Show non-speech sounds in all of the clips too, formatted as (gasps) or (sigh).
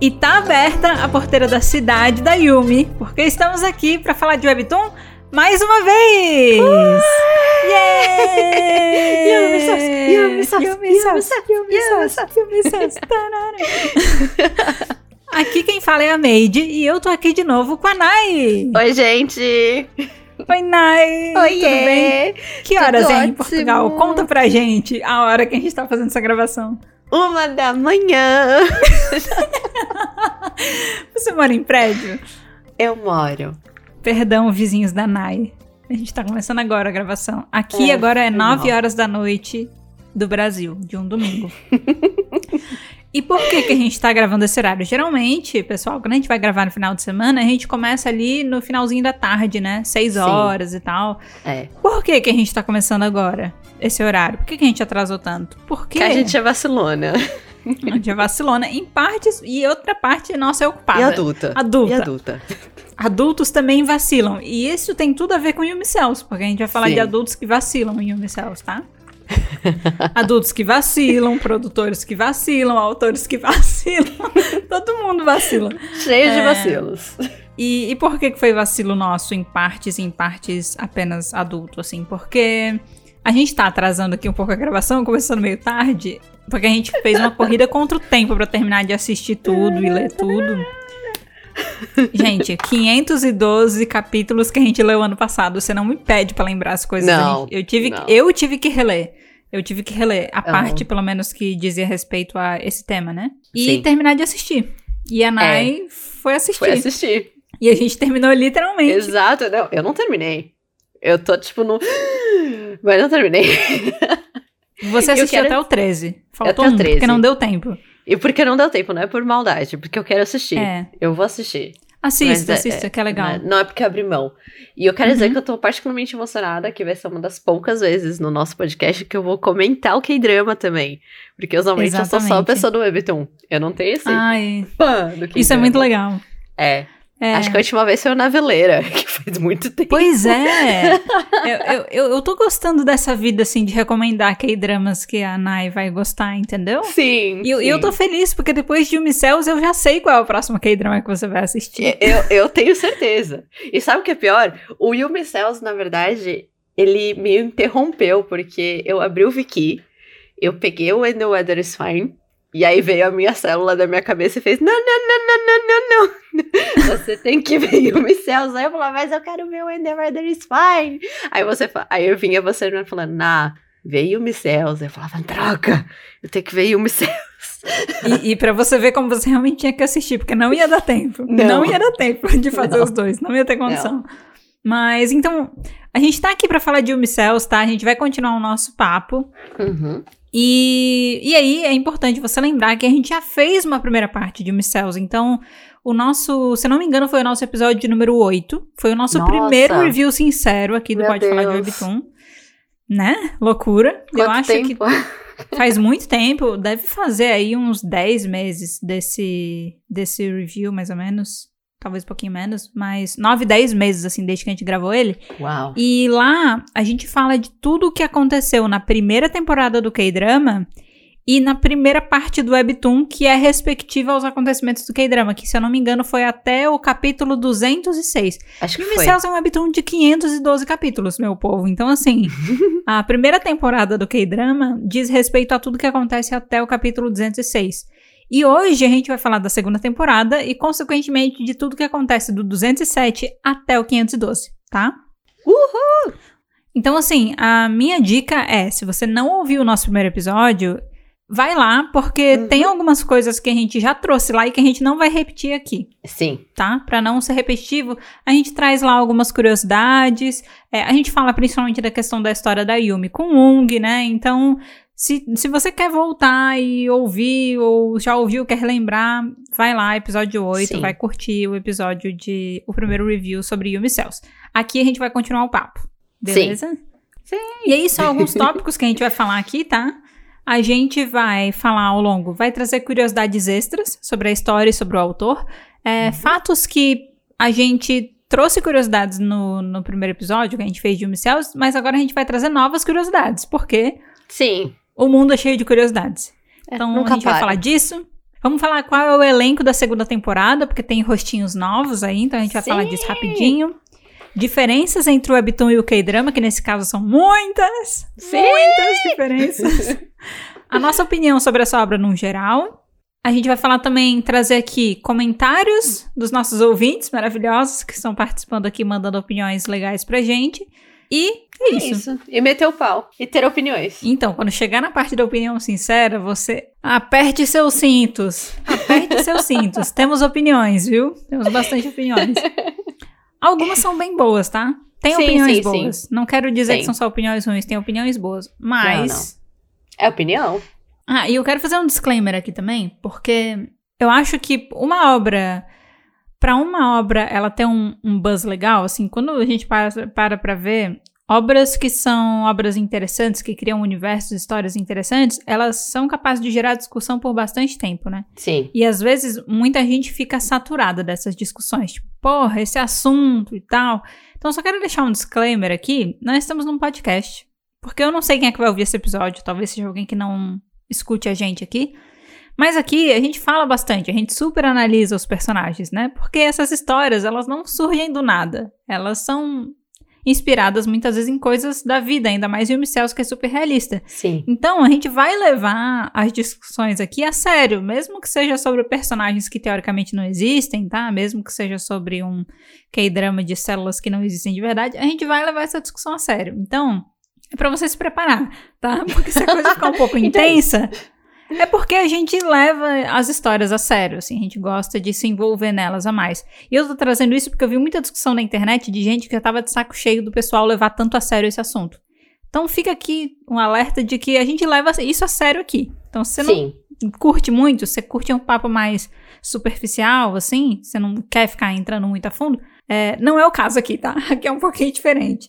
E tá aberta a porteira da cidade da Yumi, porque estamos aqui para falar de Webtoon mais uma vez! Uh! Yeah! Yumi Yumi Yumi Yumi Aqui quem fala é a Made e eu tô aqui de novo com a Nai. Oi, gente! Oi, Nai! Oi, Tudo bem? Que horas é em. Portugal? Conta pra gente a hora que a gente tá fazendo essa gravação. Uma da manhã. (laughs) Você mora em prédio? Eu moro. Perdão, vizinhos da Nai. A gente tá começando agora a gravação. Aqui É, agora é foi 9 mal. horas da noite do Brasil, de um domingo. (laughs) e por que, que a gente tá gravando esse horário? Geralmente, pessoal, quando a gente vai gravar no final de semana, a gente começa ali no finalzinho da tarde, né? 6 Sim. horas e tal. É. Por que, que a gente tá começando agora? Esse horário? Por que, que a gente atrasou tanto? Porque Que a gente é vacilona. a gente é vacilona em partes e outra parte nossa é ocupada. E adulta. Adulta. E adulta. Adultos também vacilam. E isso tem tudo a ver com Yumi Cells, porque a gente vai falar Sim. de adultos que vacilam em Yumi Cells, tá? (laughs) adultos que vacilam, produtores que vacilam, autores que (laughs) vacilam. Todo mundo vacila. Cheio de É. vacilos. E, e por que foi vacilo nosso em partes e em partes apenas adulto, assim? Porque a gente tá atrasando aqui um pouco a gravação, começando meio tarde, porque a gente fez uma corrida (laughs) contra o tempo pra terminar de assistir tudo e ler tudo. Gente, 512 capítulos que a gente leu ano passado. Você não me pede pra lembrar as coisas. Não, gente. eu tive, não. eu tive que reler. Eu tive que reler a parte, pelo menos, que dizia respeito a esse tema, né? E Sim. É. terminar de assistir. E a Nai foi assistir. Foi assistir. E a gente terminou literalmente. Exato. Não, eu não terminei. Eu tô, tipo, no... (gasps) Mas não terminei. (laughs) Você assistiu quero- até o 13. Faltou Até o um, 13. porque não deu tempo. E porque não deu tempo, não é por maldade. Porque eu quero assistir. É. Eu vou assistir. Assista, Mas é- assista, que é legal. Não é, não é porque abri mão. E eu quero dizer Uhum. que eu tô particularmente emocionada, que vai ser uma das poucas vezes no nosso podcast que eu vou comentar o K-drama também. Porque usualmente eu sou só a pessoa do Webtoon. Eu não tenho esse Ai, fã do isso é muito legal. É. É. Acho que a última vez foi na veleira, (laughs) que faz muito tempo. Pois é. (laughs) eu, eu, eu, tô gostando dessa vida, assim, de recomendar K-dramas que a Nai vai gostar, entendeu? Sim. E eu, eu tô feliz, porque depois de Yumi Cells eu já sei qual é o próximo K-drama que você vai assistir. Eu, eu tenho certeza. E sabe o que é pior? O Yumi Cells, na verdade, ele me interrompeu, porque eu abri o Viki, eu peguei o When the Weather is Fine, e aí veio a minha célula da minha cabeça e fez: Não, não, não, não, não, não, não. (laughs) Você tem que ver Yumi Cells. Aí eu falava, mas eu quero ver o When the Weather is Fine. Aí você aí eu vinha você falando, nah, vê Yumi Cells. Eu falava, droga, eu tenho que ver Yumi Cells. E, e pra você ver como você realmente tinha que assistir, porque não ia dar tempo. Não, Não. ia dar tempo de fazer Não. os dois, não ia ter condição. Mas então, a gente tá aqui pra falar de Yumi Cells, tá? A gente vai continuar o nosso papo. Uhum. E, e aí é importante você lembrar que a gente já fez uma primeira parte de Yumi Cells. Então, o nosso, se eu não me engano, foi o nosso episódio de número 8. Foi o nosso Nossa. primeiro review sincero aqui do Meu Pode Falar de Deus. Webtoon. Né? Loucura. eu Quanto acho tempo? que (laughs) faz (laughs) muito tempo, deve fazer aí uns 10 meses desse, desse review, mais ou menos. Talvez um pouquinho menos, mas 9, 10 meses, assim, desde que a gente gravou ele. Uau. E lá a gente fala de tudo o que aconteceu na primeira temporada do K-Drama e na primeira parte do Webtoon, que é respectiva aos acontecimentos do K-Drama, que se eu não me engano foi até o capítulo 206. Acho que Yumi foi. Cells é um webtoon de 512 capítulos, meu povo. Então, assim, (laughs) a primeira temporada do K-Drama diz respeito a tudo que acontece até o capítulo 206. E hoje a gente vai falar da segunda temporada e, consequentemente, de tudo que acontece do 207 até o 512, tá? Uhul! Então, assim, a minha dica é: se você não ouviu o nosso primeiro episódio, vai lá, porque Uhum. tem algumas coisas que a gente já trouxe lá e que a gente não vai repetir aqui Sim. tá? Pra não ser repetitivo, a gente traz lá algumas curiosidades. É, a gente fala principalmente da questão da história da Yumi com Ung, né? Então, se, se você quer voltar e ouvir, ou já ouviu, quer relembrar, vai lá, episódio 8, Sim. vai curtir o episódio de. o primeiro review sobre Yumi Cells. Aqui a gente vai continuar o papo. Beleza? Sim. E aí são alguns tópicos que a gente vai falar aqui, tá? A gente vai falar ao longo, vai trazer curiosidades extras sobre a história e sobre o autor. É, Fatos que a gente trouxe curiosidades no, no primeiro episódio que a gente fez de Cells, mas agora a gente vai trazer novas curiosidades, porque Sim. O mundo é cheio de curiosidades. É, Então a gente vai para. falar disso. Vamos falar qual é o elenco da segunda temporada, porque tem rostinhos novos aí, então a gente vai Sim. falar disso rapidinho. Diferenças entre o webtoon e o K-drama, que nesse caso são muitas, Sim. muitas diferenças. a nossa opinião sobre essa obra no geral. A gente vai falar também, trazer aqui comentários dos nossos ouvintes maravilhosos que estão participando aqui, mandando opiniões legais pra gente. E é É isso. isso. E meter o pau. E ter opiniões. Então, quando chegar na parte da opinião sincera, você aperte seus cintos. Aperte (laughs) seus cintos. Temos opiniões, viu? Temos bastante opiniões. (laughs) Algumas são bem boas, tá? Tem Sim, opiniões sim, boas. Não quero dizer que são só opiniões ruins, tem opiniões boas. Mas. É opinião. Ah, e eu quero fazer um disclaimer aqui também, porque eu acho que uma obra. Pra uma obra ela ter um, um buzz legal, assim, quando a gente para, para pra ver, obras que são obras interessantes, que criam universos, histórias interessantes, elas são capazes de gerar discussão por bastante tempo, né? Sim. E às vezes muita gente fica saturada dessas discussões, tipo, porra, esse assunto e tal. Então só quero deixar um disclaimer aqui, nós estamos num podcast. Porque eu não sei quem é que vai ouvir esse episódio, talvez seja alguém que não escute a gente aqui. Mas aqui a gente fala bastante, a gente super analisa os personagens, né? Porque essas histórias, elas não surgem do nada. Elas são inspiradas muitas vezes em coisas da vida, ainda mais em Cells, que é super realista. Sim. Então, a gente vai levar as discussões aqui a sério, mesmo que seja sobre personagens que teoricamente não existem, tá? Mesmo que seja sobre um K-drama de células que não existem de verdade, a gente vai levar essa discussão a sério. Então, é pra você se preparar, tá? Porque se a coisa ficar um pouco (laughs) intensa, é porque a gente leva as histórias a sério, assim, a gente gosta de se envolver nelas a mais. E eu tô trazendo isso porque eu vi muita discussão na internet de gente que já tava de saco cheio do pessoal levar tanto a sério esse assunto. Então fica aqui um alerta de que a gente leva isso a sério aqui. Então se você Sim. não curte muito, você curte um papo mais superficial, assim, você não quer ficar entrando muito a fundo, é, não é o caso aqui, tá? (laughs) Aqui é um pouquinho diferente.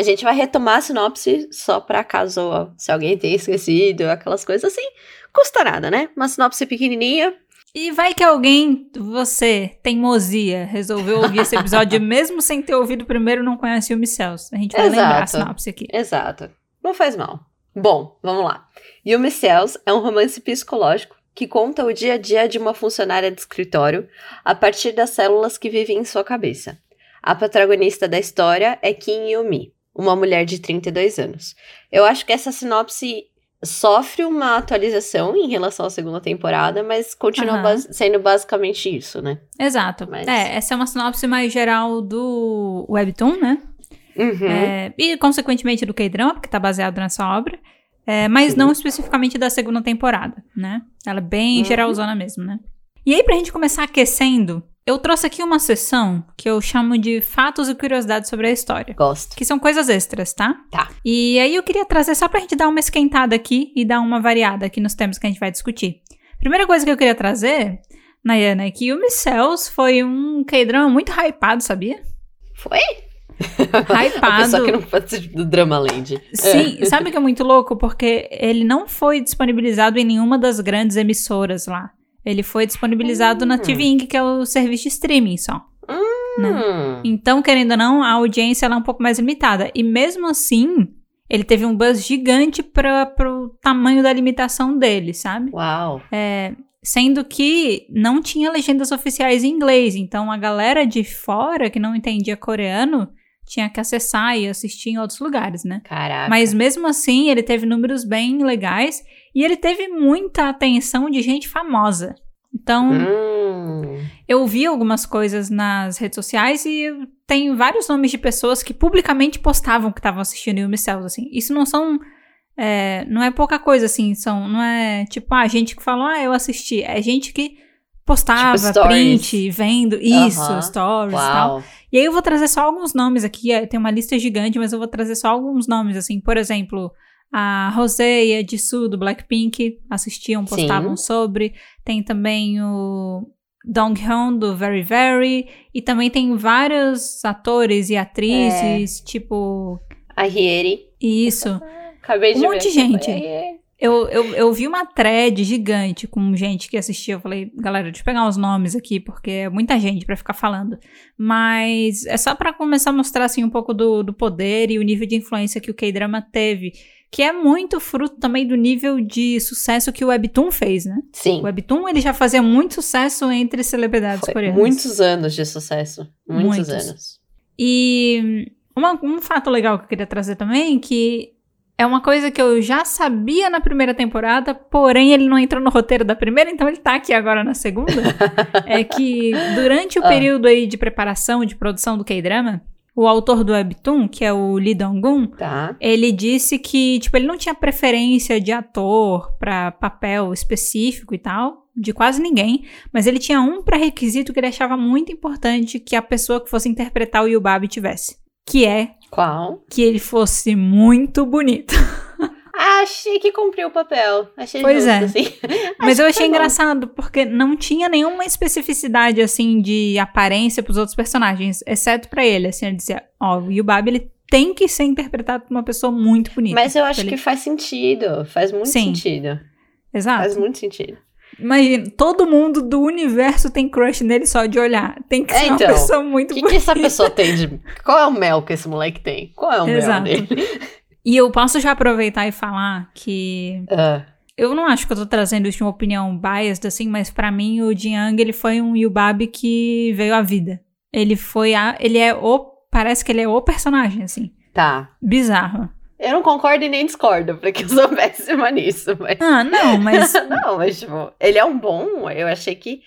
A gente vai retomar a sinopse só pra caso ó, se alguém tenha esquecido, aquelas coisas assim. Custa nada, né? Uma sinopse pequenininha. E vai que alguém, você, teimosia, resolveu ouvir esse episódio (laughs) mesmo sem ter ouvido primeiro não conhece o Micels. A gente vai lembrar a Exato. sinopse aqui. Exato. Não faz mal. Bom, vamos lá. Yumi Cells é um romance psicológico que conta o dia a dia de uma funcionária de escritório a partir das células que vivem em sua cabeça. A protagonista da história é Kim Yumi, uma mulher de 32 anos. Eu acho que essa sinopse sofre uma atualização em relação à segunda temporada, mas continua Aham. bas- sendo basicamente isso, né? Exato. Mas- É, essa é uma sinopse mais geral do Webtoon, né? Uhum. É, e, consequentemente, do K-drama, porque tá baseado nessa obra. É, mas Sim. não especificamente da segunda temporada, né? Ela é bem Uhum. geralzona mesmo, né? E aí, pra gente começar aquecendo, eu trouxe aqui uma sessão que eu chamo de fatos e curiosidades sobre a história. Gosto. Que são coisas extras, tá? Tá. E aí eu queria trazer só pra gente dar uma esquentada aqui e dar uma variada aqui nos temas que a gente vai discutir. Primeira coisa que eu queria trazer, Nayana, é que o Cells foi um K-drama muito hypado, sabia? Foi? (laughs) Hypado. Pessoa que não participa do Drama Land. Sim, sabe o que é muito louco? Porque ele não foi disponibilizado em nenhuma das grandes emissoras lá. Ele foi disponibilizado na Hum. TV Ing, que é o serviço de streaming só. né? Hum. Então, querendo ou não, a audiência é um pouco mais limitada. E mesmo assim, ele teve um buzz gigante para pro tamanho da limitação dele, sabe? Uau. Sendo que não tinha legendas oficiais em inglês. Então, a galera de fora que não entendia coreano tinha que acessar e assistir em outros lugares, né? Caraca. Mas mesmo assim, ele teve números bem legais e ele teve muita atenção de gente famosa. Então, Hum. eu vi algumas coisas nas redes sociais e tem vários nomes de pessoas que publicamente postavam que estavam assistindo Yumi Cells, assim. Isso não são... é, não é pouca coisa, assim. São, não é tipo, ah, gente que falou, ah, eu assisti. É gente que postava Tipo, print, vendo isso, Aham. stories e tal. E aí eu vou trazer só alguns nomes aqui, é, tem uma lista gigante, mas eu vou trazer só alguns nomes, assim, por exemplo, a Rosé e a Jisoo do Blackpink assistiam, Sim. postavam sobre, tem também o Donghyun do Very Very, e também tem vários atores e atrizes, tipo, A Rieri. isso. Acabei de Um monte de gente. É, Eu, eu, eu vi uma thread gigante com gente que assistia. Eu falei, galera, deixa eu pegar os nomes aqui, porque é muita gente para ficar falando. Mas é só para começar a mostrar assim, um pouco do, do poder e o nível de influência que o K-drama teve. Que é muito fruto também do nível de sucesso que o Webtoon fez, né? Sim. O Webtoon ele já fazia muito sucesso entre celebridades Foi coreanas. muitos anos de sucesso. Muitos, Muitos. anos. E uma- um fato legal que eu queria trazer também, que é uma coisa que eu já sabia na primeira temporada, porém ele não entrou no roteiro da primeira, então ele tá aqui agora na segunda. (laughs) é que durante o Ah. período aí de preparação, de produção do K-drama, o autor do Webtoon, que é o Lee Dong-gun, Tá. ele disse que, tipo, ele não tinha preferência de ator pra papel específico e tal, de quase ninguém, mas ele tinha um pré-requisito que ele achava muito importante que a pessoa que fosse interpretar o Yubabi tivesse, que é Qual? que ele fosse muito bonito. (laughs) Achei que cumpriu o papel. Achei Pois justo, é. assim. (laughs) Mas Acho eu achei foi bom. engraçado porque não tinha nenhuma especificidade assim de aparência pros outros personagens, exceto pra ele, assim, ele dizia, ó, o Yubabi ele tem que ser interpretado por uma pessoa muito bonita. Mas eu acho Ele- que faz sentido. Faz muito Sim. sentido. Exato. Faz muito sentido. Imagina, todo mundo do universo tem crush nele só de olhar. Tem que É, ser uma então, pessoa muito O que, bonita. que essa pessoa tem de. Qual é o mel que esse moleque tem? Qual é o Exato. mel dele? E eu posso já aproveitar e falar que Ah, eu não acho que eu tô trazendo isso de uma opinião biased, assim, mas pra mim o Jin Young, ele foi um Yubabi que veio à vida. Ele foi a. Ele é o. Parece que ele é o personagem, assim. tá. Bizarro. Eu não concordo e nem discordo, porque eu (laughs) sou péssima nisso. Mas... Ah, não, mas. (laughs) Não, mas, tipo, ele é um bom. Eu achei que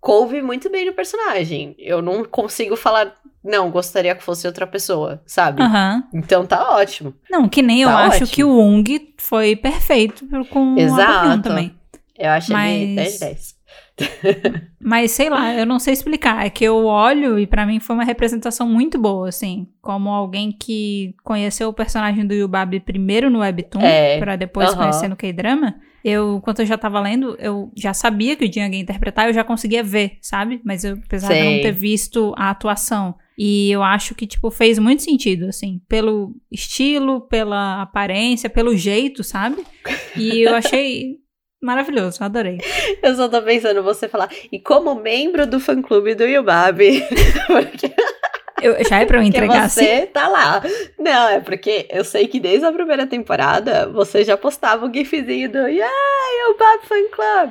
coube muito bem no personagem. Eu não consigo falar, não, gostaria que fosse outra pessoa, sabe? Aham. Então tá ótimo. Não, que nem eu Tá acho ótimo. que o Ung foi perfeito com Exato. Borian também. Eu acho ele Mas- 10 de 10. (laughs) Mas sei lá, eu não sei explicar. É que eu olho e pra mim foi uma representação muito boa, assim. Como alguém que conheceu o personagem do Yubabi primeiro no Webtoon, É, pra depois aham. conhecer no K-drama. Eu, enquanto eu já tava lendo, eu já sabia que o Jin ia interpretar, eu já conseguia ver, sabe? Mas eu, apesar de eu Sei. não ter visto a atuação. E eu acho que, tipo, fez muito sentido, assim, pelo estilo, pela aparência, pelo jeito, sabe? E eu achei (laughs) maravilhoso, adorei. (laughs) Eu só tô pensando você falar, e como membro do fã-clube do Yubabi, (laughs) porque Eu, já é pra eu entregar assim? você tá lá. Não, é porque eu sei que desde a primeira temporada, você já postava o gifzinho do Yay, Yubabi Fan Club.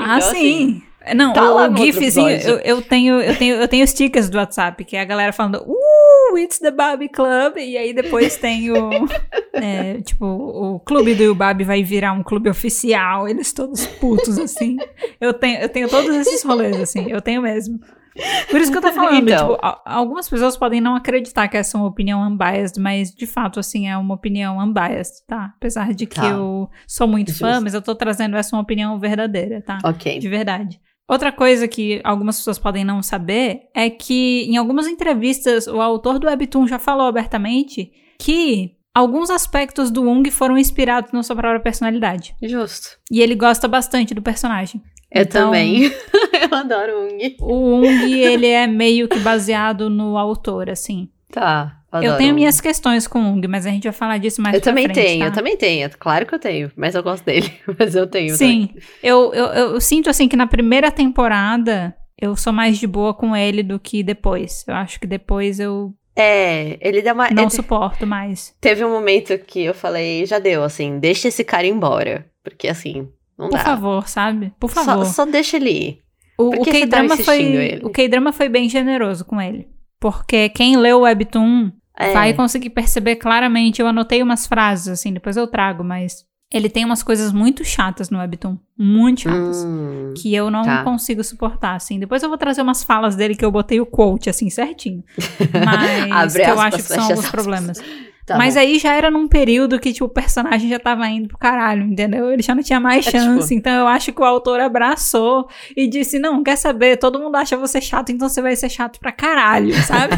Ah, Então, assim, sim. Não, tá o GIFzinho, eu, eu tenho, eu tenho, eu tenho stickers do WhatsApp, que é a galera falando, uh, it's the Barbie Club, e aí depois tem o, (laughs) é, tipo, o clube do Babi vai virar um clube oficial, eles todos putos, assim. Eu tenho, eu tenho todos esses rolês, assim, eu tenho mesmo. Por isso que eu tô falando, Então. tipo, algumas pessoas podem não acreditar que essa é uma opinião unbiased, mas de fato, assim, é uma opinião unbiased, tá? Apesar de que Tá. eu sou muito fã, Justo. mas eu tô trazendo essa uma opinião verdadeira, tá? Ok. De verdade. Outra coisa que algumas pessoas podem não saber é que em algumas entrevistas o autor do Webtoon já falou abertamente que alguns aspectos do Ung foram inspirados na sua própria personalidade. Justo. E ele gosta bastante do personagem. Eu Então, também. (laughs) eu adoro Ung. O Ung, ele é meio que baseado no autor, assim. Tá. Eu tenho minhas questões com o Ung, mas a gente vai falar disso mais Eu também frente, tenho, tá? eu também tenho. Claro que eu tenho, mas eu gosto dele. (laughs) Mas eu tenho. Sim, eu, eu, eu sinto assim que na primeira temporada eu sou mais de boa com ele do que depois. Eu acho que depois eu É, ele deu uma. não ele- suporto mais. Teve um momento que eu falei, já deu, assim, deixa esse cara embora. Porque assim, não Por dá. favor, sabe? Por Só, favor. só deixa ele ir. o por o tá K-drama foi insistindo ele? o K-drama foi bem generoso com ele. Porque quem leu o Webtoon É, vai conseguir perceber claramente. Eu anotei umas frases assim, depois eu trago, mas ele tem umas coisas muito chatas no Webtoon, muito chatas. hum, Que eu não Tá. consigo suportar, assim. Depois eu vou trazer umas falas dele que eu botei o quote, assim, certinho. (laughs) Mas que eu aspas, acho que são alguns aspas. problemas. Tá Mas bom. aí já era num período que, tipo, o personagem já tava indo pro caralho, entendeu? Ele já não tinha mais É, chance. tipo- Então eu acho que o autor abraçou e disse: Não, quer saber? Todo mundo acha você chato, então você vai ser chato pra caralho, (laughs) sabe?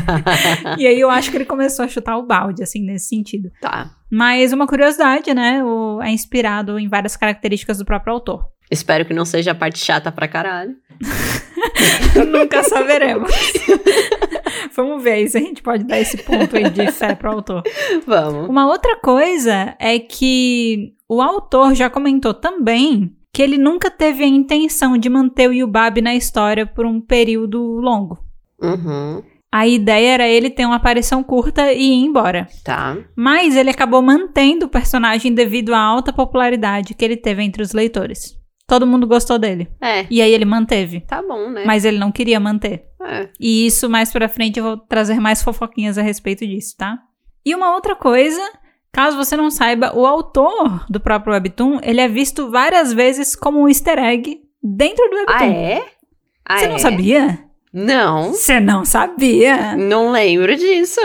e aí eu acho que ele começou a chutar o balde, assim, nesse sentido. Tá. Mas uma curiosidade, né? O, é inspirado em várias características do próprio autor. Espero que não seja a parte chata pra caralho. (laughs) Nunca saberemos. (laughs) Vamos ver se a gente pode dar esse ponto aí de fé pro autor. (laughs) Vamos. Uma outra coisa é que o autor já comentou também que ele nunca teve a intenção de manter o Yubab na história por um período longo. Uhum. A ideia era ele ter uma aparição curta e ir embora. Tá. Mas ele acabou mantendo o personagem devido à alta popularidade que ele teve entre os leitores. Todo mundo gostou dele. É. E aí ele manteve. Tá bom, né? Mas ele não queria manter. É. E isso mais pra frente eu vou trazer mais fofoquinhas a respeito disso, tá? E uma outra coisa, caso você não saiba, o autor do próprio Webtoon, ele é visto várias vezes como um easter egg dentro do Ah, Webtoon. é? Ah, Você não é? sabia? Não. Você não sabia? Não lembro disso.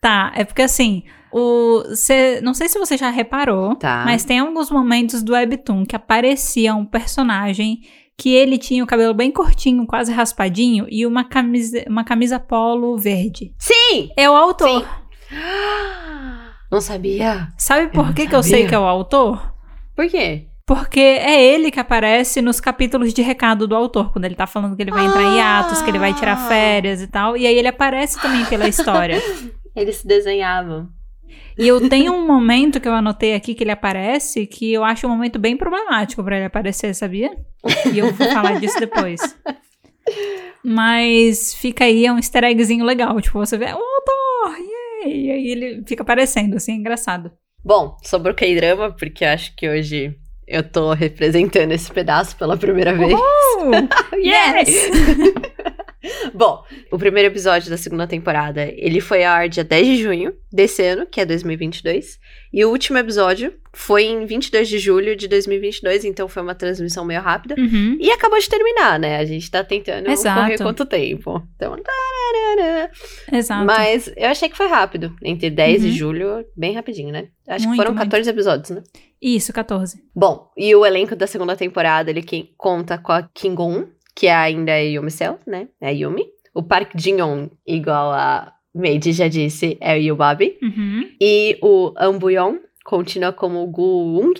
Tá, é porque assim, o, cê, não sei se você já reparou, Tá. mas tem alguns momentos do Webtoon que aparecia um personagem que ele tinha o cabelo bem curtinho, quase raspadinho, e uma camisa, uma camisa polo verde. Sim! É o autor. Sim. (gasps) Não sabia. Sabe por não que, que eu sei que é o autor? Por quê? Porque é ele que aparece nos capítulos de recado do autor, quando ele tá falando que ele vai entrar em atos, que ele vai tirar Ah. férias e tal. E aí ele aparece também pela história. (laughs) Eles se desenhavam. E eu tenho um momento que eu anotei aqui que ele aparece, que eu acho um momento bem problemático pra ele aparecer, sabia? E eu vou falar disso depois. Mas fica aí, é um easter eggzinho legal. Tipo, você vê, o autor! Yay! E aí ele fica aparecendo, assim, é engraçado. Bom, sobre o K-drama, porque acho que hoje eu tô representando esse pedaço pela primeira vez. Uh, (laughs) yes! (laughs) Bom, o primeiro episódio da segunda temporada, ele foi ao ar dia 10 de junho desse ano, que é 2022. E o último episódio foi em 22 de julho de 2022, então foi uma transmissão meio rápida. Uhum. E acabou de terminar, né? A gente tá tentando Exato. correr quanto tempo. Então, tararara. Exato. Mas eu achei que foi rápido. Entre 10 Uhum. e julho, bem rapidinho, né? Acho Muito, que foram muito. 14 episódios, né? Isso, 14. Bom, e o elenco da segunda temporada, ele que conta com a Kim Gon, que é ainda a Yumi Cell, né? É Yumi. O Park Jin-young, igual a Meiji já disse, é o Yubabi. Uhum. E o An Buyon continua como o Gu Ung,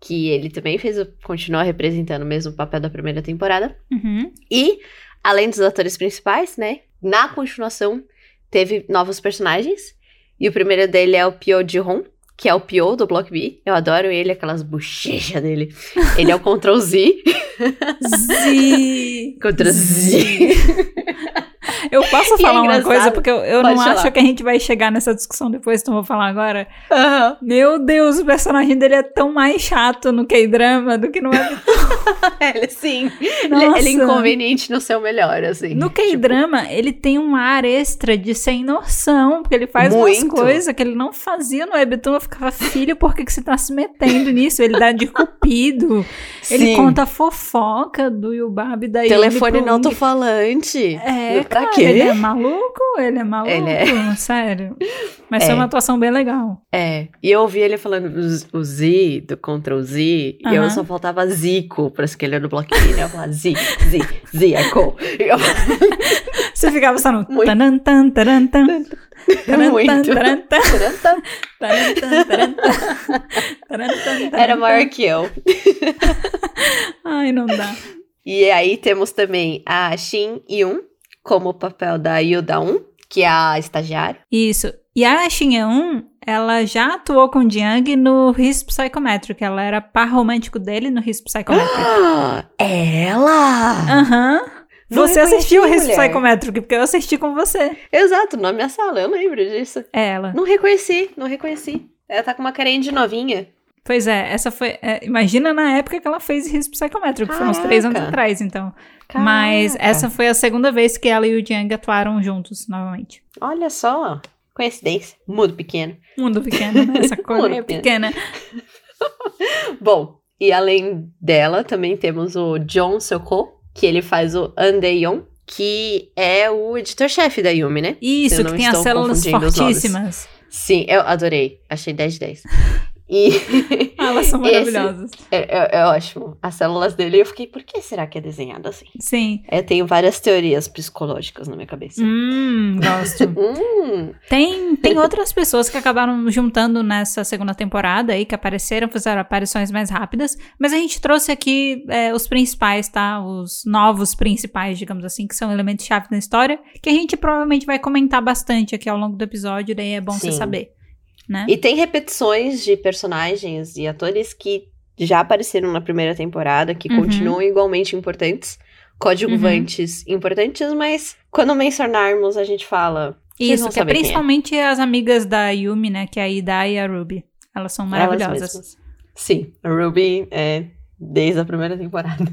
que ele também fez, o- continua representando o mesmo papel da primeira temporada. Uhum. E, além dos atores principais, né? Na continuação, teve novos personagens. E o primeiro dele é o Pyo Ji-hon, que é o Pyo do Block B. Eu adoro ele, aquelas bochechas dele. Ele é o Ctrl Z. (laughs) Z. Ctrl Z. Eu posso é falar uma engraçado. coisa, porque eu, eu não falar. acho que a gente vai chegar nessa discussão depois, então vou falar agora. Aham. Meu Deus, o personagem dele é tão mais chato no K-drama do que no. (laughs) Ele, sim. Ele, ele é inconveniente no seu melhor, assim. No Tipo, K-drama, ele tem um ar extra de sem noção, porque ele faz umas Muito. coisas que ele não fazia no Webtoon. Eu ficava, filho, por que, que você tá se metendo nisso? Ele dá de cupido. Ele sim. conta a fofoca do Yubab da Telefone não Ung. alto-falante. É, pra cara, quê? ele é maluco? Ele é maluco? Ele é. (laughs) Sério. Mas É. foi uma atuação bem legal. É, e eu ouvi ele falando o Z- do Ctrl Z, e eu só faltava Zico pra escolher no bloquinho, né? Eu falava Z, Z, Z, Echo. E eu- (laughs) Você ficava só no... Muito. taran, tan, taran, tan, Muito. (laughs) Era maior que eu. Ai, não dá. E aí temos também a Shin Yun, como o papel da Yuda-un, que é a estagiária. Isso. E a Shin Eun, ela já atuou com o Jiang no His Psychometric. Ela era par romântico dele no His Psychometric. Ah, (gasps) ela! Aham. Não Você assistiu o mulher. Psychometric, porque eu assisti com você. Exato, na minha sala, eu lembro disso. É ela. Não reconheci, não reconheci. Ela tá com uma carinha de novinha. Pois é, essa foi. é, imagina na época que ela fez His Psychometric, que foi uns três anos atrás, então. Mas Caraca. essa foi a segunda vez que ela e o Jiang atuaram juntos novamente. Olha só, coincidência. Mudo pequeno. Mundo pequeno, né? Essa (laughs) Mundo coisa pequeno. pequena. (laughs) Bom, e além dela, também temos o John Soko, que ele faz o Andeyon, que é o editor-chefe da Yumi, né? Isso, que tem as células fortíssimas. Sim, eu adorei. Achei 10 de 10. (laughs) E (laughs) Ah, elas são (laughs) maravilhosas. é, é- é ótimo. As células dele, eu fiquei, por que será que é desenhado assim? Sim. Eu tenho várias teorias psicológicas na minha cabeça. Hum, gosto. (laughs) Hum, Tem, tem outras pessoas que acabaram juntando nessa segunda temporada aí, que apareceram, fizeram aparições mais rápidas, mas a gente trouxe aqui é, os principais, tá? Os novos principais, digamos assim, que são elementos-chave na história, que a gente provavelmente vai comentar bastante aqui ao longo do episódio, daí é bom você Sim. saber. Né? E tem repetições de personagens e atores que já apareceram na primeira temporada, que Uhum. continuam igualmente importantes. Coadjuvantes importantes, mas quando mencionarmos, a gente fala. Isso, que é quem principalmente as amigas da Yumi, né? Que é a Ida e a Ruby. Elas são Elas maravilhosas. mesmas. Sim, a Ruby é desde a primeira temporada.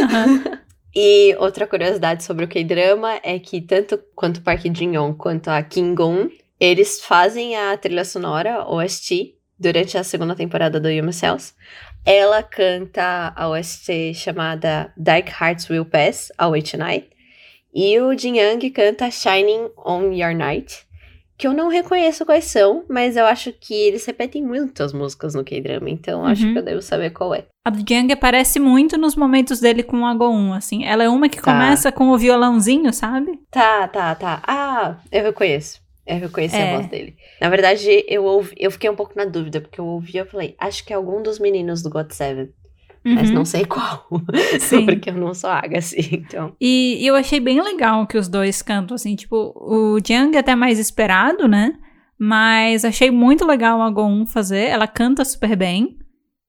Aham. (laughs) E outra curiosidade sobre o K-drama é que tanto quanto o Park Jin-young quanto a Kim Gon, eles fazem a trilha sonora OST durante a segunda temporada do Yumi Cells. Ela canta a OST chamada Dark Hearts Will Pass, a Wait Night. E o Jin Young canta Shining on Your Night, que eu não reconheço quais são, mas eu acho que eles repetem muito as músicas no K-drama, então eu acho Uhum. que eu devo saber qual é. A do Jung aparece muito nos momentos dele com a Go1, assim. Ela é uma que Tá. começa com o violãozinho, sabe? Tá, tá, tá. Ah, eu reconheço. Eu reconheci É. a voz dele. Na verdade, eu ouvi, eu fiquei um pouco na dúvida, porque eu ouvi e eu falei, acho que é algum dos meninos do God Seven, mas Uhum. não sei qual. (laughs) Sim. porque eu não sou Agassi, então. E, e eu achei bem legal que os dois cantam, assim, tipo, o Jung é até mais esperado, né? Mas achei muito legal a Go1 fazer, ela canta super bem.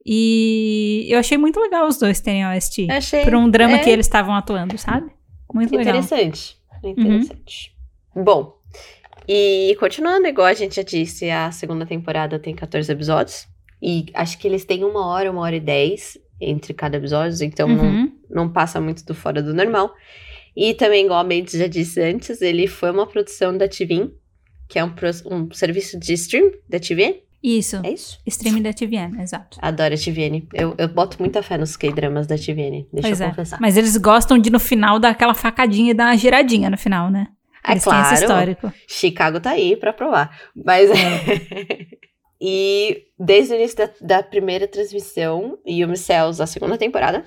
E eu achei muito legal os dois terem OST. Achei. Por um drama é que eles estavam atuando, sabe? Muito legal. Uhum. Interessante. Interessante. Bom, e continuando, igual a gente já disse, a segunda temporada tem 14 episódios. E acho que eles têm uma hora, uma hora e dez entre cada episódio, então não, Uhum. não passa muito do fora do normal. E também, igual a Mendes já disse antes, ele foi uma produção da TVN, que é um, um serviço de stream da TVN. Isso. É isso? Stream da TVN, exato. Adoro a TVN. Eu, eu boto muita fé nos K-dramas da TVN, deixa pois eu é. confessar. Mas eles gostam de no final dar aquela facadinha e dar uma giradinha no final, né? É Eles claro, histórico. Chicago tá aí pra provar. Mas. (laughs) e desde o início da, da primeira transmissão, Yumi Cells, a segunda temporada,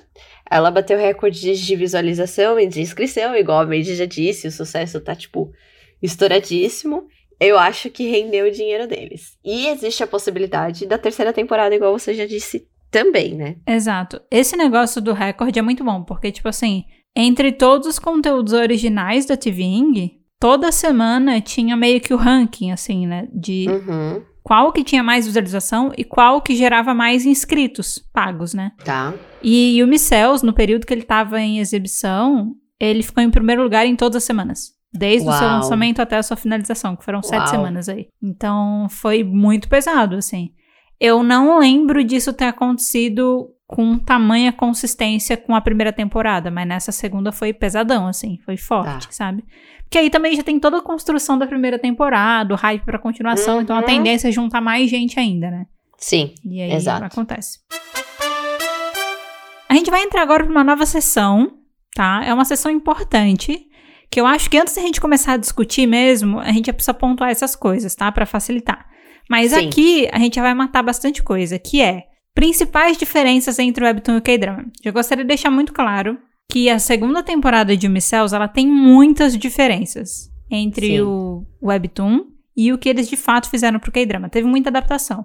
ela bateu recordes de visualização e de inscrição, igual a Mandy já disse, o sucesso tá, tipo, estouradíssimo. Eu acho que rendeu o dinheiro deles. E existe a possibilidade da terceira temporada, igual você já disse, também, né? Exato. Esse negócio do recorde é muito bom, porque, tipo assim, entre todos os conteúdos originais da TVing, toda semana tinha meio que o ranking, assim, né? De Uhum. qual que tinha mais visualização e qual que gerava mais inscritos pagos, né? Tá. E Yumi Cells, no período que ele tava em exibição, ele ficou em primeiro lugar em todas as semanas. Desde o seu Uau. lançamento até a sua finalização, que foram sete Uau. semanas aí. Então, foi muito pesado, assim. Eu não lembro disso ter acontecido com tamanha consistência com a primeira temporada, mas nessa segunda foi pesadão, assim, foi forte, Tá. sabe? Porque aí também já tem toda a construção da primeira temporada, o hype pra continuação, então a Uhum. tendência é juntar mais gente ainda, né? Sim. E aí Exato. acontece. A gente vai entrar agora para uma nova sessão, tá? É uma sessão importante, que eu acho que antes da gente começar a discutir mesmo, a gente precisa pontuar essas coisas, tá? Para facilitar. Mas Sim. aqui a gente já vai matar bastante coisa, que é principais diferenças entre o Webtoon e o K-Drama. Eu gostaria de deixar muito claro que a segunda temporada de Yumi Cells, ela tem muitas diferenças entre Sim. o Webtoon e o que eles de fato fizeram pro K-Drama. Teve muita adaptação.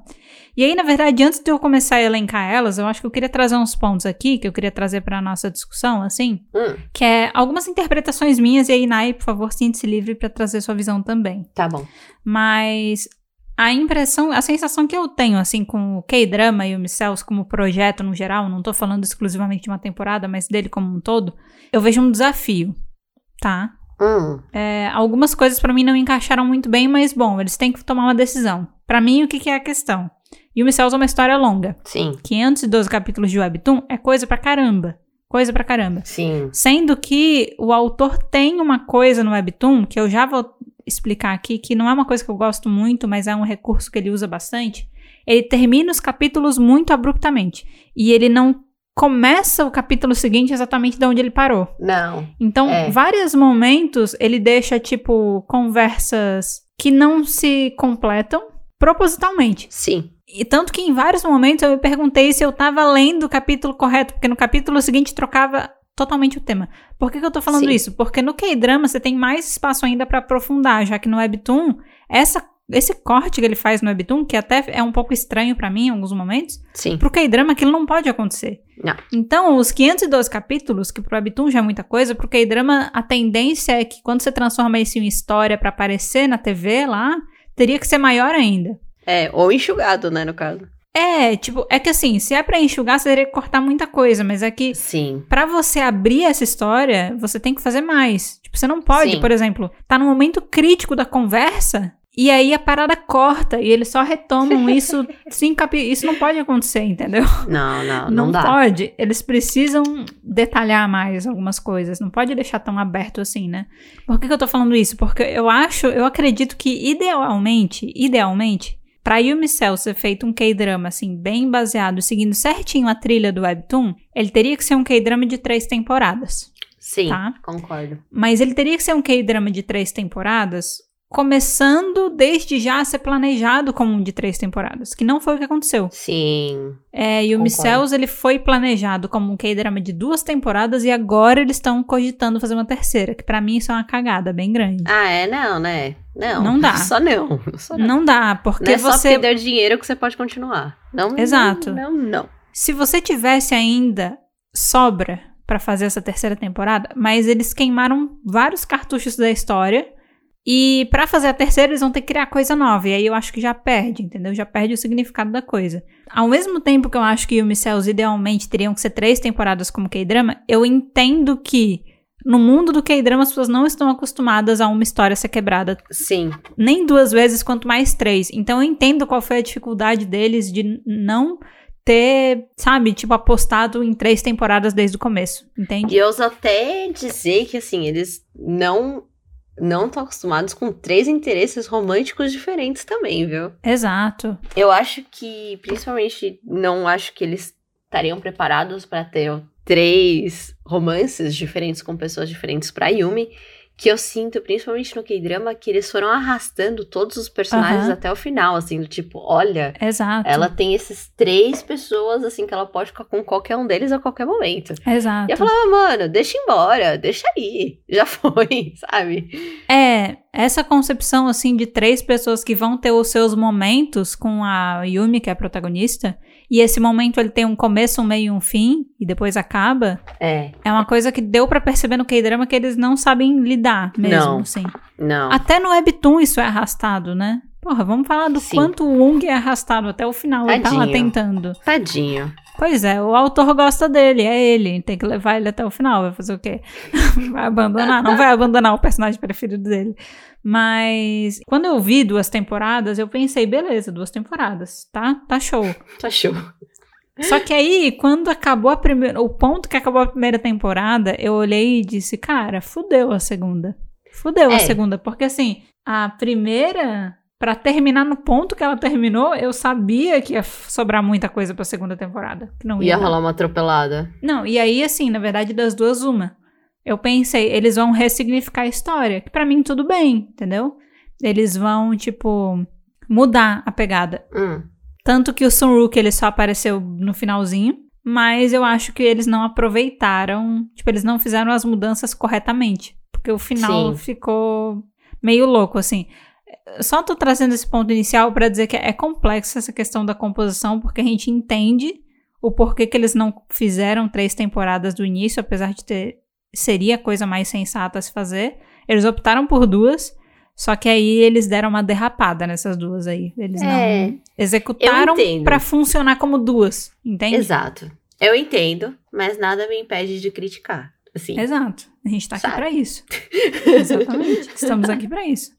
E aí, na verdade, antes de eu começar a elencar elas, eu acho que eu queria trazer uns pontos aqui que eu queria trazer para nossa discussão, assim, Hum, que é algumas interpretações minhas e aí, Nai, por favor, sinta-se livre para trazer sua visão também. tá bom. Mas a impressão, a sensação que eu tenho, assim, com o K-Drama e o Cells como projeto no geral, não tô falando exclusivamente de uma temporada, mas dele como um todo, eu vejo um desafio, tá? Hum, É, algumas coisas pra mim não encaixaram muito bem, mas bom, eles têm que tomar uma decisão. Pra mim, o que, que é a questão? Yumi Cells é uma história longa. sim. 512 capítulos de Webtoon é coisa pra caramba. Coisa pra caramba. Sim. Sendo que o autor tem uma coisa no Webtoon, que eu já vou explicar aqui, que não é uma coisa que eu gosto muito, mas é um recurso que ele usa bastante. Ele termina os capítulos muito abruptamente. E ele não começa o capítulo seguinte exatamente de onde ele parou. Não. Então, É. vários momentos ele deixa, tipo, conversas que não se completam propositalmente. Sim. E tanto que em vários momentos eu me perguntei se eu tava lendo o capítulo correto, porque no capítulo seguinte trocava totalmente o tema. Por que, que eu tô falando Sim. isso? Porque no K-drama você tem mais espaço ainda pra aprofundar, já que no Webtoon, essa, esse corte que ele faz no Webtoon, que até é um pouco estranho pra mim em alguns momentos, Sim. pro K-drama aquilo não pode acontecer. Não. Então, os 512 capítulos, que pro Webtoon já é muita coisa, pro K-drama a tendência é que quando você transforma isso em história pra aparecer na TV lá, teria que ser maior ainda. É, ou enxugado, né, no caso. É, tipo, é que assim, se é pra enxugar, você teria que cortar muita coisa, mas é que Sim. Pra você abrir essa história, você tem que fazer mais. Tipo, você não pode, Sim. por exemplo, tá no momento crítico da conversa e aí a parada corta e eles só retomam (laughs) isso cinco capi... Isso não pode acontecer, entendeu? Não, não, não, dá. pode. Eles precisam detalhar mais algumas coisas. Não pode deixar tão aberto assim, né? Por que, que eu tô falando isso? Porque eu acho, eu acredito que idealmente, idealmente, pra Yumi Cell ser feito um K-drama, assim, bem baseado, seguindo certinho a trilha do Webtoon, ele teria que ser um K-drama de três temporadas. Sim, Tá. concordo. Mas ele teria que ser um K-drama de três temporadas, começando desde já a ser planejado como um de três temporadas, que não foi o que aconteceu. Sim. É, e o. Cells, ele foi planejado como um K-drama de duas temporadas e agora eles estão cogitando fazer uma terceira, que pra mim isso é uma cagada bem grande. Ah, é? Não, né? Não. Não dá. (laughs) Só não. Só não. Não dá, porque Não é só você porque deu dinheiro que você pode continuar. Não, Exato. Não, não, não. Se você tivesse ainda sobra pra fazer essa terceira temporada, mas eles queimaram vários cartuchos da história e pra fazer a terceira eles vão ter que criar coisa nova e aí eu acho que já perde, entendeu? Já perde o significado da coisa. Ao mesmo tempo que eu acho que Yumi Cells idealmente teriam que ser três temporadas como K-drama, eu entendo que no mundo do K-drama as pessoas não estão acostumadas a uma história ser quebrada Sim. nem duas vezes, quanto mais três. Então eu entendo qual foi a dificuldade deles de não ter, sabe, tipo, apostado em três temporadas desde o começo, entende? E eu ouso até dizer que, assim, eles não não estão acostumados com três interesses românticos diferentes também, viu? Exato. Eu acho que, principalmente, não acho que eles estariam preparados para ter três romances diferentes com pessoas diferentes pra Yumi. Que eu sinto, principalmente no K-drama, que eles foram arrastando todos os personagens Aham. até o final, assim, do tipo, olha, Exato. ela tem esses três pessoas, assim, que ela pode ficar com qualquer um deles a qualquer momento. Exato. E eu falava, mano, deixa embora, deixa aí. Já (laughs) foi, sabe? É, essa concepção, assim, de três pessoas que vão ter os seus momentos com a Yumi, que é a protagonista, e esse momento ele tem um começo, um meio e um fim, e depois acaba, É, é uma coisa que deu pra perceber no K-drama que eles não sabem lidar mesmo, Não. assim. não. Até no Webtoon isso é arrastado, né? Porra, vamos falar do Sim. quanto o Wong é arrastado até o final. Ele tá lá Tadinho. tentando. Tadinho. Pois é, o autor gosta dele, é ele. Tem que levar ele até o final. Vai fazer o quê? (laughs) Vai abandonar? Não vai abandonar o personagem preferido dele. Mas quando eu vi duas temporadas, eu pensei, beleza, duas temporadas, tá? Tá show. (laughs) Tá show. Só que aí, quando acabou a primeira. O ponto que acabou a primeira temporada, eu olhei e disse, cara, fudeu a segunda. Fudeu É. a segunda. Porque assim, a primeira, pra terminar no ponto que ela terminou, eu sabia que ia sobrar muita coisa pra segunda temporada. Que não ia. Ia rolar uma atropelada. Não, e aí, assim, na verdade, das duas, uma. Eu pensei, eles vão ressignificar a história. Que pra mim tudo bem, entendeu? Eles vão, tipo, mudar a pegada. Hum. Tanto que o Sunrook ele só apareceu no finalzinho. Mas eu acho que eles não aproveitaram. Tipo, eles não fizeram as mudanças corretamente. Porque o final Sim. ficou meio louco, assim. Só tô trazendo esse ponto inicial pra dizer que é complexa essa questão da composição, porque a gente entende o porquê que eles não fizeram três temporadas do início, apesar de ter. Seria a coisa mais sensata a se fazer. Eles optaram por duas. Só que aí eles deram uma derrapada nessas duas aí. Eles É. não executaram pra funcionar como duas, entende? Exato. Eu entendo, mas nada me impede de criticar. Assim. Exato. A gente tá aqui Sabe? pra isso. (laughs) Exatamente. Estamos aqui pra isso,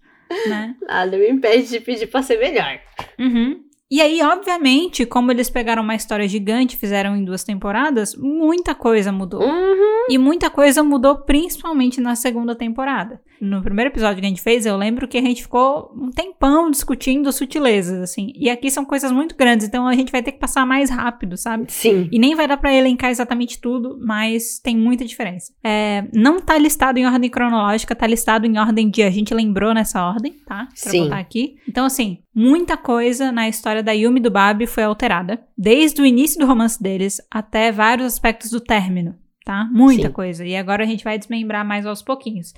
né? Nada me impede de pedir pra ser melhor. Uhum. E aí, obviamente, como eles pegaram uma história gigante, fizeram em duas temporadas, muita coisa mudou. Uhum. E muita coisa mudou principalmente na segunda temporada. No primeiro episódio que a gente fez, eu lembro que a gente ficou um tempão discutindo sutilezas, assim. E aqui são coisas muito grandes, então a gente vai ter que passar mais rápido, sabe? Sim. E nem vai dar pra elencar exatamente tudo, mas tem muita diferença. É, não tá listado em ordem cronológica, tá listado em ordem de a gente lembrou nessa ordem, tá? Pra Sim. botar aqui. Então, assim, muita coisa na história da Yumi e do Babi foi alterada. Desde o início do romance deles até vários aspectos do término, tá? Muita Sim. coisa. E agora a gente vai desmembrar mais aos pouquinhos.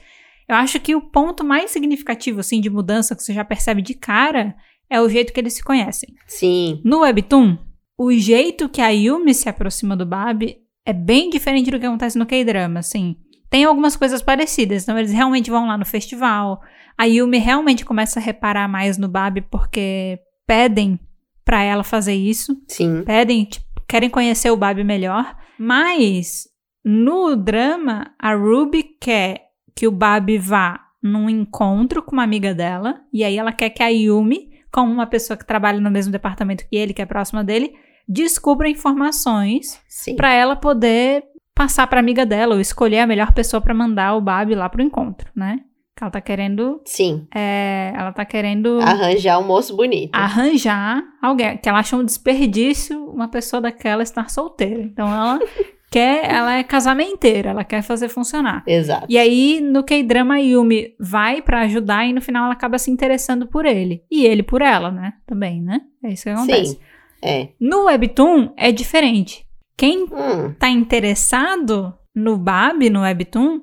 Eu acho que o ponto mais significativo, assim, de mudança que você já percebe de cara é o jeito que eles se conhecem. Sim. No Webtoon, o jeito que a Yumi se aproxima do Babi é bem diferente do que acontece no K-drama, assim. Tem algumas coisas parecidas, então eles realmente vão lá no festival. A Yumi realmente começa a reparar mais no Babi porque pedem pra ela fazer isso. Sim. Pedem, tipo, querem conhecer o Babi melhor. Mas no drama, a Ruby quer que o Babi vá num encontro com uma amiga dela. E aí ela quer que a Yumi, como uma pessoa que trabalha no mesmo departamento que ele, que é próxima dele, descubra informações pra ela poder passar pra amiga dela ou escolher a melhor pessoa pra mandar o Babi lá pro encontro, né? Ela tá querendo, Sim. é, ela tá querendo Arranjar um moço bonito. arranjar alguém que ela acha um desperdício uma pessoa daquela estar solteira. Então ela (laughs) quer, ela é casamenteira, ela quer fazer funcionar. Exato. E aí, no K-drama, a Yumi vai pra ajudar e no final ela acaba se interessando por ele. E ele por ela, né? Também, né? É isso que acontece. Sim. É. No Webtoon é diferente. Quem Hum. tá interessado no Babi, no Webtoon,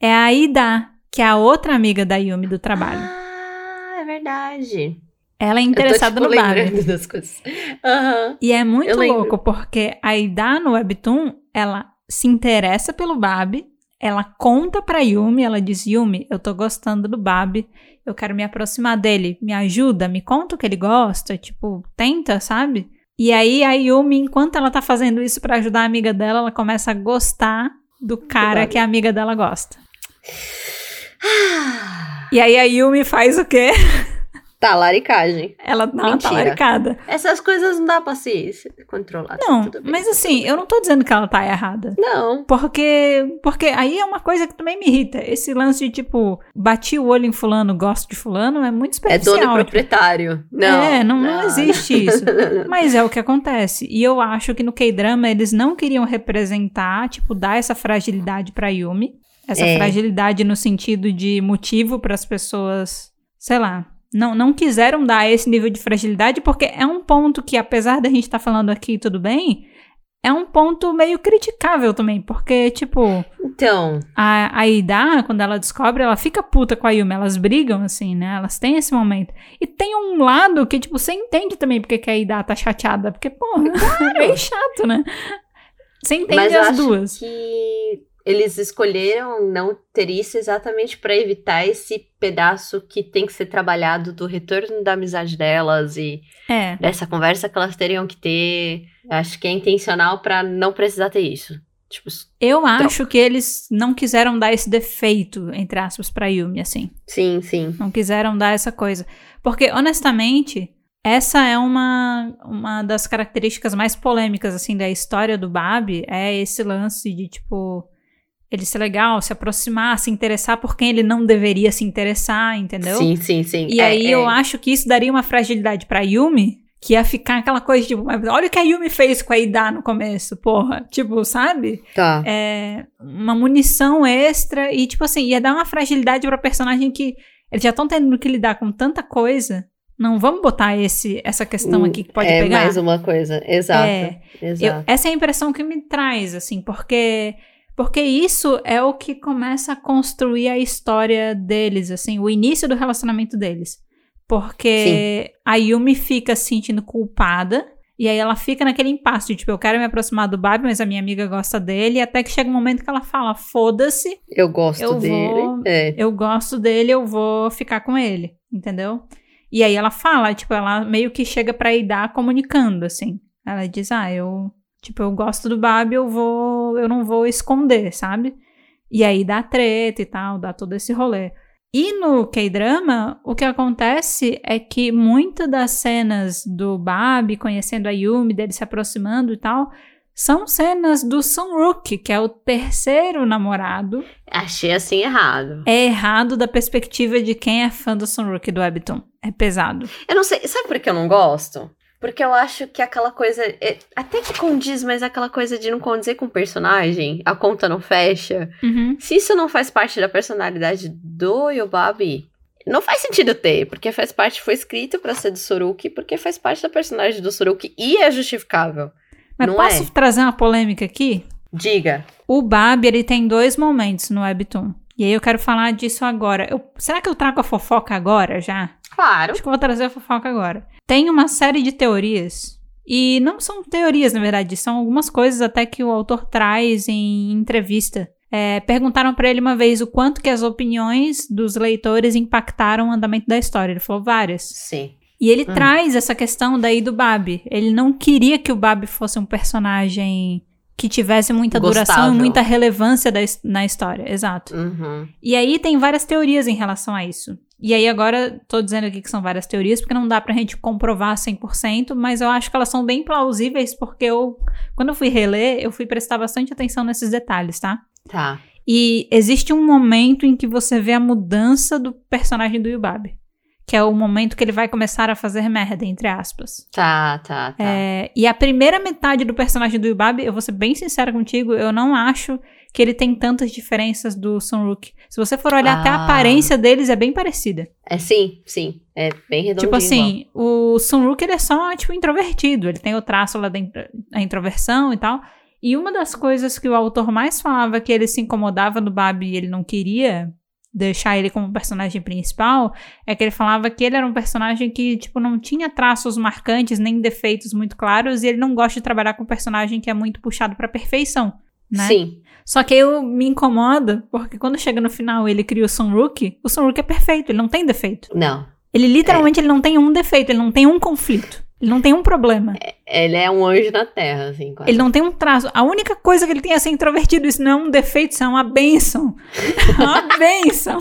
é a Ida, que é a outra amiga da Yumi do trabalho. Ah, é verdade. Ela é Eu tô, interessada tipo, no Babi. lembrando (laughs) das coisas. Aham. E é muito louco, porque a Ida no Webtoon, ela se interessa pelo Babi, ela conta pra Yumi, ela diz, Yumi, eu tô gostando do Babi, eu quero me aproximar dele, me ajuda, me conta o que ele gosta, tipo, tenta, sabe? E aí a Yumi, enquanto ela tá fazendo isso pra ajudar a amiga dela, ela começa a gostar do cara Babi. que a amiga dela gosta. (sighs) E aí a Yumi faz o quê? Tá, laricagem. Ela dá uma Mentira. talaricada. Essas coisas não dá pra se controlar. Não, mas assim, eu não tô dizendo que ela tá errada. Não. Porque, porque aí é uma coisa que também me irrita. Esse lance de, tipo, bati o olho em fulano, gosto de fulano, é muito É especial. dono e proprietário. Não. É, não- não existe (laughs) isso. Não, não. Mas é o que acontece. E eu acho que no K-drama eles não queriam representar, tipo, dar essa fragilidade pra Yumi. Essa É. fragilidade no sentido de motivo para as pessoas, sei lá, não, não quiseram dar esse nível de fragilidade porque é um ponto que, apesar da gente estar falando aqui tudo bem, é um ponto meio criticável também, porque, tipo, Então, a, a Ida, quando ela descobre, ela fica puta com a Yumi, elas brigam, assim, né? Elas têm esse momento. E tem um lado que, tipo, você entende também porque que a Ida tá chateada, porque, porra, (laughs) é meio chato, né? Você entende mas eu as acho duas. que eles escolheram não ter isso exatamente pra evitar esse pedaço que tem que ser trabalhado do retorno da amizade delas e É. dessa conversa que elas teriam que ter. Acho que é intencional pra não precisar ter isso. Tipo, Eu acho que eles não quiseram dar esse defeito, entre aspas, pra Yumi, assim. sim, sim. Não quiseram dar essa coisa. Porque, honestamente, essa é uma, uma das características mais polêmicas, assim, da história do Babi. É esse lance de, tipo, ele ser legal, se aproximar, se interessar por quem ele não deveria se interessar, entendeu? Sim, sim, sim. E É, aí é. eu acho que isso daria uma fragilidade pra Yumi, que ia ficar aquela coisa, tipo, "Mas olha o que a Yumi fez com a Ida no começo, porra. Tipo, sabe? Tá. é, uma munição extra e, tipo assim, ia dar uma fragilidade pra personagem que eles já estão tendo que lidar com tanta coisa. Não vamos botar esse, essa questão aqui que pode é pegar. mais uma coisa. Exato. É, eu- exato. essa é a impressão que me traz, assim, porque porque isso é o que começa a construir a história deles, assim, o início do relacionamento deles. Porque a Yumi fica se sentindo culpada e aí ela fica naquele impasse de, tipo, eu quero me aproximar do Babi, mas a minha amiga gosta dele, até que chega um momento que ela fala, foda-se, Eu gosto eu dele. vou- É. eu gosto dele, eu vou ficar com ele, entendeu? E aí ela fala, tipo, ela meio que chega pra Ida comunicando, assim. Ela diz, ah, eu, tipo, eu gosto do Babi, eu vou, eu não vou esconder, sabe? E aí dá treta e tal, dá todo esse rolê. E no K-drama, o que acontece é que muitas das cenas do Babi conhecendo a Yumi, dele se aproximando e tal, são cenas do Sunruk, que é o terceiro namorado Achei assim errado. é errado da perspectiva de quem é fã do Sunruk do Webtoon. É pesado. Eu não sei, sabe por que eu não gosto? Porque eu acho que aquela coisa. é- até que condiz, mas aquela coisa de não condizer com o personagem, a conta não fecha. Uhum. Se isso não faz parte da personalidade do Yobabi, não faz sentido ter, porque faz parte, foi escrito pra ser do Soruki, porque faz parte da personagem do Soruki e é justificável. Mas Não posso é? trazer uma polêmica aqui? Diga. O Babi, ele tem dois momentos no Webtoon. E aí eu quero falar disso agora. Eu- será que eu trago a fofoca agora já? Claro. Acho que eu vou trazer a fofoca agora. Tem uma série de teorias. E não são teorias, na verdade, são algumas coisas até que o autor traz em entrevista. É, perguntaram pra ele uma vez o quanto que as opiniões dos leitores impactaram o andamento da história. Ele falou várias. Sim. E ele Hum. traz essa questão daí do Babi. Ele não queria que o Babi fosse um personagem que tivesse muita duração Gostável. e muita relevância da na história. Exato. Uhum. E aí tem várias teorias em relação a isso. E aí agora tô dizendo aqui que são várias teorias porque não dá pra gente comprovar 100%, mas eu acho que elas são bem plausíveis porque eu quando eu fui reler, eu fui prestar bastante atenção nesses detalhes, tá? Tá. E existe um momento em que você vê a mudança do personagem do Yubab, que é o momento que ele vai começar a fazer merda, entre aspas. Tá, tá, tá. É, e a primeira metade do personagem do Yubab, eu vou ser bem sincera contigo, eu não acho que ele tem tantas diferenças do Sunruk. Se você for olhar até a Ah. aparência deles, é bem parecida. É sim, sim. É bem redondinho. tipo assim, o Sunruk ele é só, tipo, introvertido. Ele tem o traço lá da intro- introversão e tal. E uma das coisas que o autor mais falava que ele se incomodava no Babi e ele não queria deixar ele como personagem principal, é que ele falava que ele era um personagem que, tipo, não tinha traços marcantes nem defeitos muito claros e ele não gosta de trabalhar com um personagem que é muito puxado pra perfeição, né? Sim. Só que eu me incomoda porque quando chega no final e ele cria o Sunruk, o Sunruk é perfeito, ele não tem defeito. Não. Ele literalmente ele não tem um defeito, ele não tem um conflito. Ele não tem um problema. Ele é um anjo na terra, assim, quase. Ele não tem um traço. A única coisa que ele tem é ser introvertido. Isso não é um defeito, isso é uma benção. É (laughs) uma benção.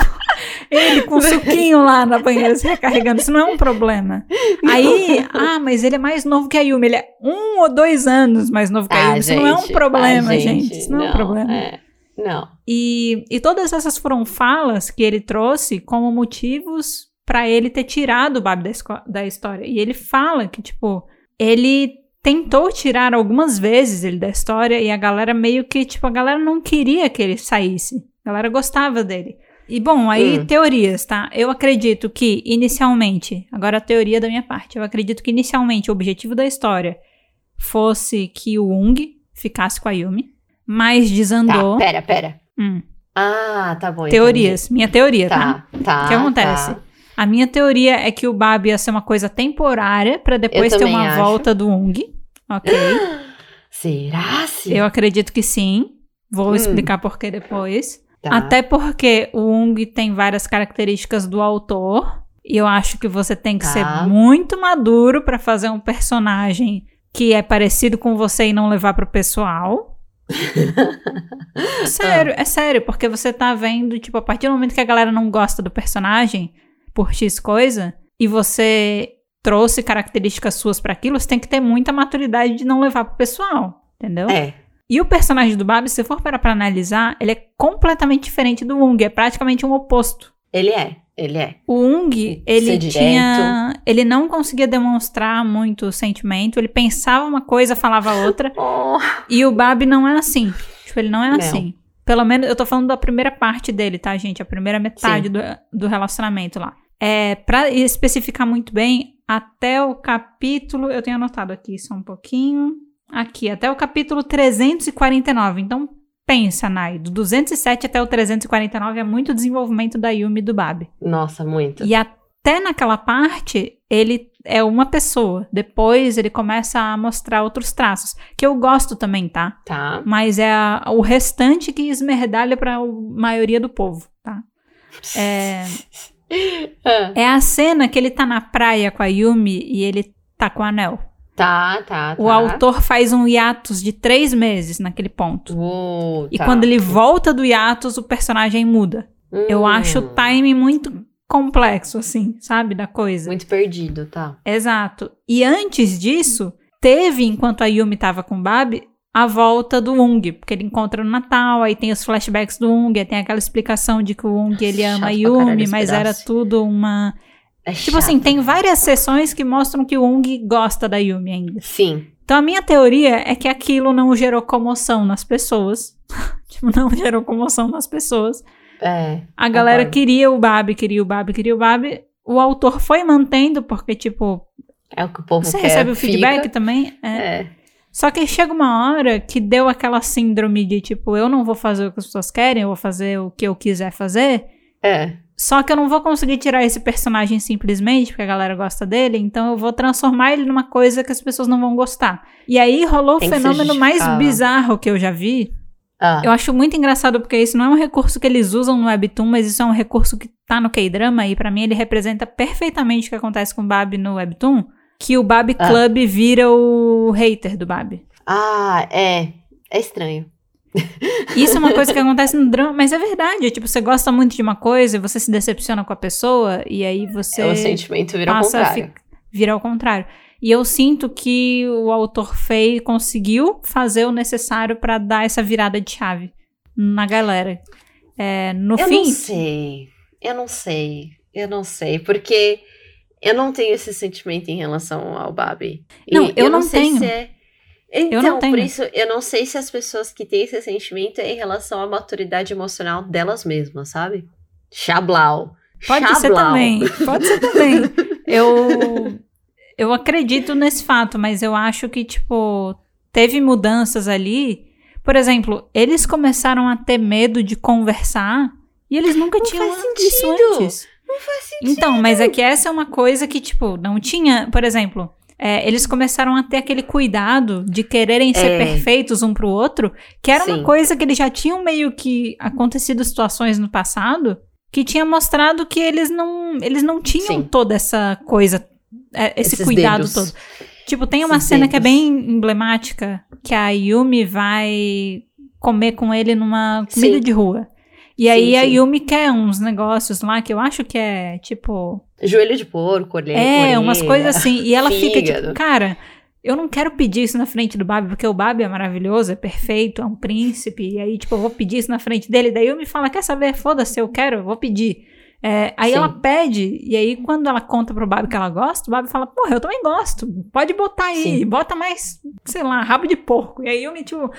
Ele com o suquinho lá na banheira se recarregando. Isso não é um problema. Aí, ah, mas ele é mais novo que a Yumi. Ele é um ou dois anos mais novo que a Ah, Yumi. Isso não é um gente, problema, ah, gente. Isso não, é um problema. é. Não. E, e todas essas foram falas que ele trouxe como motivos pra ele ter tirado o Bab da, da história. E ele fala que, tipo, ele tentou tirar algumas vezes ele da história e a galera meio que, tipo, a galera não queria que ele saísse. A galera gostava dele. E bom, aí Hum. teorias, tá? Eu acredito que inicialmente, agora a teoria da minha parte, eu acredito que inicialmente o objetivo da história fosse que o Ung ficasse com a Yumi, mas desandou. Tá, pera, pera. Hum. Ah, tá bom. entendi. Teorias. Minha teoria, tá? Tá, tá. O que acontece? tá. A minha teoria é que o Bab ia ser uma coisa temporária pra depois ter uma acho. volta do Ung. Ok. (gasps) Será? -se? Eu acredito que sim. Vou Hum. explicar por que depois. Tá. Até porque o Ung tem várias características do autor. E eu acho que você tem que Tá. ser muito maduro pra fazer um personagem que é parecido com você e não levar pro pessoal. (laughs) sério, é sério, porque você tá vendo, tipo, a partir do momento que a galera não gosta do personagem por X coisa, e você trouxe características suas pra aquilo, você tem que ter muita maturidade de não levar pro pessoal, entendeu? É. E o personagem do Bab, se for parar pra analisar, ele é completamente diferente do Ung, é praticamente um oposto. Ele é. Ele é. O Ung, ele tinha. Ele não conseguia demonstrar muito sentimento, ele pensava uma coisa, falava outra. (laughs) Oh. E o Bab não é assim. Tipo, ele não é Não. assim. Pelo menos, eu tô falando da primeira parte dele, tá, gente? A primeira metade do, do relacionamento lá. É, pra especificar muito bem, até o capítulo. Eu tenho anotado aqui só um pouquinho. Aqui, até o capítulo 349. Então, pensa, Nai. Do 207 até o 349 é muito desenvolvimento da Yumi e do Bab. Nossa, muito. E até naquela parte, ele é uma pessoa. Depois ele começa a mostrar outros traços. Que eu gosto também, tá? Tá. Mas é a- o restante que esmerdalha pra maioria do povo, tá? (laughs) É, (laughs) é a cena que ele tá na praia com a Yumi e ele tá com o anel. Tá, tá, tá. O autor faz um hiatus de três meses naquele ponto. Uh, E tá. quando ele volta do hiatus, o personagem muda. Eu Hum, acho o timing muito complexo, assim, sabe? Da coisa. Muito perdido, tá. Exato. E antes disso, teve, enquanto a Yumi tava com o Bab, a volta do Ung, porque ele encontra no Natal, aí tem os flashbacks do Ung, aí tem aquela explicação de que o Ung ele ama a Chato pra caralho Yumi, mas era pedaço. tudo uma. É Tipo assim, tem várias sessões que mostram que o Ung gosta da Yumi ainda. Sim. Então a minha teoria é que aquilo não gerou comoção nas pessoas. (laughs) tipo, não gerou comoção nas pessoas. É. A galera Concordo. queria o Bab, queria o Bab, queria o Bab. O autor foi mantendo, porque, tipo, É o que o povo você quer. recebe o feedback fica. também? É. É. Só que chega uma hora que deu aquela síndrome de, tipo, eu não vou fazer o que as pessoas querem, eu vou fazer o que eu quiser fazer. É. Só que eu não vou conseguir tirar esse personagem simplesmente porque a galera gosta dele, então eu vou transformar ele numa coisa que as pessoas não vão gostar. E aí rolou o Tem ser fenômeno mais bizarro que eu já vi, Ah, Eu acho muito engraçado porque isso não é um recurso que eles usam no Webtoon, mas isso é um recurso que tá no K-drama e pra mim ele representa perfeitamente o que acontece com o Bab no Webtoon, que o Bab Ah. Club vira o hater do Bab. ah, é. É estranho. Isso é uma coisa que (laughs) acontece no drama, mas é verdade. Tipo, você gosta muito de uma coisa e você se decepciona com a pessoa e aí você o sentimento vira ao passa a contrário. vira ao contrário. E eu sinto que o autor Fei conseguiu fazer o necessário pra dar essa virada de chave na galera. É, no Eu fim, não sei. Eu não sei. Eu não sei. Porque eu não tenho esse sentimento em relação ao Babi. E Não, eu não sei tenho. se é. Então, não por isso, eu não sei se as pessoas que têm esse sentimento é em relação à maturidade emocional delas mesmas, sabe? Chablau. pode ser também. Pode ser também. Eu, eu acredito nesse fato, mas eu acho que, tipo, teve mudanças ali. Por exemplo, eles começaram a ter medo de conversar e eles nunca Não tinham faz isso sentido. antes. Não faz sentido. Então, mas é que essa é uma coisa que, tipo, não tinha. Por exemplo, é, eles começaram a ter aquele cuidado de quererem ser É. perfeitos um pro outro, que era Sim. uma coisa que eles já tinham meio que acontecido situações no passado que tinha mostrado que eles não, eles não tinham Sim. toda essa coisa, é, esse Esses cuidado dedos. todo. Tipo, tem uma Esses cena que é dedos. bem emblemática, que a Yumi vai comer com ele numa comida Sim. de rua. E aí Sim, a sim. Yumi quer uns negócios lá que eu acho que é, tipo, Joelho de porco, orelha. é, umas orelha. coisas assim. E ela fica tipo, fígado. cara, eu não quero pedir isso na frente do Babi, porque o Babi é maravilhoso, é perfeito, é um príncipe. E aí, tipo, eu vou pedir isso na frente dele. Daí eu me fala, quer saber? Foda-se, eu quero, eu vou pedir. É, aí Sim. ela pede, e aí quando ela conta pro Babi que ela gosta, o Babi fala, porra, eu também gosto, pode botar aí, Sim. bota mais, sei lá, rabo de porco. E aí eu me, tipo,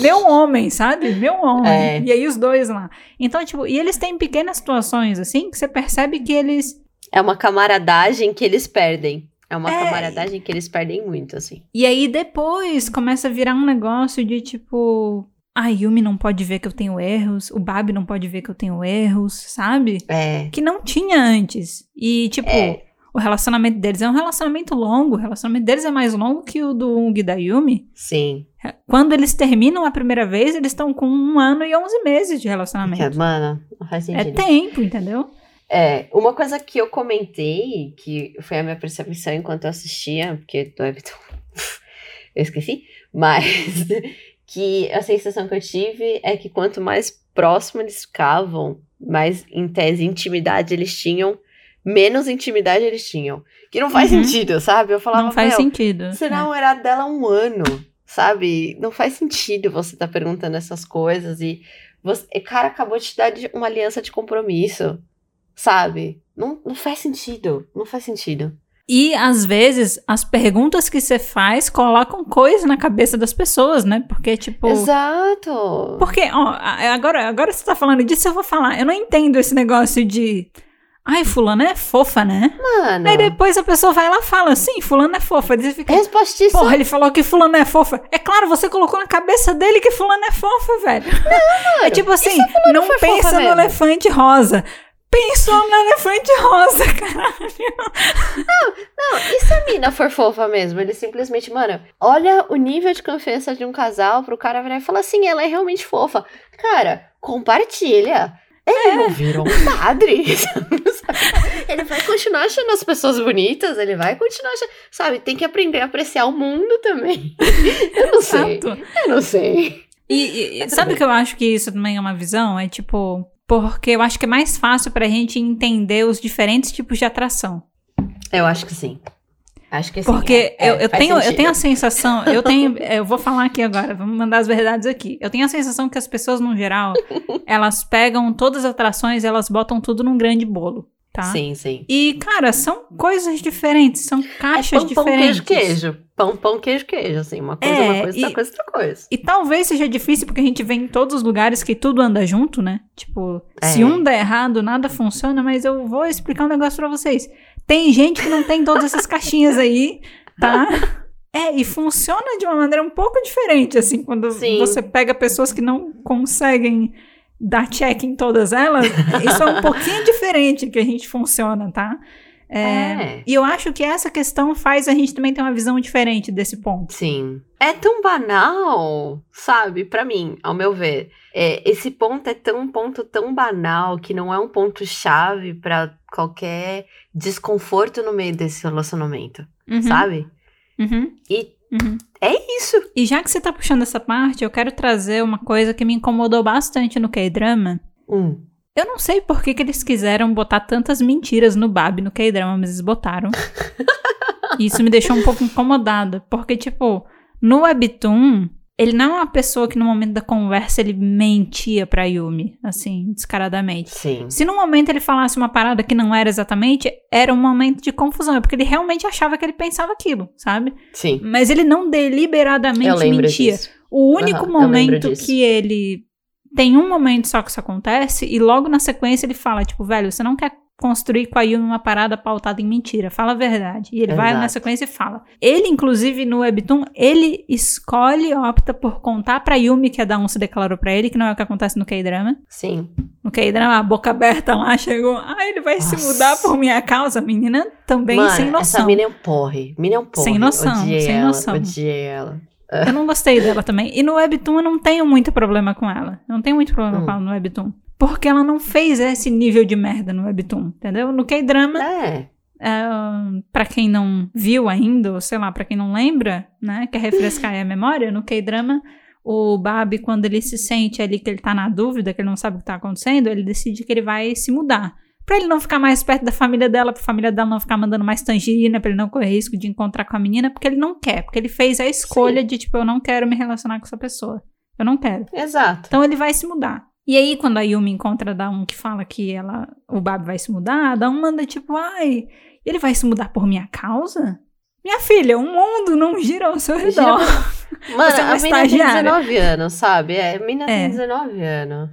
meu homem, sabe? Meu homem. É. E aí os dois lá. Então, tipo, e eles têm pequenas situações, assim, que você percebe que eles É uma camaradagem que eles perdem. É uma É. camaradagem que eles perdem muito, assim. E aí depois começa a virar um negócio de tipo. A Yumi não pode ver que eu tenho erros, o Babi não pode ver que eu tenho erros, sabe? É. Que não tinha antes. E, tipo, É. o relacionamento deles é um relacionamento longo. O relacionamento deles é mais longo que o do Ung e da Yumi. Sim. Quando eles terminam a primeira vez, eles estão com um ano e onze meses de relacionamento. mano, não faz É sentido. tempo, entendeu? É, uma coisa que eu comentei, que foi a minha percepção enquanto eu assistia, porque do Webtoon (laughs) eu esqueci, mas (laughs) que a sensação que eu tive é que quanto mais próximo eles ficavam, mais em tese intimidade eles tinham, menos intimidade eles tinham. Que não faz Uhum. sentido, sabe? Eu falava, não faz "Meu, sentido. Você É. não era dela há um ano, sabe? Não faz sentido você estar perguntando essas coisas e você, cara acabou de te dar uma aliança de compromisso, sabe? Não, não faz sentido, não faz sentido. E às vezes as perguntas que você faz colocam coisa na cabeça das pessoas, né? Porque, tipo. Exato. Porque, ó, agora, agora você tá falando disso, eu vou falar. Eu não entendo esse negócio de. Ai, fulano é fofa, né? Mano, Aí depois a pesça vai lá e fala, sim, fulano é fofa. Aí você fica. respostíssimo. Porra, ele falou que fulano é fofa. É claro, você colocou na cabeça dele que fulano é fofa, velho. é tipo assim, não pensa no mesmo? elefante rosa. Pensou no elefante rosa, (laughs) caralho. Não, e se a mina for fofa mesmo? Ele simplesmente, mano, olha o nível de confiança de um casal pro cara virar e falar assim, ela é realmente fofa. Cara, compartilha. Ele não virou um padre. (laughs) ele vai continuar achando as pessoas bonitas, ele vai continuar achando. Sabe, tem que aprender a apreciar o mundo também. Eu não sei. Exato. Eu não sei. E, e- sabe o que eu acho que isso também é uma visão? É tipo, porque eu acho que é mais fácil pra gente entender os diferentes tipos de atração. Eu acho que sim. Acho que sim. Porque é, eu, é, eu, tenho, eu tenho a (laughs) sensação, eu tenho, eu vou falar aqui agora, vamos mandar as verdades aqui. Eu tenho a sensação que as pessoas, no geral, (laughs) elas pegam todas as atrações e elas botam tudo num grande bolo, tá? Sim, sim. E, cara, são coisas diferentes, são caixas é pão, pão, diferentes. queijo, queijo. Pão, pão, queijo, queijo. Assim, uma coisa, É, uma coisa, outra e- coisa, outra coisa. E talvez seja difícil porque a gente vê em todos os lugares que tudo anda junto, né? Tipo, se É. um der errado, nada funciona, mas eu vou explicar um negócio pra vocês. Tem gente que não tem todas essas (laughs) caixinhas aí, tá? É, e funciona de uma maneira um pouco diferente, assim, quando Sim. você pega pessoas que não conseguem dar check em todas elas, isso é um pouquinho diferente que a gente funciona, tá? É, É. E eu acho que essa questão faz a gente também ter uma visão diferente desse ponto. Sim. É tão banal, sabe? Pra mim, ao meu ver. É, esse ponto é tão um ponto tão banal que não é um ponto chave pra qualquer desconforto no meio desse relacionamento, Uhum, sabe? uhum, E uhum. é isso. E já que você tá puxando essa parte, eu quero trazer uma coisa que me incomodou bastante no K-drama. Hum. Eu não sei por que, que eles quiseram botar tantas mentiras no Bab no K-drama, mas eles botaram. (laughs) Isso me deixou um pouco incomodada, porque, tipo, no Webtoon, ele não é uma pessoa que no momento da conversa ele mentia pra Yumi, assim, descaradamente. Sim. Se no momento ele falasse uma parada que não era exatamente, era um momento de confusão, é porque ele realmente achava que ele pensava aquilo, sabe? Sim. Mas ele não deliberadamente mentia. disso. O único lembro momento que ele tem um momento só que isso acontece e logo na sequência ele fala, tipo, velho, você não quer construir com a Yumi uma parada pautada em mentira, fala a verdade. E ele vai Exato. na sequência e fala. Ele, inclusive, no Webtoon, ele escolhe, opta por contar pra Yumi que a Dawn se declarou pra ele, que não é o que acontece no K-drama. Sim. No K-drama, a boca aberta lá, chegou, ah, ele vai se Nossa. mudar por minha causa, menina, também Mano, sem noção. essa mina é um porre. Mina é um porre. Sem noção, Odiei sem ela, noção. Odiei ela. Eu não gostei dela também. E no Webtoon eu não tenho muito problema com ela. Eu não tenho muito problema Hum. com ela no Webtoon. Porque ela não fez esse nível de merda no Webtoon, entendeu? No K-drama, É. é, pra quem não viu ainda, ou sei lá, pra quem não lembra, né, quer refrescar aí a memória, no K-drama, o Babi, quando ele se sente ali que ele tá na dúvida, que ele não sabe o que tá acontecendo, ele decide que ele vai se mudar. Pra ele não ficar mais perto da família dela, pra família dela não ficar mandando mais tangerina, pra ele não correr risco de encontrar com a menina, porque ele não quer, porque ele fez a escolha de, tipo, eu não quero me relacionar com essa pessoa. Eu não quero. Exato. Então ele vai se mudar. E aí, quando a Yumi encontra a Dawn que fala que ela, o Bab vai se mudar, a Dawn manda tipo, ai, ele vai se mudar por minha causa? Minha filha, o mundo não gira ao seu redor. (laughs) Mano, é a mina tem estagiária. 19 anos, sabe? É, a mina É. tem 19 anos.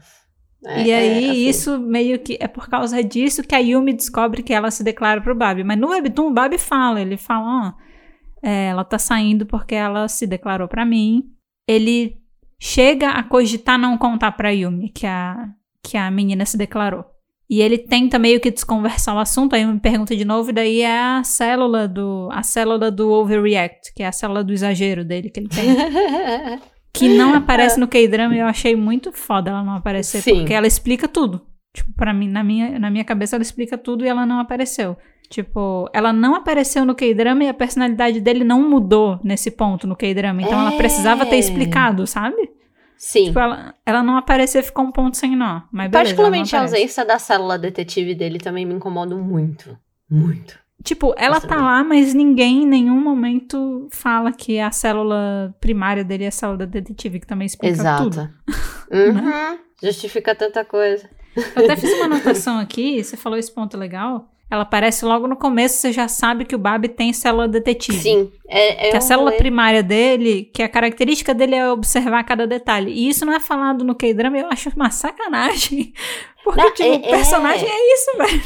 É, e aí, é, assim, isso meio que é por causa disso que a Yumi descobre que ela se declara pro Bab. Mas no Webtoon, o Bab fala, ele fala, ó, é, ela tá saindo porque ela se declarou pra mim. Ele chega a cogitar não contar pra Yumi que a, que a menina se declarou. E ele tenta meio que desconversar o assunto, aí me pergunta de novo, e daí é a célula do a célula do overreact, que é a célula do exagero dele que ele tem. (laughs) que não aparece no K-drama e eu achei muito foda ela não aparecer, Sim. porque ela explica tudo. Tipo, para mim, na minha, na minha cabeça ela explica tudo e ela não apareceu. Tipo, ela não apareceu no K-drama e a personalidade dele não mudou nesse ponto no K-drama. Então ela É. precisava ter explicado, sabe? Sim. Tipo, ela, ela não apareceu e ficou um ponto sem nó. Mas beleza, Particularmente ela a ausência da célula detetive dele também me incomoda muito. Muito. Tipo, ela Nossa, tá lá, mas ninguém em nenhum momento fala que a célula primária dele é a célula detetive, que também explica tudo. Exato. (laughs) Uhum. Justifica tanta coisa. Eu até fiz uma anotação aqui, você falou esse ponto legal. Ela aparece logo no começo, você já sabe que o Bab tem célula detetive. Sim. É, é Que a célula rolê- primária dele, que a característica dele é observar cada detalhe. E isso não é falado no K-drama, eu acho uma sacanagem. (laughs) Porque, Não, tipo, é- o personagem é, isso, velho.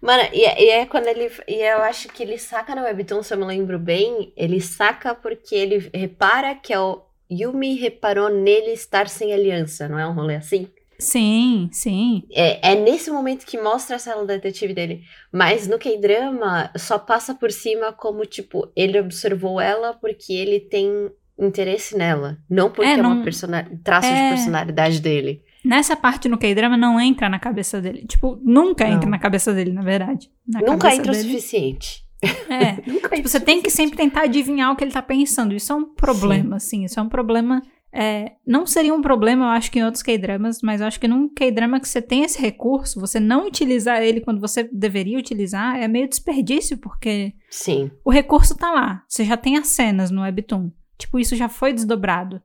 Mano, e, é- e é quando ele. E eu acho que ele saca no Webtoon, se eu me lembro bem, ele saca porque ele repara que é o Yumi reparou nele estar sem aliança, não é um rolê assim? Sim, sim. É, é nesse momento que mostra a célula detetive dele. Mas no K-drama só passa por cima como, tipo, ele observou ela porque ele tem interesse nela. Não porque É, é, não- uma persona... traço é. de personalidade dele. Nessa parte no K-drama não entra na cabeça dele. Tipo, nunca Não. entra na cabeça dele, na verdade. Na Nunca entra o dele. suficiente. É. (laughs) Nunca Tipo, você tem que sempre tentar adivinhar o que ele tá pensando. Isso é um problema, assim. Isso é um problema. É, não seria um problema, eu acho, que em outros K-dramas, mas eu acho que num K-drama que você tem esse recurso, você não utilizar ele quando você deveria utilizar, é meio desperdício, porque Sim. o recurso tá lá. Você já tem as cenas no Webtoon. Tipo, isso já foi desdobrado.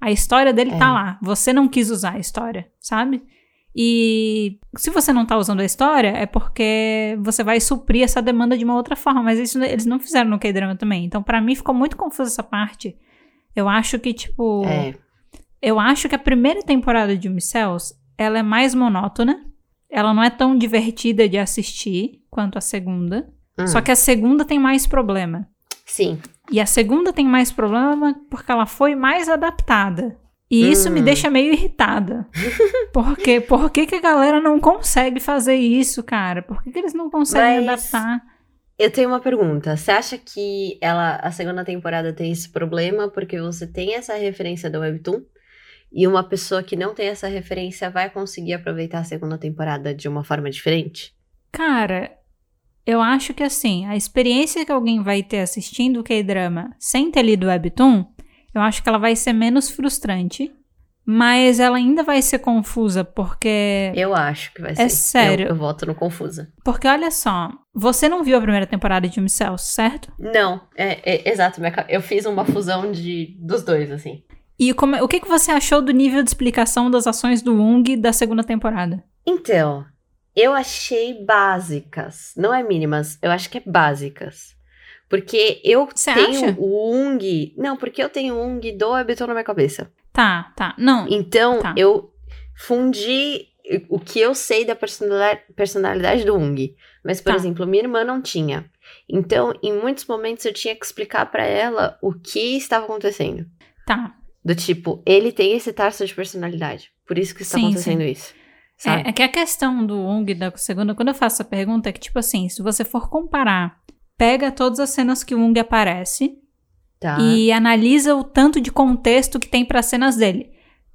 A história dele É. tá lá. Você não quis usar a história, sabe? E se você não tá usando a história, é porque você vai suprir essa demanda de uma outra forma. Mas isso eles não fizeram no K-drama também. Então, pra mim, ficou muito confusa essa parte. Eu acho que, tipo. É. Eu acho que a primeira temporada de Cells, ela é mais monótona. Ela não é tão divertida de assistir quanto a segunda. Hum. Só que a segunda tem mais problema. Sim. E a segunda tem mais problema porque ela foi mais adaptada. E isso me Hum. deixa meio irritada. (laughs) Porque por que, que a galera não consegue fazer isso, cara? Por que, que eles não conseguem Mas- adaptar? Eu tenho uma pergunta. Você acha que ela, a segunda temporada tem esse problema porque você tem essa referência do Webtoon? E uma pessoa que não tem essa referência vai conseguir aproveitar a segunda temporada de uma forma diferente? Cara, eu acho que assim, a experiência que alguém vai ter assistindo o K-drama sem ter lido o Webtoon, eu acho que ela vai ser menos frustrante. Mas ela ainda vai ser confusa, porque. Eu acho que vai ser. É sério. Eu, eu voto no confusa. Porque olha só, você não viu a primeira temporada de Cells, certo? Não, é, é exato. Eu fiz uma fusão de, dos dois, assim. E como, o que, que você achou do nível de explicação das ações do Ung da segunda temporada? Então, eu achei básicas. Não é mínimas, eu acho que é básicas. Porque eu Cê tenho acha? o Ung. Não, porque eu tenho o Ung do Webtoon na minha cabeça. Tá, tá. Não. Então, Tá. eu fundi o que eu sei da personalidade, do Ung. Mas, por Tá. exemplo, minha irmã não tinha. Então, em muitos momentos eu tinha que explicar pra ela o que estava acontecendo. Tá. Do tipo, ele tem esse traço de personalidade. Por isso que está Sim, acontecendo isso. Sabe? É, é que a questão do Ung da segunda, quando eu faço essa pergunta, é que, tipo assim, se você for comparar, pega todas as cenas que o Ung aparece Tá. e analisa o tanto de contexto que tem para cenas dele.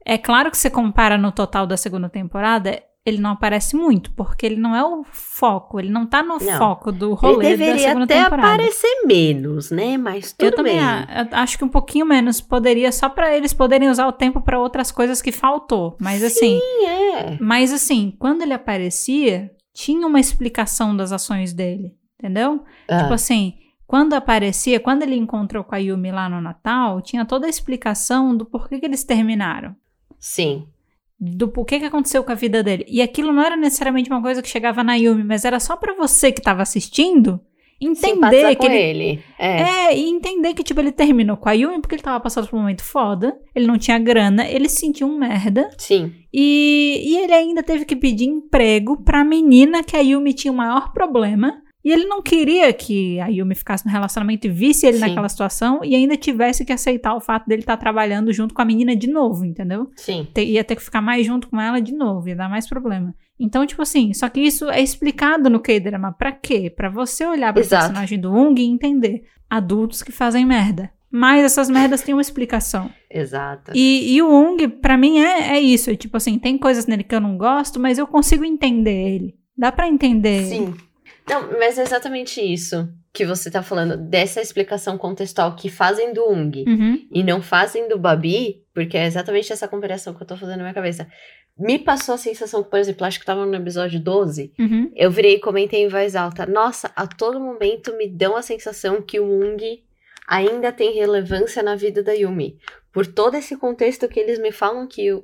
É claro que você compara no total da segunda temporada, ele não aparece muito, porque ele não é o foco, ele não tá no Não. foco do Ele rolê da deveria segunda até temporada. aparecer menos, né? Mas tudo Eu também a- acho que um pouquinho menos poderia, só pra eles poderem usar o tempo pra outras coisas que faltou. Mas assim, Sim, é. mas assim, quando ele aparecia, tinha uma explicação das ações dele, entendeu? Ah, Tipo assim, quando aparecia, quando ele encontrou com a Yumi lá no Natal, tinha toda a explicação do porquê que eles terminaram. sim. Do porquê que aconteceu com a vida dele. E aquilo não era necessariamente uma coisa que chegava na Yumi, mas era só pra você que tava assistindo entender que ele ele. É. é, e entender que, tipo, ele terminou com a Yumi porque ele tava passando por um momento foda, ele não tinha grana, ele se sentiu um merda, Sim. e, e ele ainda teve que pedir emprego pra menina que a Yumi tinha o maior problema, e ele não queria que a Yumi ficasse no relacionamento e visse ele Sim. naquela situação, e ainda tivesse que aceitar o fato dele estar trabalhando junto com a menina de novo, entendeu? Sim. Te- ia ter que ficar mais junto com ela de novo, ia dar mais problema. Então, tipo assim, só que isso é explicado no K-drama. Pra quê? Pra você olhar pro Exato. personagem do Ung e entender. Adultos que fazem merda. Mas essas merdas têm uma explicação. Exato. E, e o Ung, pra mim, é, é isso. É tipo assim, tem coisas nele que eu não gosto, mas eu consigo entender ele. Dá pra entender. ele. Não, mas é exatamente isso que você tá falando, dessa explicação contextual que fazem do Ung Uhum. e não fazem do Babi, porque é exatamente essa comparação que eu tô fazendo na minha cabeça. Me passou a sensação que, por exemplo, acho que tava no episódio 12, Uhum. eu virei e comentei em voz alta. Nossa, a todo momento me dão a sensação que o Ung ainda tem relevância na vida da Yumi. Por todo esse contexto que eles me falam que o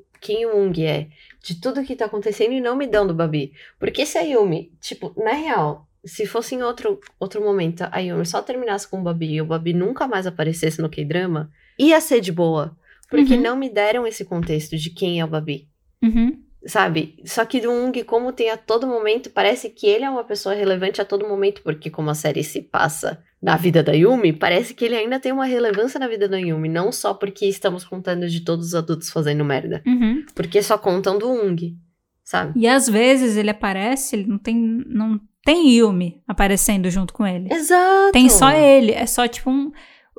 Ung é, de tudo que tá acontecendo e não me dão do Babi. Porque se a Yumi, tipo, na real, se fosse em outro, outro momento, a Yumi só terminasse com o Babi e o Babi nunca mais aparecesse no K-drama, ia ser de boa. Porque Uhum. não me deram esse contexto de quem é o Babi Uhum. sabe? Só que do Ung, como tem a todo momento, parece que ele é uma pessoa relevante a todo momento, porque como a série se passa na vida da Yumi, parece que ele ainda tem uma relevância na vida da Yumi, não só porque estamos contando de todos os adultos fazendo merda, Uhum. porque só contam do Ung, sabe? E às vezes ele aparece, ele não tem, não tem Yumi aparecendo junto com ele. Exato! Tem só ele. É só tipo um.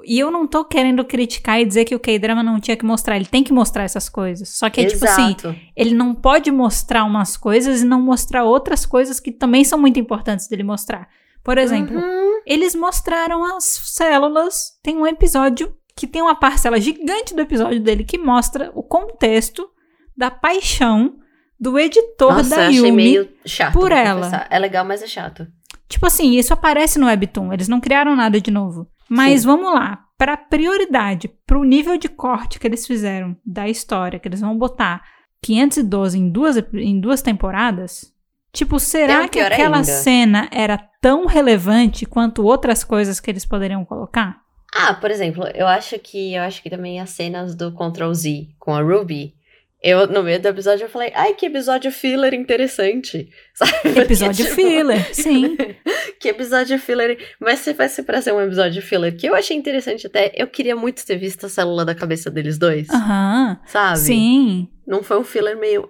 E eu não tô querendo criticar e dizer que o K-drama não tinha que mostrar. Ele tem que mostrar essas coisas. Só que é tipo assim, Exato. ele não pode mostrar umas coisas e não mostrar outras coisas que também são muito importantes dele mostrar. Por exemplo, Uhum. eles mostraram as células. Tem um episódio que tem uma parcela gigante do episódio dele que mostra o contexto da paixão do editor Nossa, da Yumi meio chato. por ela. confessar. É legal, mas é chato. Tipo assim, isso aparece no Webtoon, eles não criaram nada de novo. Mas Sim. vamos lá, pra prioridade, pro nível de corte que eles fizeram da história, que eles vão botar 512 em duas, em duas temporadas. Tipo, será que aquela ainda. cena era tão relevante quanto outras coisas que eles poderiam colocar? Ah, por exemplo, eu acho que eu acho que também as cenas do Control Z com a Ruby, eu no meio do episódio eu falei, ai que episódio filler interessante, (laughs) sabe? Porque, Episódio tipo, filler, sim. (laughs) Que episódio filler, mas se ser pra ser um episódio filler que eu achei interessante até, eu queria muito ter visto a célula da cabeça deles dois, Aham, sabe? sim, Não foi um filler meio,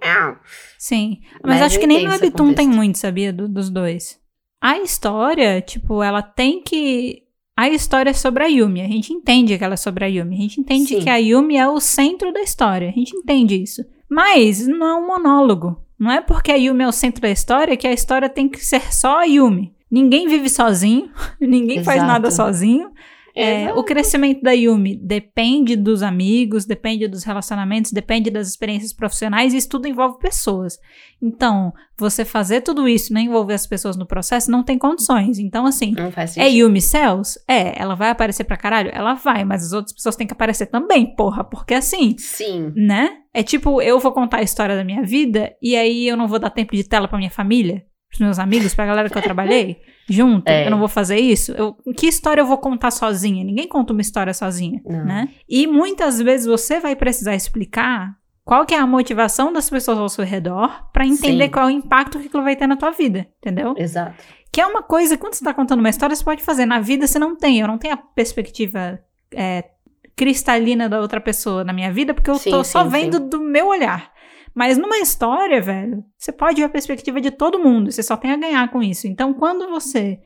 sim. Mas, Mas acho que nem no Webtoon tem muito, sabia, do- dos dois. a história, tipo, ela tem que. A história é sobre a Yumi. A gente entende que ela é sobre a Yumi. A gente entende Sim. que a Yumi é o centro da história. A gente entende isso. Mas não é um monólogo. Não é porque a Yumi é o centro da história que a história tem que ser só a Yumi. Ninguém vive sozinho, (laughs) ninguém faz Exato. nada sozinho. É, Exato. o crescimento da Yumi depende dos amigos, depende dos relacionamentos, depende das experiências profissionais e isso tudo envolve pessoas. Então, você fazer tudo isso e não envolver as pessoas no processo não tem condições. Então, assim, é. Yumi Cells? É, ela vai aparecer pra caralho? Ela vai, mas as outras pessoas têm que aparecer também, porra, porque assim, Sim. né? É tipo, eu vou contar a história da minha vida e aí eu não vou dar tempo de tela pra minha família, pros meus amigos, pra galera que eu trabalhei (laughs) junto. É. Eu não vou fazer isso. Eu, que história eu vou contar sozinha? Ninguém conta uma história sozinha, Não. né? E muitas vezes você vai precisar explicar qual que é a motivação das pessoas ao seu redor pra entender Sim. qual é o impacto que aquilo vai ter na tua vida, entendeu? Exato. Que é uma coisa, quando você tá contando uma história, você pode fazer. Na vida você não tem. Eu não tenho a perspectiva é, cristalina da outra pessoa na minha vida, porque eu Sim, tô só sim, vendo do meu olhar. Mas numa história, velho, você pode ver a perspectiva de todo mundo. Você só tem a ganhar com isso. Então, quando você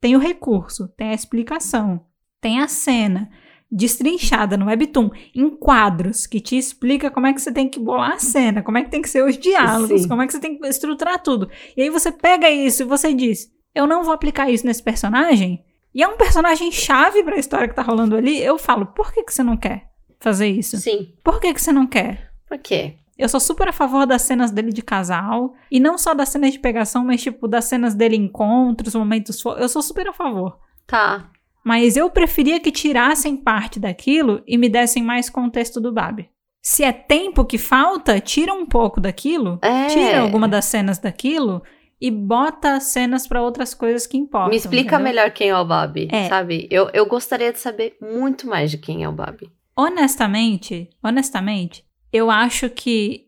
tem o recurso, tem a explicação, tem a cena destrinchada no Webtoon, em quadros, que te explica como é que você tem que bolar a cena, como é que tem que ser os diálogos, Sim. como é que você tem que estruturar tudo. E aí você pega isso e você diz: Eu não vou aplicar isso nesse personagem. E é um personagem chave pra história que tá rolando ali. Eu falo: Por que, que você não quer fazer isso? Sim. Por que, que você não quer? Por quê? Eu sou super a favor das cenas dele de casal. E não só das cenas de pegação, mas tipo, das cenas dele encontros, momentos. fo- Eu sou super a favor. Tá. Mas eu preferia que tirassem parte daquilo e me dessem mais contexto do Babi. Se é tempo que falta, tira um pouco daquilo, É. tira alguma das cenas daquilo e bota as cenas pra outras coisas que importam. Me explica entendeu? melhor quem é o Bob, É. sabe? Eu, eu gostaria de saber muito mais de quem é o Bob. Honestamente, honestamente, eu acho que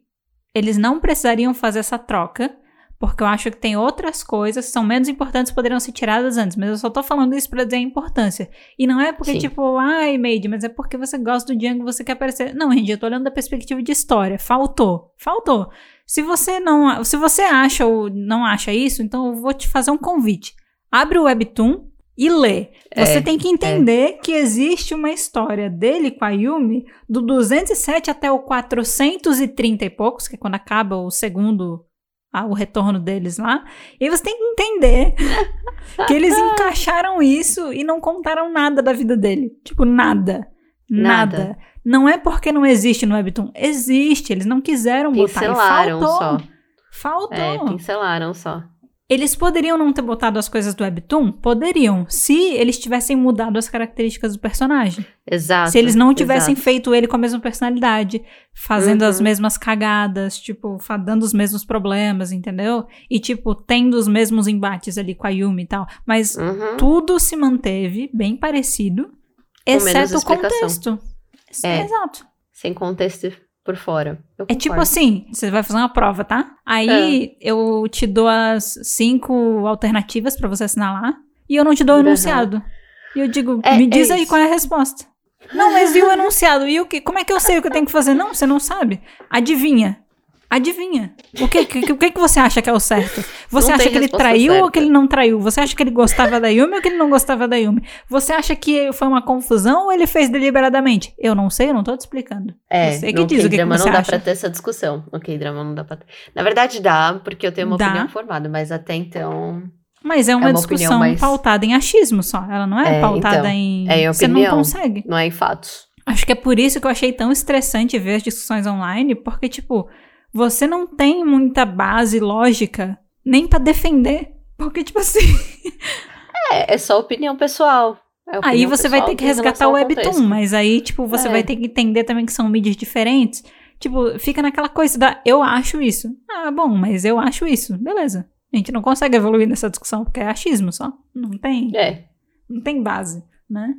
eles não precisariam fazer essa troca, porque eu acho que tem outras coisas que são menos importantes que poderiam ser tiradas antes, mas eu só tô falando isso pra dizer a importância. E não é porque, Sim. tipo, ai, Made, mas é porque você gosta do Django e você quer aparecer. Não, gente, eu tô olhando da perspectiva de história. Faltou. Faltou. Se você não. Se você acha ou não acha isso, então eu vou te fazer um convite. Abre o Webtoon e lê. Você É, tem que entender que existe uma história dele com a Yumi do 207 até o 430 e poucos, que é quando acaba o segundo, ah, o retorno deles lá. E você tem que entender (laughs) que eles encaixaram isso e não contaram nada da vida dele. Tipo, nada. Nada. Nada. Não é porque não existe no Webtoon. Existe. Eles não quiseram botar. E Pincelaram faltou. só. Faltou. É, pincelaram só. Eles poderiam não ter botado as coisas do Webtoon? Poderiam, se eles tivessem mudado as características do personagem. Exato. se eles não tivessem exato. feito ele com a mesma personalidade, fazendo as Uhum. mesmas cagadas, tipo, dando os mesmos problemas, entendeu? E, tipo, tendo os mesmos embates ali com a Yumi e tal. Mas Uhum. tudo se manteve bem parecido, menos exceto o contexto. É. Exato. Sem contexto por fora. É tipo assim, você vai fazer uma prova, tá? Aí eu te dou as cinco alternativas pra você assinar lá e eu não te dou o Uhum. enunciado. E eu digo, É- me é diz aí isso. qual é a resposta. Não, mas e o enunciado? E o que? Como é que eu sei o que eu tenho que fazer? Não, você não sabe. Adivinha. Adivinha. O que, que, o que, que você acha que é o certo? Você Não acha que ele traiu ou certa. que ele não traiu? Você acha que ele gostava da Yumi ou que ele não gostava da Yumi? Você acha que foi uma confusão ou ele fez deliberadamente? Eu não sei, eu não tô te explicando. É, Você que diz o que que você não dá acha. pra ter essa discussão. No K-drama não dá pra ter. Na verdade dá, porque eu tenho uma Dá. opinião formada, mas até então... Mas é uma, É uma discussão opinião mais- pautada em achismo só. Ela não é, É, pautada então, em. é em Você não opinião. consegue. Não é em fatos. Acho que é por isso que eu achei tão estressante ver as discussões online, porque, tipo, você não tem muita base lógica nem pra defender. Porque, tipo assim. É, é só opinião pessoal. É opinião aí você vai pessoal ter que resgatar o Webtoon, mas aí, tipo, você É. vai ter que entender também que são mídias diferentes. Tipo, fica naquela coisa da eu acho isso. Ah, bom, mas eu acho isso. Beleza. A gente não consegue evoluir nessa discussão porque é achismo só. Não tem. É, não tem base, né?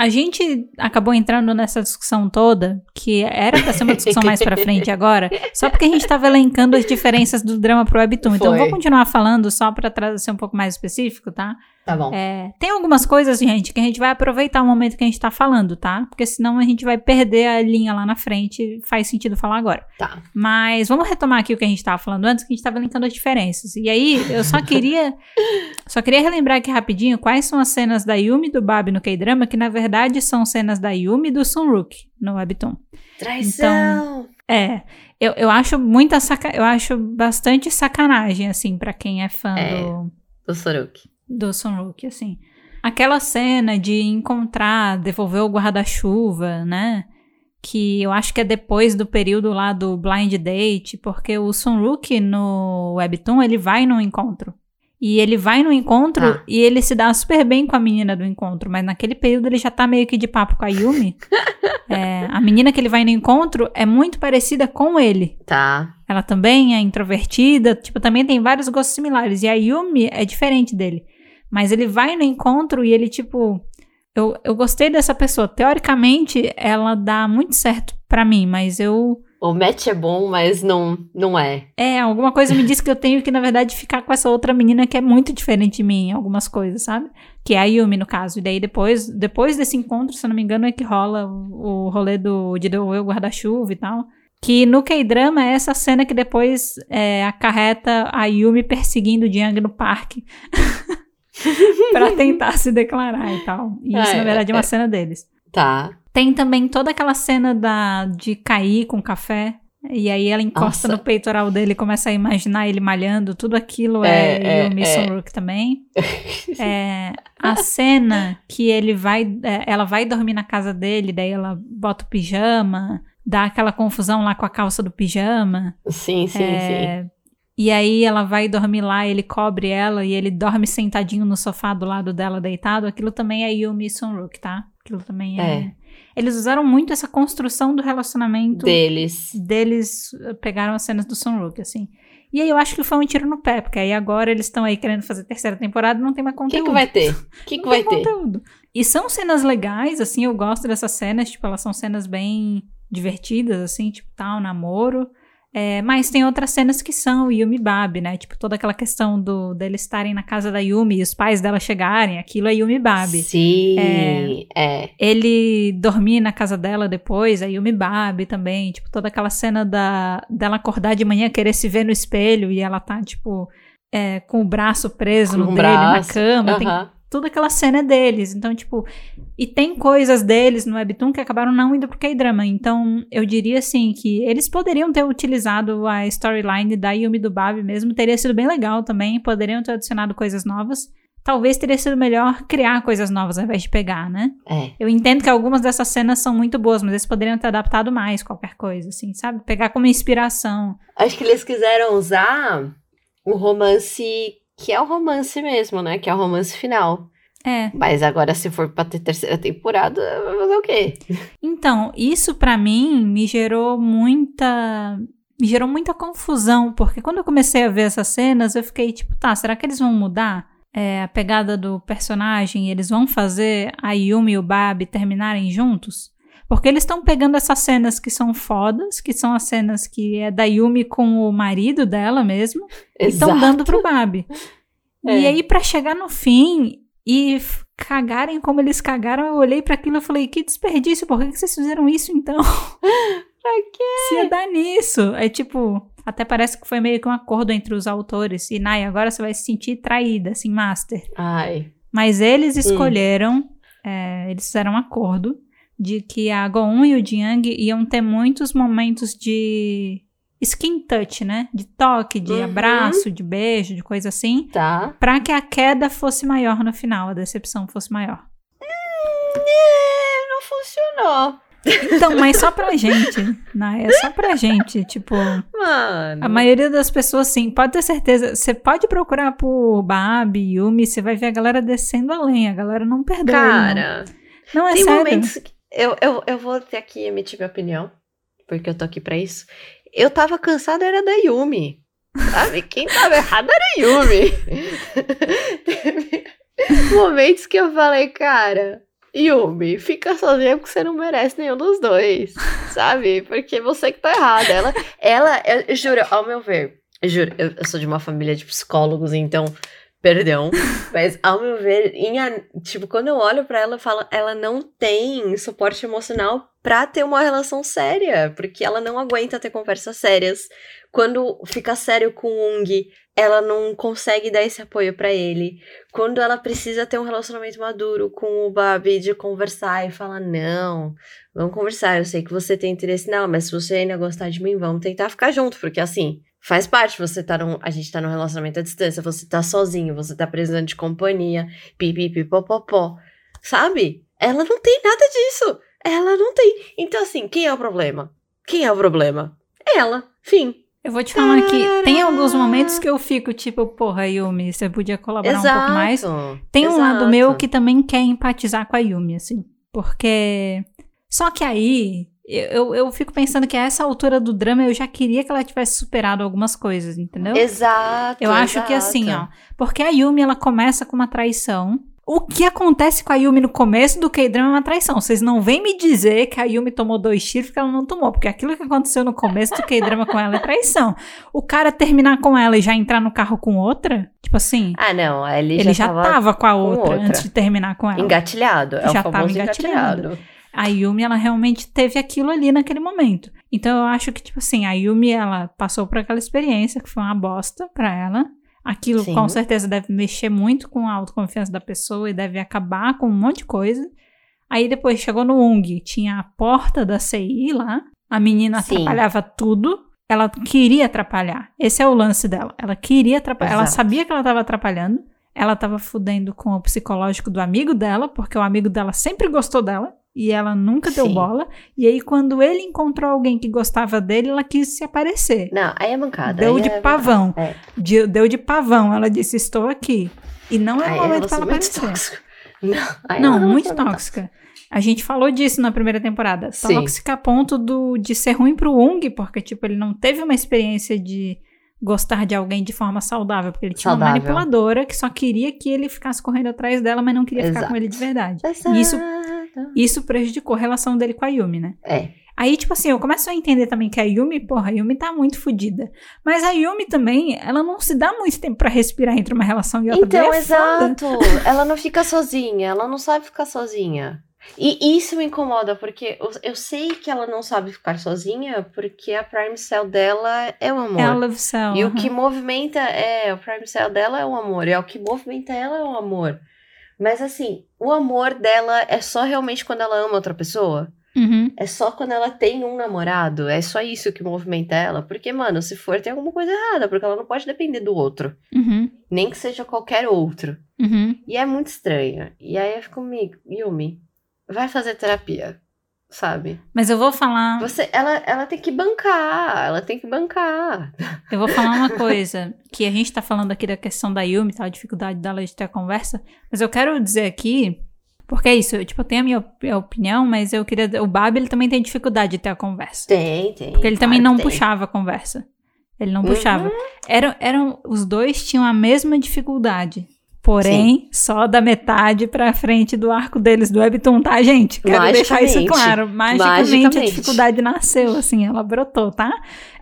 A gente acabou entrando nessa discussão toda, que era pra ser uma discussão mais pra frente (laughs) agora, só porque a gente tava elencando as diferenças do drama pro webtoon. Então eu vou Foi. continuar falando só pra trazer um pouco mais específico, tá? Tá bom. É, tem algumas coisas, gente, que a gente vai aproveitar o momento que a gente tá falando, tá? Porque senão a gente vai perder a linha lá na frente. Faz sentido falar agora. Tá. Mas vamos retomar aqui o que a gente tava falando antes, que a gente tava linkando as diferenças. E aí, eu só queria. (laughs) só queria relembrar aqui rapidinho quais são as cenas da Yumi e do Babi no K-drama, que na verdade são cenas da Yumi e do Sunruk no Webtoon. Traição! É, eu, eu acho muita saca... eu acho bastante sacanagem, assim, pra quem é fã É. do, Do Soruki. Do Sunruk, assim. Aquela cena de encontrar, devolver o guarda-chuva, né? Que eu acho que é depois do período lá do blind date, porque o Sunruk no Webtoon, ele vai no encontro. E ele vai no encontro Ah. e ele se dá super bem com a menina do encontro, mas naquele período ele já tá meio que de papo com a Yumi. (laughs) É, a menina que ele vai no encontro é muito parecida com ele. Tá. Ela também é introvertida, tipo, também tem vários gostos similares. E a Yumi é diferente dele. Mas ele vai no encontro e ele, tipo. Eu, eu gostei dessa pessoa. Teoricamente, ela dá muito certo pra mim, mas eu. O match é bom, mas não, não é. É, alguma coisa me diz que eu tenho que, na verdade, ficar com essa outra menina que é muito diferente de mim em algumas coisas, sabe? Que é a Yumi, no caso. E daí, depois, depois desse encontro, se eu não me engano, é que rola o, o rolê do, de devolver o guarda-chuva e tal. Que no K-drama é essa cena que depois é, acarreta a Yumi perseguindo o Jiang no parque. (laughs) (laughs) pra tentar se declarar e tal. E isso, É, na verdade, é uma é. cena deles. Tá. Tem também toda aquela cena da, de cair com café. E aí ela encosta Nossa. no peitoral dele e começa a imaginar ele malhando. Tudo aquilo é, É, é, Yumi é. Sunruk também. (laughs) É, a cena que ele vai. é, ela vai dormir na casa dele, daí ela bota o pijama, dá aquela confusão lá com a calça do pijama. Sim, sim, sim. E aí ela vai dormir lá, ele cobre ela e ele dorme sentadinho no sofá do lado dela deitado. Aquilo também é Yumi Sunruk, tá? Aquilo também é. É. Eles usaram muito essa construção do relacionamento Deles. deles, eh, pegaram as cenas do Sunruk, assim. E aí eu acho que foi um tiro no pé, porque aí agora eles estão aí querendo fazer terceira temporada e não tem mais O que, conteúdo. que vai ter? O (laughs) que, que vai ter? conteúdo. E são cenas legais, assim, eu gosto dessas cenas, tipo, elas são cenas bem divertidas, assim, tipo, tal, namoro. É, mas tem outras cenas que são Yumi Babi, né? Tipo, toda aquela questão do deles estarem na casa da Yumi e os pais dela chegarem, aquilo é Yumi Babi. Sim, é. Ele dormir na casa dela depois, a Yumi Babi também, tipo, toda aquela cena da, dela acordar de manhã, querer se ver no espelho e ela tá, tipo, é, com o braço preso Com no o dele, na braço, cama, tem Aham. Toda aquela cena é deles. Então, tipo, e tem coisas deles no Webtoon que acabaram não indo pro K-drama. Então, eu diria assim que eles poderiam ter utilizado a storyline da Yumi do Babi mesmo, teria sido bem legal também, poderiam ter adicionado coisas novas. Talvez teria sido melhor criar coisas novas ao invés de pegar, né? É. Eu entendo que algumas dessas cenas são muito boas, mas eles poderiam ter adaptado mais qualquer coisa, assim, sabe? Pegar como inspiração. Acho que eles quiseram usar o romance que é o romance mesmo, né? Que é o romance final. É. Mas agora, se for pra ter terceira temporada, vai fazer o quê? Então, isso pra mim me gerou muita. Me gerou muita confusão, porque quando eu comecei a ver essas cenas, eu fiquei tipo, tá, será que eles vão mudar é, a pegada do personagem? e Eles vão fazer a Yumi e o Babi terminarem juntos? Porque eles estão pegando essas cenas que são fodas, que são as cenas que é da Yumi com o marido dela mesmo, e estão Exato. dando pro Babi. É. E aí, pra chegar no fim e cagarem como eles cagaram, eu olhei pra aquilo e falei, que desperdício, por que vocês fizeram isso então? (laughs) Pra quê? Se ia dar nisso. É tipo, até parece que foi meio que um acordo entre os autores. E Nai, agora você vai se sentir traída, assim, Master. Ai. Mas eles escolheram, é, eles fizeram um acordo de que a Go-1 e o Jiang iam ter muitos momentos de skin touch, né? De toque, de Uhum. abraço, de beijo, de coisa assim. Tá. Pra que a queda fosse maior no final, a decepção fosse maior. É, não funcionou. Então, mas só pra gente, né? É só pra gente, tipo... Mano. A maioria das pessoas, sim, pode ter certeza. Você pode procurar por Babi, Yumi, você vai ver a galera descendo além. A galera não perdoa. ele, Cara, não, não é tem sério. momentos que. Eu, eu, eu vou ter aqui emitir minha opinião, porque eu tô aqui pra isso. Eu tava cansada, era da Yumi. Sabe? Quem tava errado era a Yumi. (laughs) Teve momentos que eu falei, cara, Yumi, fica sozinha porque você não merece nenhum dos dois. Sabe? Porque você que tá errada. Ela, ela eu, eu juro, ao meu ver, eu juro, eu, eu sou de uma família de psicólogos, então Perdão. (laughs) Mas, ao meu ver, em tipo, quando eu olho pra ela, eu falo, ela não tem suporte emocional pra ter uma relação séria. Porque ela não aguenta ter conversas sérias. Quando fica sério com o Ung, ela não consegue dar esse apoio pra ele. Quando ela precisa ter um relacionamento maduro com o Babi, de conversar e falar, não, vamos conversar, eu sei que você tem interesse nela, mas se você ainda gostar de mim, vamos tentar ficar junto, porque assim, faz parte, você tá num, a gente tá num relacionamento à distância, você tá sozinho, você tá precisando de companhia, pipipi, popopó, sabe? Ela não tem nada disso, ela não tem. Então assim, quem é o problema? Quem é o problema? Ela, fim. Eu vou te falar que tem alguns momentos que eu fico tipo, porra, Yumi, você podia colaborar um pouco mais. Tem um lado exato. meu que também quer empatizar com a Yumi, assim. Porque. Só que aí. Eu, eu, fico pensando que a essa altura do drama eu já queria que ela tivesse superado algumas coisas, entendeu? Exato. Eu acho que assim, ó. exato. Porque a Yumi, ela começa com uma traição. O que acontece com a Yumi no começo do K-drama é uma traição. Vocês não vêm me dizer que a Yumi tomou dois tiros porque ela não tomou. Porque aquilo que aconteceu no começo do K-drama com ela é traição. O cara terminar com ela e já entrar no carro com outra, tipo assim, Ah, não, ele, ele já, tava tava com a outra, outra. antes de terminar com ela. engatilhado. É Já o tava famoso engatilhado. engatilhado. A Yumi, ela realmente teve aquilo ali naquele momento. Então eu acho que, tipo assim, a Yumi, ela passou por aquela experiência que foi uma bosta pra ela. Aquilo Sim. com certeza deve mexer muito com a autoconfiança da pessoa e deve acabar com um monte de coisa. Aí depois chegou no UNG, tinha a porta da CI lá, a menina Sim. atrapalhava tudo. Ela queria atrapalhar. Esse é o lance dela. Ela queria atrapalhar. Ela sabia que ela estava atrapalhando. Ela estava fudendo com o psicológico do amigo dela, porque o amigo dela sempre gostou dela e ela nunca deu Sim. bola. E aí, quando ele encontrou alguém que gostava dele, ela quis se aparecer. Não, aí é mancada. Deu aí de é pavão. É. De- deu de pavão. Ela disse: Estou aqui. E não era Aí o é momento pra ela aparecer. tóxico. Não, Não, é muito relacionamento tóxica. A gente falou disso na primeira temporada. Sim. Tóxica a ponto do, de ser ruim pro Ung, porque, tipo, ele não teve uma experiência de gostar de alguém de forma saudável, porque ele tinha uma Saudável. manipuladora que só queria que ele ficasse correndo atrás dela, mas não queria ficar Exato. com ele de verdade. Exato. E isso, isso prejudicou a relação dele com a Yumi, né? É. Aí, tipo assim, eu começo a entender também que a Yumi, porra, a Yumi tá muito fodida. Mas a Yumi também, ela não se dá muito tempo pra respirar entre uma relação e outra. Então, é exato. Ela não fica sozinha, ela não sabe ficar sozinha. E isso me incomoda, porque eu, eu sei que ela não sabe ficar sozinha, porque a Prime Cell dela é o amor. É a Love Cell. E o aham. que movimenta é, o Prime Cell dela é o amor, e é o que movimenta ela é o amor. Mas assim, o amor dela é só realmente quando ela ama outra pessoa? Uhum. É só quando ela tem um namorado? É só isso que movimenta ela? Porque, mano, se for, tem alguma coisa errada, porque ela não pode depender do outro. Uhum. Nem que seja qualquer outro. Uhum. E é muito estranho. E aí eu fico comigo, Yumi, vai fazer terapia, sabe? Mas eu vou falar, Você, ela, ela tem que bancar, ela tem que bancar. eu vou falar uma coisa, que a gente tá falando aqui da questão da Yumi, tá, a dificuldade dela de ter a conversa, mas eu quero dizer aqui, porque é isso, eu, tipo, eu tenho a minha op- opinião, mas eu queria, o Babi, ele também tem dificuldade de ter a conversa. Tem, tem. Porque ele também não puxava a conversa. Ele não Uhum. puxava. Eram, eram, os dois tinham a mesma dificuldade. Porém, só da metade pra frente do arco deles do Webtoon, tá, gente? Quero deixar isso claro. Magicamente, a Magicamente. dificuldade nasceu, assim, ela brotou, tá?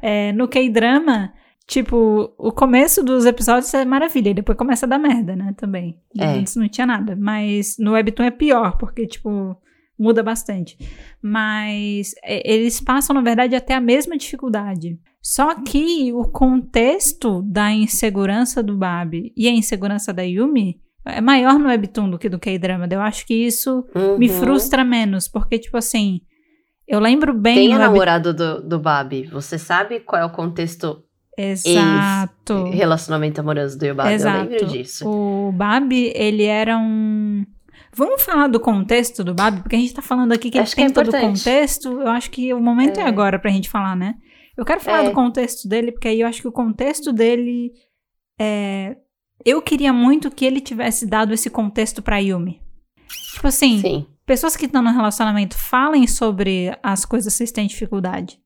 É, no K-drama, tipo, o começo dos episódios é maravilha, e depois começa a dar merda, né, também. É. Antes não tinha nada. Mas no Webtoon é pior, porque, tipo, muda bastante. Mas é, eles passam, na verdade, até a mesma dificuldade. Só que o contexto da insegurança do Babi e a insegurança da Yumi é maior no Webtoon do que do K-Drama. Eu acho que isso me Uhum. frustra menos, porque, tipo assim, eu lembro bem é no Web- namorado do, do Babi? Você sabe qual é o contexto Exato. relacionamento amoroso do Yobab? Eu Exato. lembro disso. O Babi, ele era um. Vamos falar do contexto do Babi, porque a gente tá falando aqui que Acho ele que é tem todo o importante. contexto. Eu acho que o momento é, É. agora pra gente falar, né? Eu quero falar É. do contexto dele, porque aí eu acho que o contexto dele é. Eu queria muito que ele tivesse dado esse contexto pra Yumi. Tipo assim, Sim. pessoas que estão no relacionamento falem sobre as coisas que vocês têm dificuldade.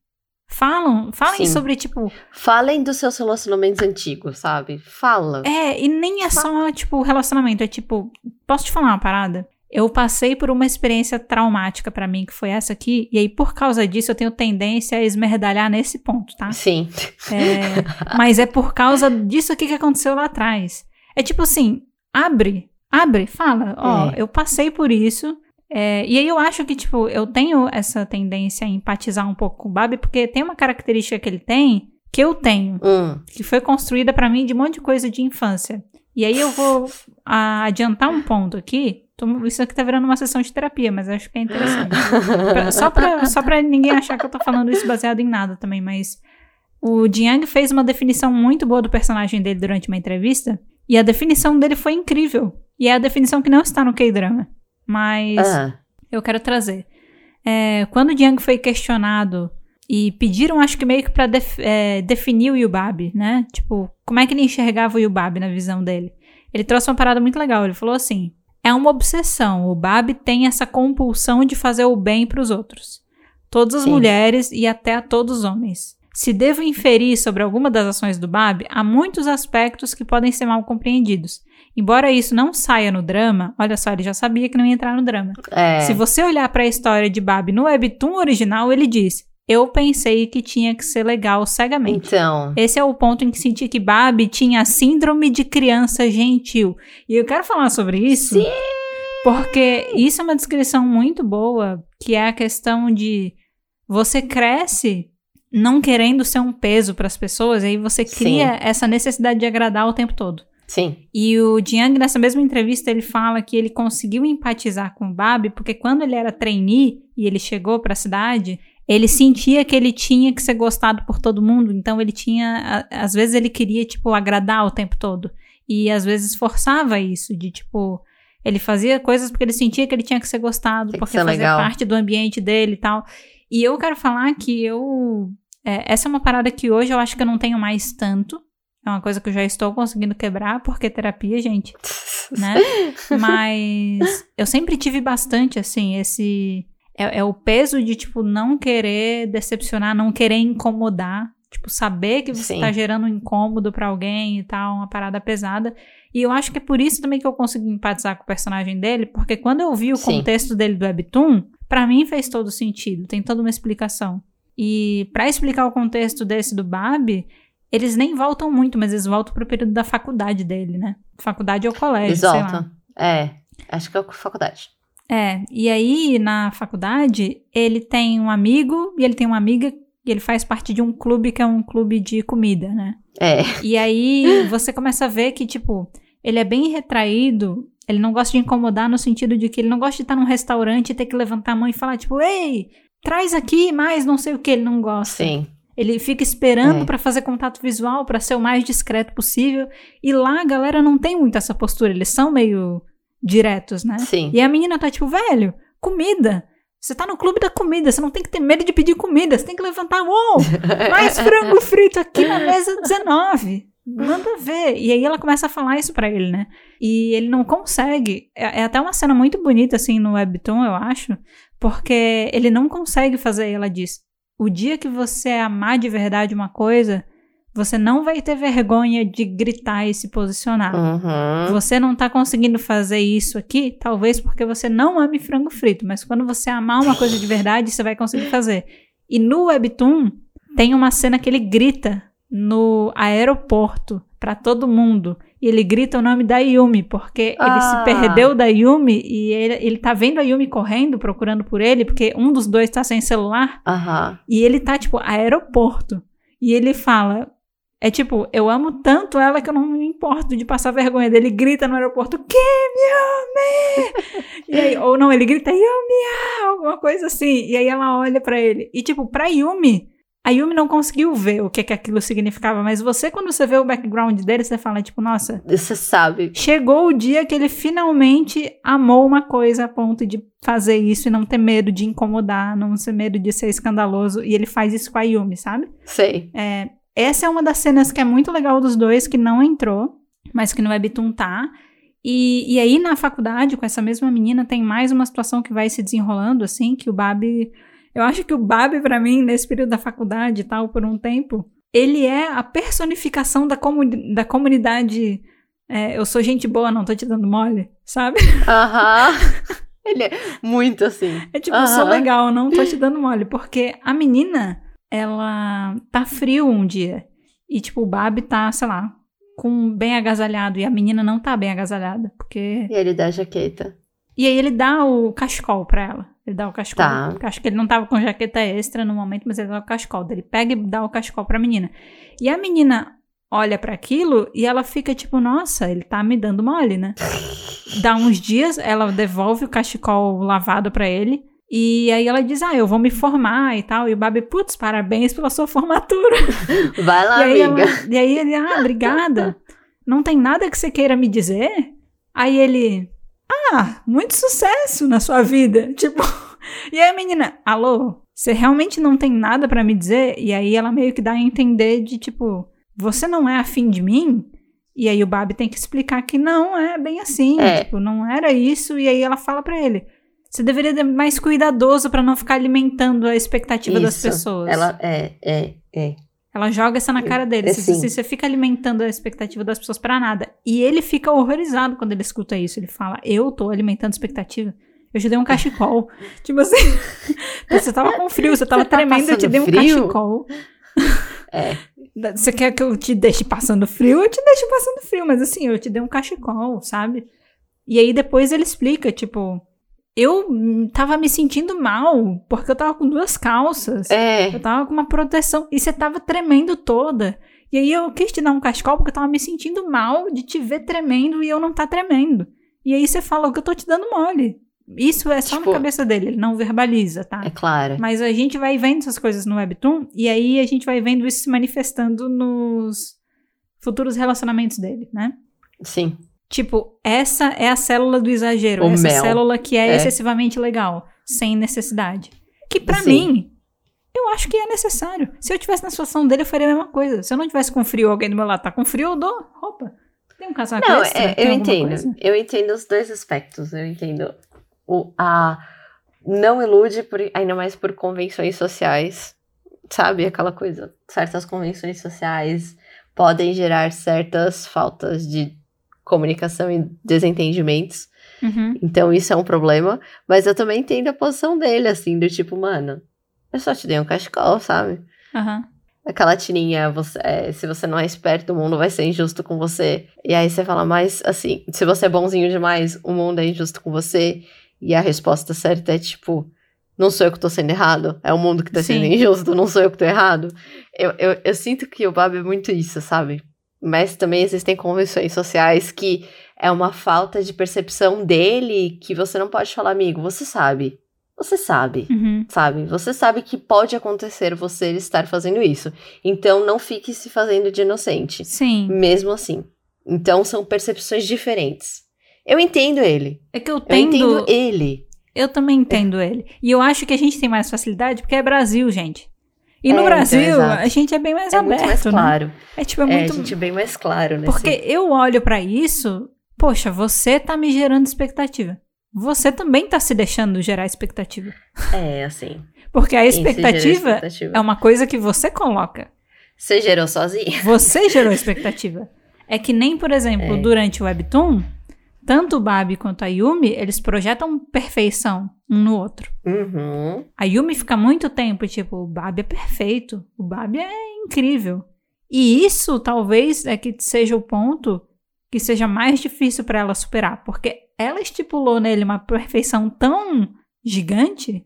Falam, falem Sim. sobre, tipo, Falem dos seus relacionamentos antigos, sabe? Fala. É, e nem é só, tipo, relacionamento. É tipo, posso te falar uma parada? Eu passei por uma experiência traumática pra mim, que foi essa aqui, e aí por causa disso eu tenho tendência a esmerdalhar nesse ponto, tá? Sim. É, mas é por causa disso aqui que aconteceu lá atrás. É tipo assim, abre, abre, fala, ó, É. eu passei por isso. é, e aí eu acho que, tipo, eu tenho essa tendência a empatizar um pouco com o Babi, porque tem uma característica que ele tem, que eu tenho, Hum, que foi construída pra mim de um monte de coisa de infância. E aí eu vou ah, adiantar um ponto aqui. Tô- Isso aqui tá virando uma sessão de terapia, mas acho que é interessante. (laughs) Pra- só, pra, só pra ninguém achar que eu tô falando isso baseado em nada também, mas o Jiang fez uma definição muito boa do personagem dele durante uma entrevista, e a definição dele foi incrível. E é a definição que não está no K-drama. Mas ah, eu quero trazer. É, quando o Jiang foi questionado e pediram, acho que meio que pra def- é, definir o Yubabi, né? Tipo, como é que ele enxergava o Yubabi na visão dele? Ele trouxe uma parada muito legal. Ele falou assim: é uma obsessão. O Babi tem essa compulsão de fazer o bem pros outros. Todas as Sim. mulheres e até a todos os homens. Se devo inferir sobre alguma das ações do Babi, há muitos aspectos que podem ser mal compreendidos. Embora isso não saia no drama, olha só, ele já sabia que não ia entrar no drama. é. Se você olhar pra história de Babi no webtoon original, ele diz: "Eu pensei que tinha que ser legal cegamente". Então, Esse é o ponto em que senti que Babi tinha a síndrome de criança gentil. E eu quero falar sobre isso Sim. porque isso é uma descrição muito boa, que é a questão de você cresce não querendo ser um peso para as pessoas, e aí você cria essa necessidade de agradar o tempo todo. sim. E o Jiang, nessa mesma entrevista, ele fala que ele conseguiu empatizar com o Babi, porque quando ele era trainee e ele chegou para a cidade, ele sentia que ele tinha que ser gostado por todo mundo, então ele tinha, às vezes ele queria, tipo, agradar o tempo todo. E às vezes forçava isso, de tipo, ele fazia coisas porque ele sentia que ele tinha que ser gostado, Tem que porque fazia legal. parte do ambiente dele e tal. E eu quero falar que eu. é, essa é uma parada que hoje eu acho que eu não tenho mais tanto. É uma coisa que eu já estou conseguindo quebrar, porque terapia, gente, (laughs) né? Mas eu sempre tive bastante, assim, esse. É, é o peso de, tipo, não querer decepcionar, não querer incomodar. Tipo, saber que você Sim. tá gerando um incômodo pra alguém e tal, uma parada pesada. E eu acho que é por isso também que eu consigo empatizar com o personagem dele, porque quando eu vi o Sim. contexto dele do Webtoon, pra mim fez todo sentido, tem toda uma explicação. E pra explicar o contexto desse do Babi, eles nem voltam muito, mas eles voltam pro período da faculdade dele, né? Faculdade ou colégio, Eles sei lá. voltam. É. Acho que é a faculdade. É, e aí na faculdade ele tem um amigo e ele tem uma amiga e ele faz parte de um clube que é um clube de comida, né? É. E aí você começa a ver que, tipo, ele é bem retraído, ele não gosta de incomodar no sentido de que ele não gosta de estar num restaurante e ter que levantar a mão e falar, tipo, ei, traz aqui mais não sei o que, ele não gosta. Sim. Ele fica esperando É. pra fazer contato visual, pra ser o mais discreto possível. E lá a galera não tem muito essa postura, eles são meio diretos, né? Sim. E a menina tá tipo, velho, comida. Você tá no clube da comida, você não tem que ter medo de pedir comida, você tem que levantar, uou, (laughs) mais frango frito aqui na mesa 19. Manda ver. E aí ela começa a falar isso pra ele, né? E ele não consegue. É, é até uma cena muito bonita, assim, no Webtoon, eu acho. Porque ele não consegue fazer. Ela diz: o dia que você amar de verdade uma coisa, você não vai ter vergonha de gritar e se posicionar. Uhum. Você não tá conseguindo fazer isso aqui, talvez porque você não ame frango frito, mas quando você amar uma coisa de verdade, você vai conseguir fazer. E no Webtoon, tem uma cena que ele grita no aeroporto pra todo mundo. E ele grita o nome da Yumi, porque ele se Ah. perdeu da Yumi e ele, ele tá vendo a Yumi correndo, procurando por ele, porque um dos dois tá sem celular. Aham. E ele tá, tipo, aeroporto. E ele fala. É tipo, eu amo tanto ela que eu não me importo de passar vergonha dele. Ele grita no aeroporto, Kim Yumi! (laughs) e aí, ou não, ele grita, Yumi! Alguma coisa assim. E aí ela olha pra ele. E tipo, pra Yumi, a Yumi não conseguiu ver o que, que aquilo significava. Mas você, quando você vê o background dele, você fala, tipo, nossa, Você sabe. chegou o dia que ele finalmente amou uma coisa a ponto de fazer isso e não ter medo de incomodar, não ter medo de ser escandaloso. E ele faz isso com a Yumi, sabe? Sei. É, essa é uma das cenas que é muito legal dos dois, que não entrou, mas que no Webtoon tá. E, e aí na faculdade, com essa mesma menina, tem mais uma situação que vai se desenrolando, assim, que o Babi. Eu acho que o Babi, pra mim, nesse período da faculdade e tal, por um tempo, ele é a personificação da, da comunidade. é, eu sou gente boa, não tô te dando mole, sabe? Aham. (laughs) Ele é muito assim. É tipo, eu sou Aham. legal, não tô te dando mole. Porque a menina, ela tá frio um dia. E, tipo, o Babi tá, sei lá, com bem agasalhado e a menina não tá bem agasalhada, porque E ele dá a jaqueta. e aí ele dá o cachecol pra ela. Ele dá o cachecol. Tá. Acho que ele não tava com jaqueta extra no momento, mas ele dá o cachecol. Ele pega e dá o cachecol pra menina. E a menina olha pra aquilo e ela fica tipo, nossa, ele tá me dando mole, né? (laughs) Dá uns dias, ela devolve o cachecol lavado pra ele. E aí ela diz, ah, eu vou me formar e tal. E o Babi, putz, parabéns pela sua formatura. (laughs) Vai lá, E amiga. ela- e aí ele, ah, obrigada. Não tem nada que você queira me dizer? Aí ele, ah, muito sucesso na sua vida. (laughs) Tipo, e aí a menina, alô, você realmente não tem nada pra me dizer? E aí ela meio que dá a entender de tipo, você não é afim de mim? E aí o Babi tem que explicar que não é bem assim, É. tipo, não era isso. E aí ela fala pra ele, você deveria ser mais cuidadoso pra não ficar alimentando a expectativa das Isso. pessoas. Ela é, é, é. Ela joga essa na cara dele. É Se, sim. se você fica alimentando a expectativa das pessoas pra nada. E ele fica horrorizado quando ele escuta isso. Ele fala: Eu tô alimentando expectativa. Eu te dei um cachecol. (laughs) tipo assim. (laughs) Você tava com frio, você tava Você tá tremendo, eu te dei um frio? cachecol. É. Você quer que eu te deixe passando frio? Eu te deixo passando frio. Mas assim, eu te dei um cachecol, sabe? E aí depois ele explica, tipo. Eu hum, tava me sentindo mal porque eu tava com duas calças. É. Eu tava com uma proteção e você tava tremendo toda. E aí eu quis te dar um cachecol porque eu tava me sentindo mal de te ver tremendo e eu não tá tremendo. E aí você fala que eu tô te dando mole. Isso é só Tipo- na cabeça dele, ele não verbaliza, tá? É claro. Mas a gente vai vendo essas coisas no Webtoon e aí a gente vai vendo isso se manifestando nos futuros relacionamentos dele, né? Sim. Tipo, essa é a célula do exagero. O essa mel. célula que é, É. excessivamente legal, sem necessidade. Que pra Sim. mim, eu acho que é necessário. Se eu tivesse na situação dele, eu faria a mesma coisa. Se eu não tivesse com frio, alguém do meu lado tá com frio, eu dou roupa. Tem um casaco Não, extra? é, eu entendo. coisa? Eu entendo os dois aspectos. Eu entendo o, a não ilude, por, ainda mais por convenções sociais. Sabe? Aquela coisa. Certas convenções sociais podem gerar certas faltas de comunicação e desentendimentos. Uhum. Então isso é um problema. Mas eu também entendo a posição dele, assim, do tipo, mano, eu só te dei um cachecol, sabe? Aham. Aquela tirinha, você, é, se você não é esperto, o mundo vai ser injusto com você. E aí você fala, mas assim, se você é bonzinho demais, o mundo é injusto com você. E a resposta certa é tipo, não sou eu que tô sendo errado, é o mundo que tá sendo Sim. injusto, não sou eu que tô errado. Eu, eu, eu sinto que o Bob é muito isso, sabe? Mas também existem convenções sociais que é uma falta de percepção dele que você não pode falar, amigo, você sabe. Você sabe Uhum. sabe? Você sabe que pode acontecer você estar fazendo isso. Então não fique se fazendo de inocente, Sim. mesmo assim. Então são percepções diferentes. Eu entendo ele. É que eu Eu tendo. entendo ele. Eu também entendo ele. E eu acho que a gente tem mais facilidade porque é Brasil, gente. E no É, então, Brasil, exato. a gente é bem mais É aberto, muito mais né? claro. É tipo, é É, muito. a gente é bem mais claro, né? Porque eu olho pra isso, poxa, você tá me gerando expectativa. Você também tá se deixando gerar expectativa. É, assim. Porque a expectativa expectativa. é uma coisa que você coloca. Você gerou sozinho? Você gerou expectativa. É que nem, por exemplo, É. durante o Webtoon, tanto o Babi quanto a Yumi, eles projetam perfeição um no outro. Uhum. A Yumi fica muito tempo, tipo, o Babi é perfeito, o Babi é incrível. E isso talvez é que seja o ponto que seja mais difícil pra ela superar, porque ela estipulou nele uma perfeição tão gigante,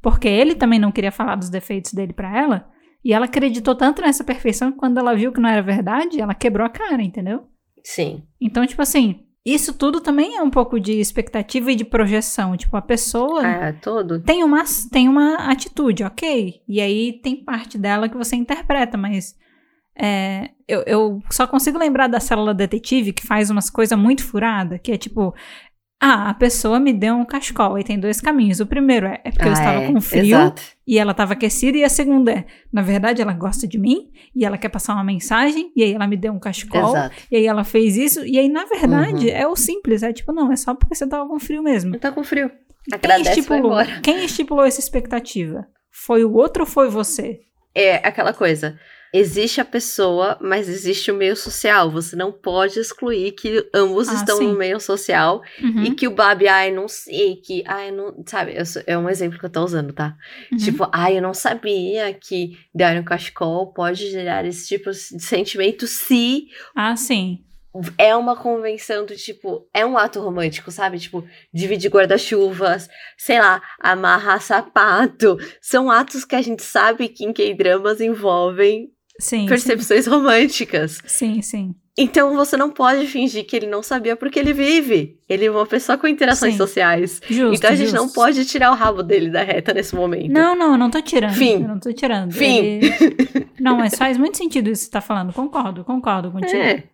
porque ele também não queria falar dos defeitos dele pra ela, e ela acreditou tanto nessa perfeição que quando ela viu que não era verdade, ela quebrou a cara, entendeu? Sim. Então, tipo assim, isso tudo também é um pouco de expectativa e de projeção. Tipo, a pessoa Ah, todo. tem uma, tem uma atitude, ok? E aí tem parte dela que você interpreta, mas é, eu, eu só consigo lembrar da célula detetive que faz umas coisas muito furadas, que é tipo. Ah, a pessoa me deu um cachecol. Aí tem dois caminhos. O primeiro é, é porque eu Ah, estava é, com frio Exato. e ela estava aquecida. E a segunda é, na verdade, ela gosta de mim e ela quer passar uma mensagem. E aí ela me deu um cachecol. Exato. E aí ela fez isso. E aí, na verdade, Uhum. é o simples. É tipo, não, é só porque você tava com frio mesmo. Eu tô com frio. Quem Agradece e estipulou, quem estipulou essa expectativa? Foi o outro ou foi você? é aquela coisa. Existe a pessoa, mas existe o meio social. Você não pode excluir que ambos Ah, estão sim. no meio social Uhum, e que o Babi, ai, não sei, que, ai, não. Sabe, eu é um exemplo que eu tô usando, tá? uhum. Tipo, ai, eu não sabia que dar um cachecol pode gerar esse tipo de sentimento se Ah, sim. é uma convenção do tipo, é um ato romântico, sabe? Tipo, dividir guarda-chuvas, sei lá, amarrar sapato. São atos que a gente sabe que em K-dramas envolvem Sim, sim. percepções (laughs) românticas. Sim, sim. Então você não pode fingir que ele não sabia porque ele vive. Ele é uma pessoa com interações Sim. sociais. Justo, então a gente não justo. pode tirar o rabo dele da reta nesse momento. Não, não, eu não tô tirando. Fim. Eu não tô tirando. Fim. Ele- (laughs) Não, mas faz muito sentido isso que você tá falando. Concordo, concordo contigo. É.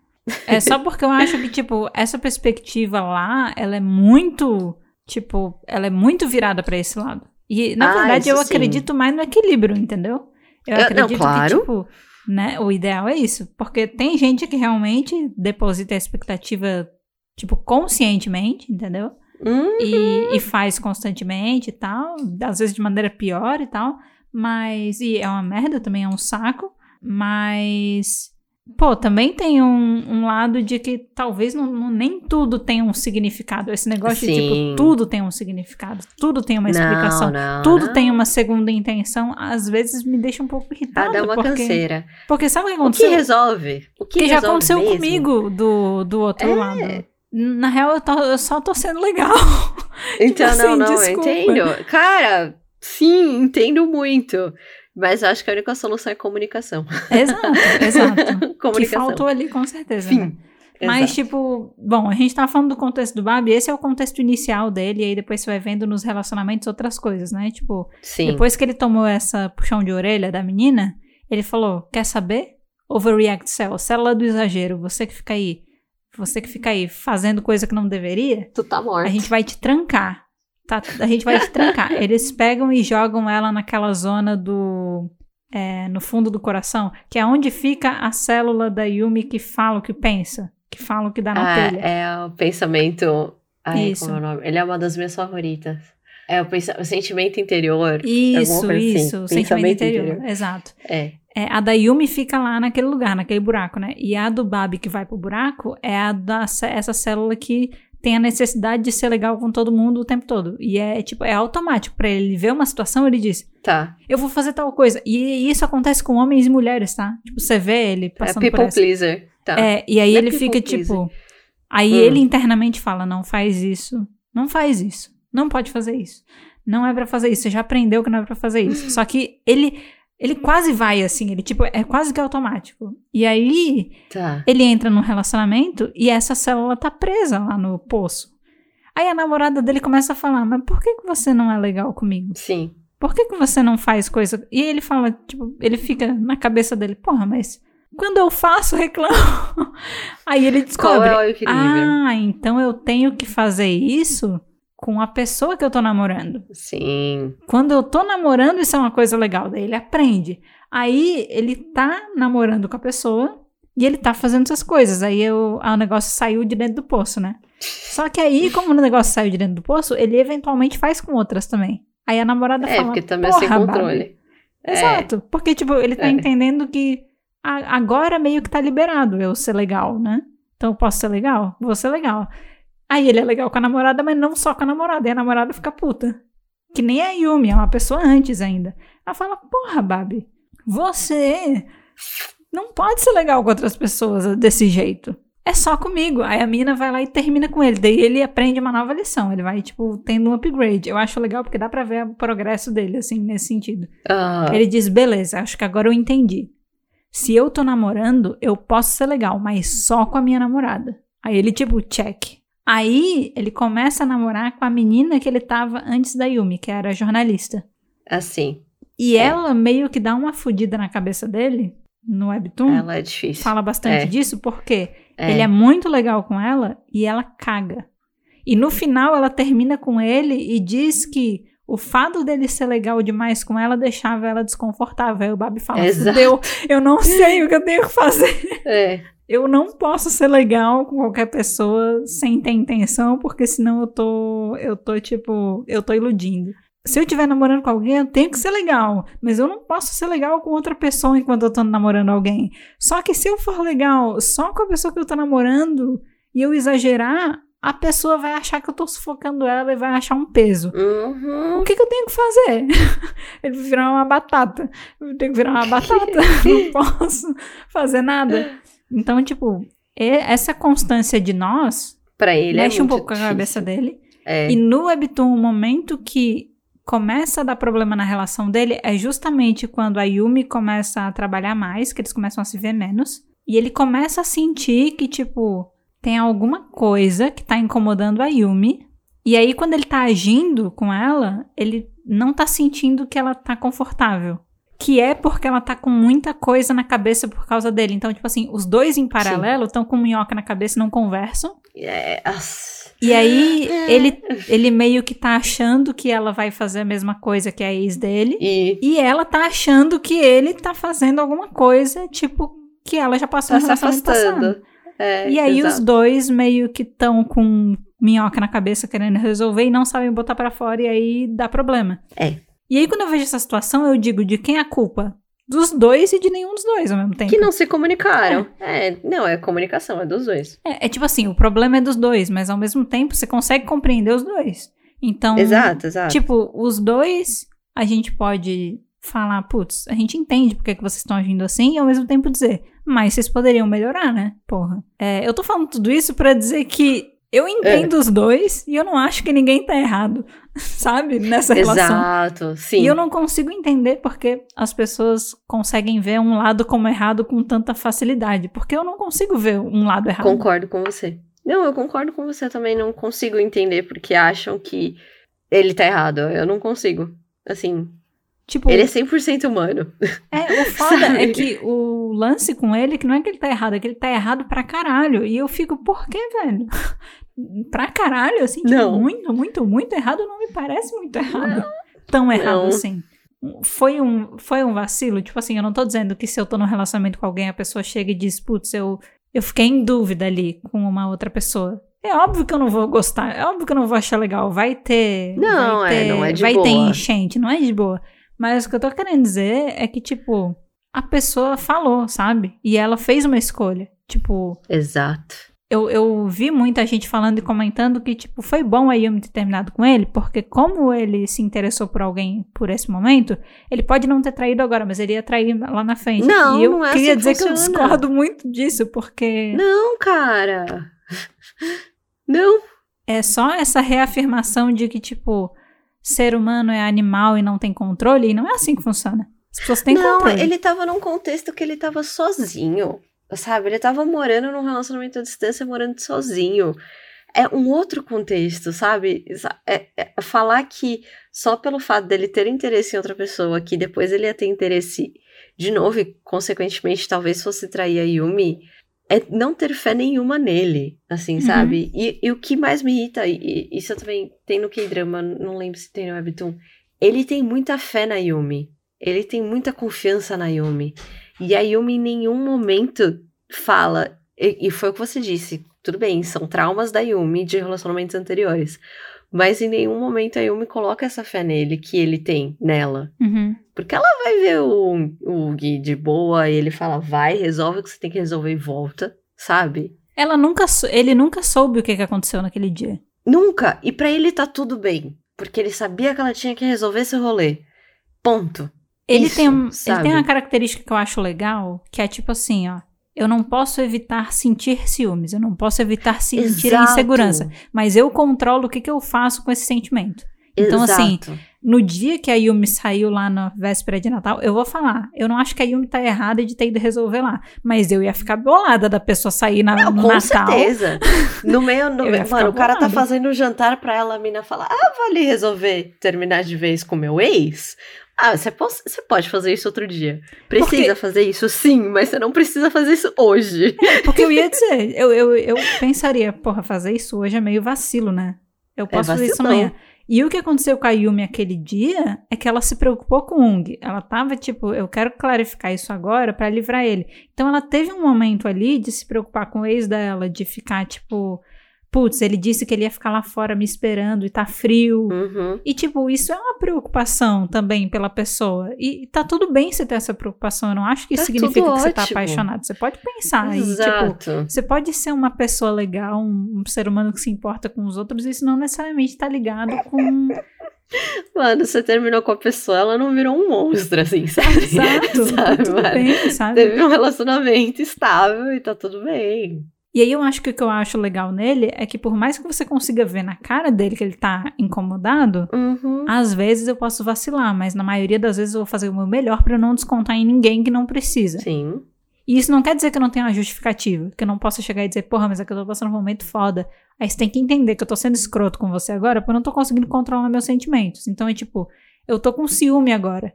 É só porque eu acho que, tipo, essa perspectiva lá, ela é muito, tipo, ela é muito virada pra esse lado. E, na Ah, verdade, eu sim. acredito mais no equilíbrio, entendeu? Eu Eu- não, acredito claro. que, tipo, né, o ideal é isso. Porque tem gente que realmente deposita a expectativa, tipo, conscientemente, entendeu? Hum, e, e faz constantemente e tal, às vezes de maneira pior e tal, mas e é uma merda também, é um saco, mas pô, também tem um, um lado de que talvez não, não- nem tudo tenha um significado, esse negócio de Sim. tipo, tudo tem um significado, tudo tem uma não, explicação. não, Tudo não. tem uma segunda intenção, às vezes me deixa um pouco Ah, irritada. dá uma porque, canseira. porque sabe o que O que aconteceu? resolve? O que, que já resolve aconteceu mesmo? comigo do, do outro É. lado. Na real, eu, tô- eu só tô sendo legal. (laughs) Então, Tipo não, assim, não, desculpa. entendo. Cara, sim, entendo muito. Mas acho que a única solução é comunicação. Exato, exato. (laughs) que comunicação. faltou ali, com certeza. né? Fim. Mas, Exato. tipo, bom, a gente tava falando do contexto do Babi, esse é o contexto inicial dele, e aí depois você vai vendo nos relacionamentos outras coisas, né? Tipo, Sim. depois que ele tomou essa puxão de orelha da menina, ele falou: Quer saber? Overreact cell, célula do exagero, você que fica aí, você que fica aí fazendo coisa que não deveria, Tu tá morto. a gente vai te trancar. Tá, a gente vai te trancar. (laughs) Eles pegam e jogam ela naquela zona do. é, no fundo do coração, que é onde fica a célula da Yumi que fala o que pensa, que fala o que dá na Ah, telha. é o pensamento. Ai, Isso. como é o nome? Ele é uma das minhas favoritas. É o, pensa... o sentimento interior. Isso, assim. isso, o sentimento interior. interior. Exato. É. É, a da Yumi fica lá naquele lugar, naquele buraco, né? E a do Babi que vai pro buraco é a da essa célula que tem a necessidade de ser legal com todo mundo o tempo todo. E é tipo, é automático. Pra ele ver uma situação, ele diz: Tá. eu vou fazer tal coisa. E isso acontece com homens e mulheres, tá? Tipo, você vê ele É passando por people essa. pleaser. Tá. É, e aí é ele fica pleaser. tipo. Aí Hum. ele internamente fala: não faz isso. Não faz isso. Não pode fazer isso. Não é pra fazer isso. Você já aprendeu que não é pra fazer isso. (laughs) Só que ele. Ele quase vai assim, ele tipo, é quase que automático. E aí, Tá. ele entra num relacionamento e essa célula tá presa lá no poço. Aí a namorada dele começa a falar: Mas por que, que você não é legal comigo? Sim. Por que, que você não faz coisa? E ele fala, tipo, ele fica na cabeça dele, porra, mas quando eu faço, reclamo. (laughs) Aí ele Qual descobre, é ah, então eu tenho que fazer isso com a pessoa que eu tô namorando. Sim. Quando eu tô namorando, isso é uma coisa legal. Daí ele aprende. Aí ele tá namorando com a pessoa e ele tá fazendo essas coisas. Aí eu, ah, o negócio saiu de dentro do poço, né? Só que aí, como o negócio saiu de dentro do poço, ele eventualmente faz com outras também. Aí a namorada É, fala. porque também é sem controle. É. Exato. Porque, tipo, ele tá É. entendendo que a- agora meio que tá liberado eu ser legal, né? Então eu posso ser legal? Vou ser legal. Aí ele é legal com a namorada, mas não só com a namorada. E a namorada fica puta. Que nem a Yumi, é uma pessoa antes ainda. Ela fala, porra, Babi, você não pode ser legal com outras pessoas desse jeito. É só comigo. Aí a mina vai lá e termina com ele. Daí ele aprende uma nova lição. Ele vai, tipo, tendo um upgrade. Eu acho legal porque dá pra ver o progresso dele, assim, nesse sentido. Ah, Ele diz: beleza, acho que agora eu entendi. Se eu tô namorando, eu posso ser legal, mas só com a minha namorada. Aí ele, tipo, check. Aí ele começa a namorar com a menina que ele tava antes da Yumi, que era jornalista. assim. E É. ela meio que dá uma fudida na cabeça dele, no Webtoon. Ela é difícil. Fala bastante É. disso, porque É. ele é muito legal com ela e ela caga. E no final ela termina com ele e diz que o fato dele ser legal demais com ela deixava ela desconfortável. Aí o Babi fala. Fudeu, eu não sei o que eu tenho que fazer. É. Eu não posso ser legal com qualquer pessoa sem ter intenção, porque senão eu tô, eu tô tipo, eu tô iludindo. se eu estiver namorando com alguém, eu tenho que ser legal. Mas eu não posso ser legal com outra pessoa enquanto eu tô namorando alguém. Só que se eu for legal só com a pessoa que eu tô namorando e eu exagerar, a pessoa vai achar que eu tô sufocando ela e vai achar um peso. Uhum. O que, que eu tenho que fazer? (laughs) Ele virar uma batata. Eu tenho que virar uma (laughs) batata. (laughs) não posso fazer nada. Então, tipo, essa constância de nós pra ele mexe é um pouco com a difícil. cabeça dele. É. E no Webtoon, o momento que começa a dar problema na relação dele é justamente quando a Yumi começa a trabalhar mais, que eles começam a se ver menos. E ele começa a sentir que, tipo, tem alguma coisa que tá incomodando a Yumi. E aí, quando ele tá agindo com ela, ele não tá sentindo que ela tá confortável. Que é porque ela tá com muita coisa na cabeça por causa dele. Então, tipo assim, os dois em paralelo estão com minhoca na cabeça e não conversam. As- E aí, ele, ele meio que tá achando que ela vai fazer a mesma coisa que a ex dele. E E ela tá achando que ele tá fazendo alguma coisa, tipo, que ela já passou tá se afastando. passado. É, E aí os exato. dois meio que estão com minhoca na cabeça querendo resolver e não sabem botar pra fora e aí dá problema. É. E aí quando eu vejo essa situação, eu digo de quem é a culpa? Dos dois e de nenhum dos dois ao mesmo tempo. Que não se comunicaram. É. não, é comunicação, é dos dois. É, é tipo assim, o problema é dos dois, mas ao mesmo tempo você consegue compreender os dois. Então, exato, exato. Tipo, os dois, a gente pode falar, putz, a gente entende porque que vocês estão agindo assim e ao mesmo tempo dizer, mas vocês poderiam melhorar, né? Porra. É, eu tô falando tudo isso pra dizer que eu entendo os dois e eu não acho que ninguém tá errado, (laughs) sabe? Nessa relação. exato, sim. E eu não consigo entender porque as pessoas conseguem ver um lado como errado com tanta facilidade. Porque eu não consigo ver um lado errado. Concordo com você. Não, eu concordo com você também. Não consigo entender porque acham que ele tá errado. Eu não consigo. Assim, Tipo, ele é 100% humano. É, o foda (laughs) é que o lance com ele, que não é que ele tá errado, é que ele tá errado pra caralho. E eu fico, por que, velho? (laughs) pra caralho, assim, tipo, Não. muito, muito, muito errado não me parece muito errado. Tão errado Não. assim. Foi um, foi um vacilo, tipo assim, eu não tô dizendo que se eu tô num relacionamento com alguém, a pessoa chega e diz, putz, eu, eu fiquei em dúvida ali com uma outra pessoa. É óbvio que eu não vou gostar, é óbvio que eu não vou achar legal. Vai ter. Não, vai é, ter, não é de Vai ter boa. enchente, não é de boa. Mas o que eu tô querendo dizer é que, tipo, a pessoa falou, sabe? E ela fez uma escolha. Tipo, Exato. eu, eu vi muita gente falando e comentando que, tipo, foi bom a Yumi ter terminado com ele, porque como ele se interessou por alguém por esse momento, ele pode não ter traído agora, mas ele ia trair lá na frente. Não, e eu não é queria assim dizer que eu funciona. discordo muito disso, porque Não, cara. Não. é só essa reafirmação de que, tipo, ser humano é animal e não tem controle, e não é assim que funciona. As pessoas têm não, controle. ele tava num contexto que ele tava sozinho. Sabe? Ele tava morando num relacionamento à distância, morando sozinho. É um outro contexto, sabe? É, é falar que só pelo fato dele ter interesse em outra pessoa, que depois ele ia ter interesse de novo e, consequentemente, talvez fosse trair a Yumi, é não ter fé nenhuma nele, assim, Uhum. sabe? E, e o que mais me irrita, e, e isso eu também tem no K-drama, não lembro se tem no Webtoon, ele tem muita fé na Yumi. Ele tem muita confiança na Yumi. E a Yumi em nenhum momento fala, e, e foi o que você disse, tudo bem, são traumas da Yumi de relacionamentos anteriores. Mas em nenhum momento a Yumi coloca essa fé nele que ele tem nela. Uhum. Porque ela vai ver o, o Gui de boa e ele fala, vai, resolve o que você tem que resolver e volta, sabe? Ela nunca, ele nunca soube o que, que aconteceu naquele dia. Nunca. E pra ele tá tudo bem. Porque ele sabia que ela tinha que resolver esse rolê. Ponto. Ele, Isso, tem, um- ele tem uma característica que eu acho legal, que é tipo assim, ó. Eu não posso evitar sentir ciúmes, eu não posso evitar sentir Exato. insegurança, mas eu controlo o que, que eu faço com esse sentimento. Então, assim, Exato. No dia que a Yumi saiu lá na véspera de Natal, eu vou falar. Eu não acho que a Yumi tá errada de ter ido resolver lá. Mas eu ia ficar bolada da pessoa sair na, Não, no com Natal. certeza. No meio, no (laughs) meio mano, o cara tá fazendo um jantar pra ela, a mina fala: Ah, vale resolver terminar de vez com meu ex? Ah, você pode, você pode fazer isso outro dia. Precisa Porque- fazer isso, sim, mas você não precisa fazer isso hoje. Porque eu ia dizer, eu, eu, eu pensaria, porra, fazer isso hoje é meio vacilo, né? Eu posso fazer isso amanhã. E o que aconteceu com a Yumi aquele dia é que ela se preocupou com o Ung. Ela tava tipo, eu quero clarificar isso agora pra livrar ele. Então ela teve um momento ali de se preocupar com o ex dela, de ficar tipo, putz, ele disse que ele ia ficar lá fora me esperando e tá frio. Uhum. E, tipo, isso é uma preocupação também pela pessoa. E tá tudo bem você ter essa preocupação. Eu não acho que isso Tá significa que você tá ótimo. apaixonado. Você pode pensar tipo, Exato. você pode ser uma pessoa legal, um, um ser humano que se importa com os outros, e isso não necessariamente tá ligado com. (laughs) Mano, você terminou com a pessoa, ela não virou um monstro, assim, sabe? (laughs) Exato, tá (laughs) Sabe, tudo mano? bem, sabe? Teve um relacionamento estável e tá tudo bem. E aí eu acho que o que eu acho legal nele é que por mais que você consiga ver na cara dele que ele tá incomodado, Uhum. às vezes eu posso vacilar, mas na maioria das vezes eu vou fazer o meu melhor pra não descontar em ninguém que não precisa. Sim. E isso não quer dizer que eu não tenha uma justificativa, que eu não possa chegar e dizer, porra, mas é que eu tô passando um momento foda. Aí você tem que entender que eu tô sendo escroto com você agora porque eu não tô conseguindo controlar meus sentimentos. Então é tipo, eu tô com ciúme agora.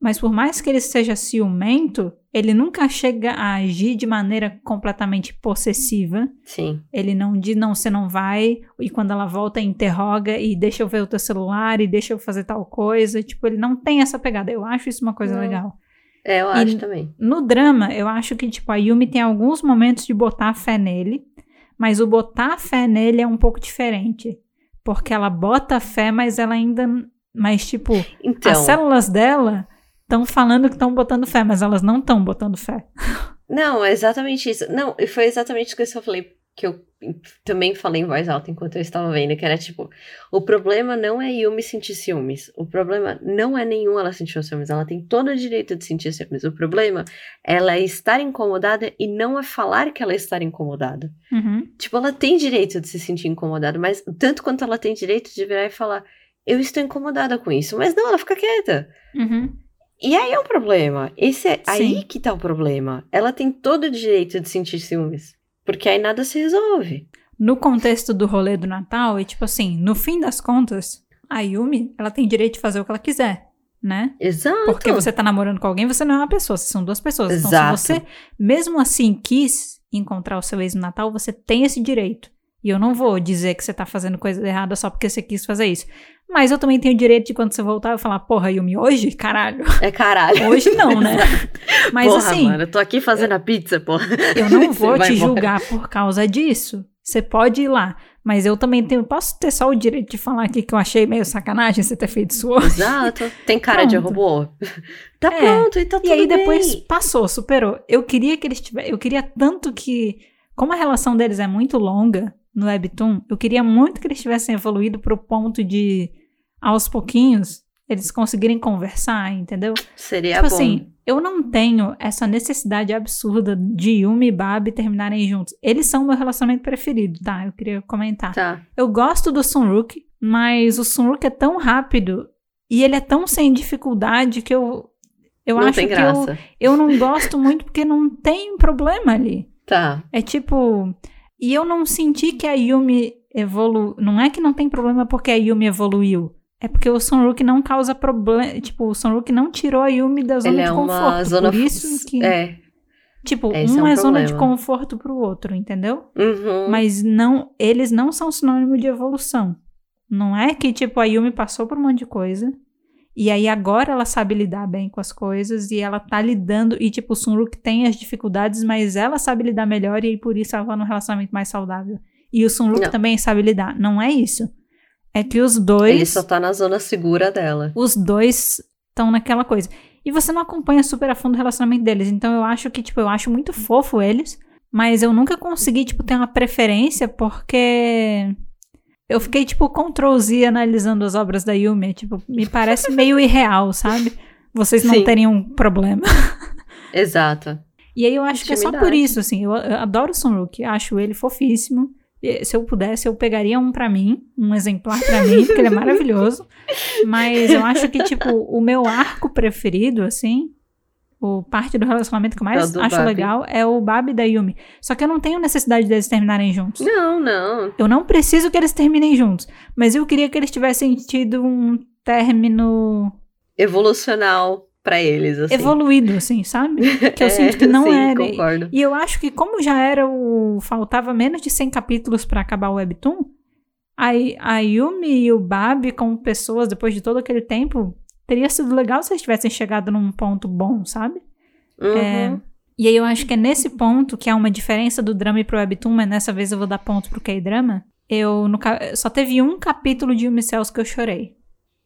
Mas por mais que ele seja ciumento, ele nunca chega a agir de maneira completamente possessiva. Sim. Ele não diz, não, você não vai. E quando ela volta, interroga e deixa eu ver o teu celular e deixa eu fazer tal coisa. Tipo, ele não tem essa pegada. Eu acho isso uma coisa Não. legal. É, eu E- acho também. No drama, eu acho que, tipo, a Yumi tem alguns momentos de botar fé nele, mas o botar fé nele é um pouco diferente. Porque ela bota fé, mas ela ainda. Mas, tipo, Então, as células dela estão falando que estão botando fé, mas elas não estão botando fé. não, é exatamente isso. Não, e foi exatamente isso que eu falei, que eu também falei em voz alta enquanto eu estava vendo, que era tipo, o problema não é Yumi sentir ciúmes. O problema não é nenhum ela sentir ciúmes. Ela tem todo o direito de sentir ciúmes. O problema é ela estar incomodada e não é falar que ela está incomodada. Uhum. Tipo, ela tem direito de se sentir incomodada, mas tanto quanto ela tem direito de virar e falar, eu estou incomodada com isso. Mas não, ela fica quieta. Uhum. E aí é um problema. Esse é aí Sim. que tá o problema. Ela tem todo o direito de sentir ciúmes. Porque aí nada se resolve. No contexto do rolê do Natal, é tipo assim, no fim das contas, a Yumi, ela tem direito de fazer o que ela quiser, né? Exato. Porque você tá namorando com alguém, você não é uma pessoa, vocês são duas pessoas. Então, Exato. se você, mesmo assim, quis encontrar o seu ex no Natal, você tem esse direito. E eu não vou dizer que você tá fazendo coisa errada só porque você quis fazer isso. Mas eu também tenho o direito de, quando você voltar, eu falar, porra, Yumi, hoje? Caralho. É caralho. Hoje não, né? (laughs) Mas porra, assim, mano, eu tô aqui fazendo a pizza, porra. eu não (laughs) vou te embora. julgar por causa disso. Você pode ir lá. Mas eu também tenho. Posso ter só o direito de falar aqui que eu achei meio sacanagem você ter feito isso hoje? Exato. Tem cara de Pronto. robô. Tá É. pronto, e tá tudo E aí depois bem. passou, superou. Eu queria que eles tivessem. Eu queria tanto que. Como a relação deles é muito longa no Webtoon, eu queria muito que eles tivessem evoluído pro ponto de, aos pouquinhos, eles conseguirem conversar, entendeu? Seria tipo bom. assim, eu não tenho essa necessidade absurda de Yumi e Babi terminarem juntos. Eles são o meu relacionamento preferido, tá? Eu queria comentar. Tá. Eu gosto do Sunrook, mas o Sunrook é tão rápido e ele é tão sem dificuldade que eu. Eu não acho que eu, eu não gosto muito porque não tem problema ali. Tá. É tipo. E eu não senti que a Yumi evoluiu. Não é que não tem problema porque a Yumi evoluiu. É porque o Sunrook não causa problema. Tipo, o Sunrook não tirou a Yumi da zona Ele de é conforto. uma zona. Por isso que. É. Tipo, Esse um é é, um zona de conforto pro outro, entendeu? Uhum. Mas não, eles não são sinônimo de evolução. Não é que, tipo, a Yumi passou por um monte de coisa. E aí agora ela sabe lidar bem com as coisas e ela tá lidando. E, tipo, o Sunruk tem as dificuldades, mas ela sabe lidar melhor e aí por isso ela tá num relacionamento mais saudável. E o Sunruk também sabe lidar. Não é isso. É que os dois. Ele só tá na zona segura dela. Os dois estão naquela coisa. E você não acompanha super a fundo o relacionamento deles. Então eu acho que, tipo, eu acho muito fofo eles. Mas eu nunca consegui, tipo, ter uma preferência porque. Eu fiquei, tipo, Ctrl Z analisando as obras da Yumi. Tipo, me parece meio irreal, sabe? Vocês não Sim. teriam um problema. (laughs) Exato. E aí eu acho que é só por isso, assim. Eu, eu adoro o Sunrook, acho ele fofíssimo. Se eu pudesse, eu pegaria um pra mim, um exemplar pra mim, porque ele é maravilhoso. (laughs) Mas eu acho que, tipo, o meu arco preferido, assim, o parte do relacionamento que eu É mais do acho Babi. legal é o Babi e da Yumi. Só que eu não tenho necessidade deles terminarem juntos. Não, não. Eu não preciso que eles terminem juntos. Mas eu queria que eles tivessem tido um término Evolucional pra eles, assim. evoluído, assim, sabe? (laughs) Que eu É, sinto que não sim, era. concordo. E eu acho que como já era o... Faltava menos de 100 capítulos pra acabar o Webtoon, a, a Yumi e o Babi como pessoas, depois de todo aquele tempo, teria sido legal se eles tivessem chegado num ponto bom, sabe? Uhum. É, E aí eu acho que é nesse ponto que há uma diferença do drama e pro webtoon, mas nessa vez eu vou dar ponto pro K-drama. Eu no, só teve um capítulo de Yumi Cells que eu chorei.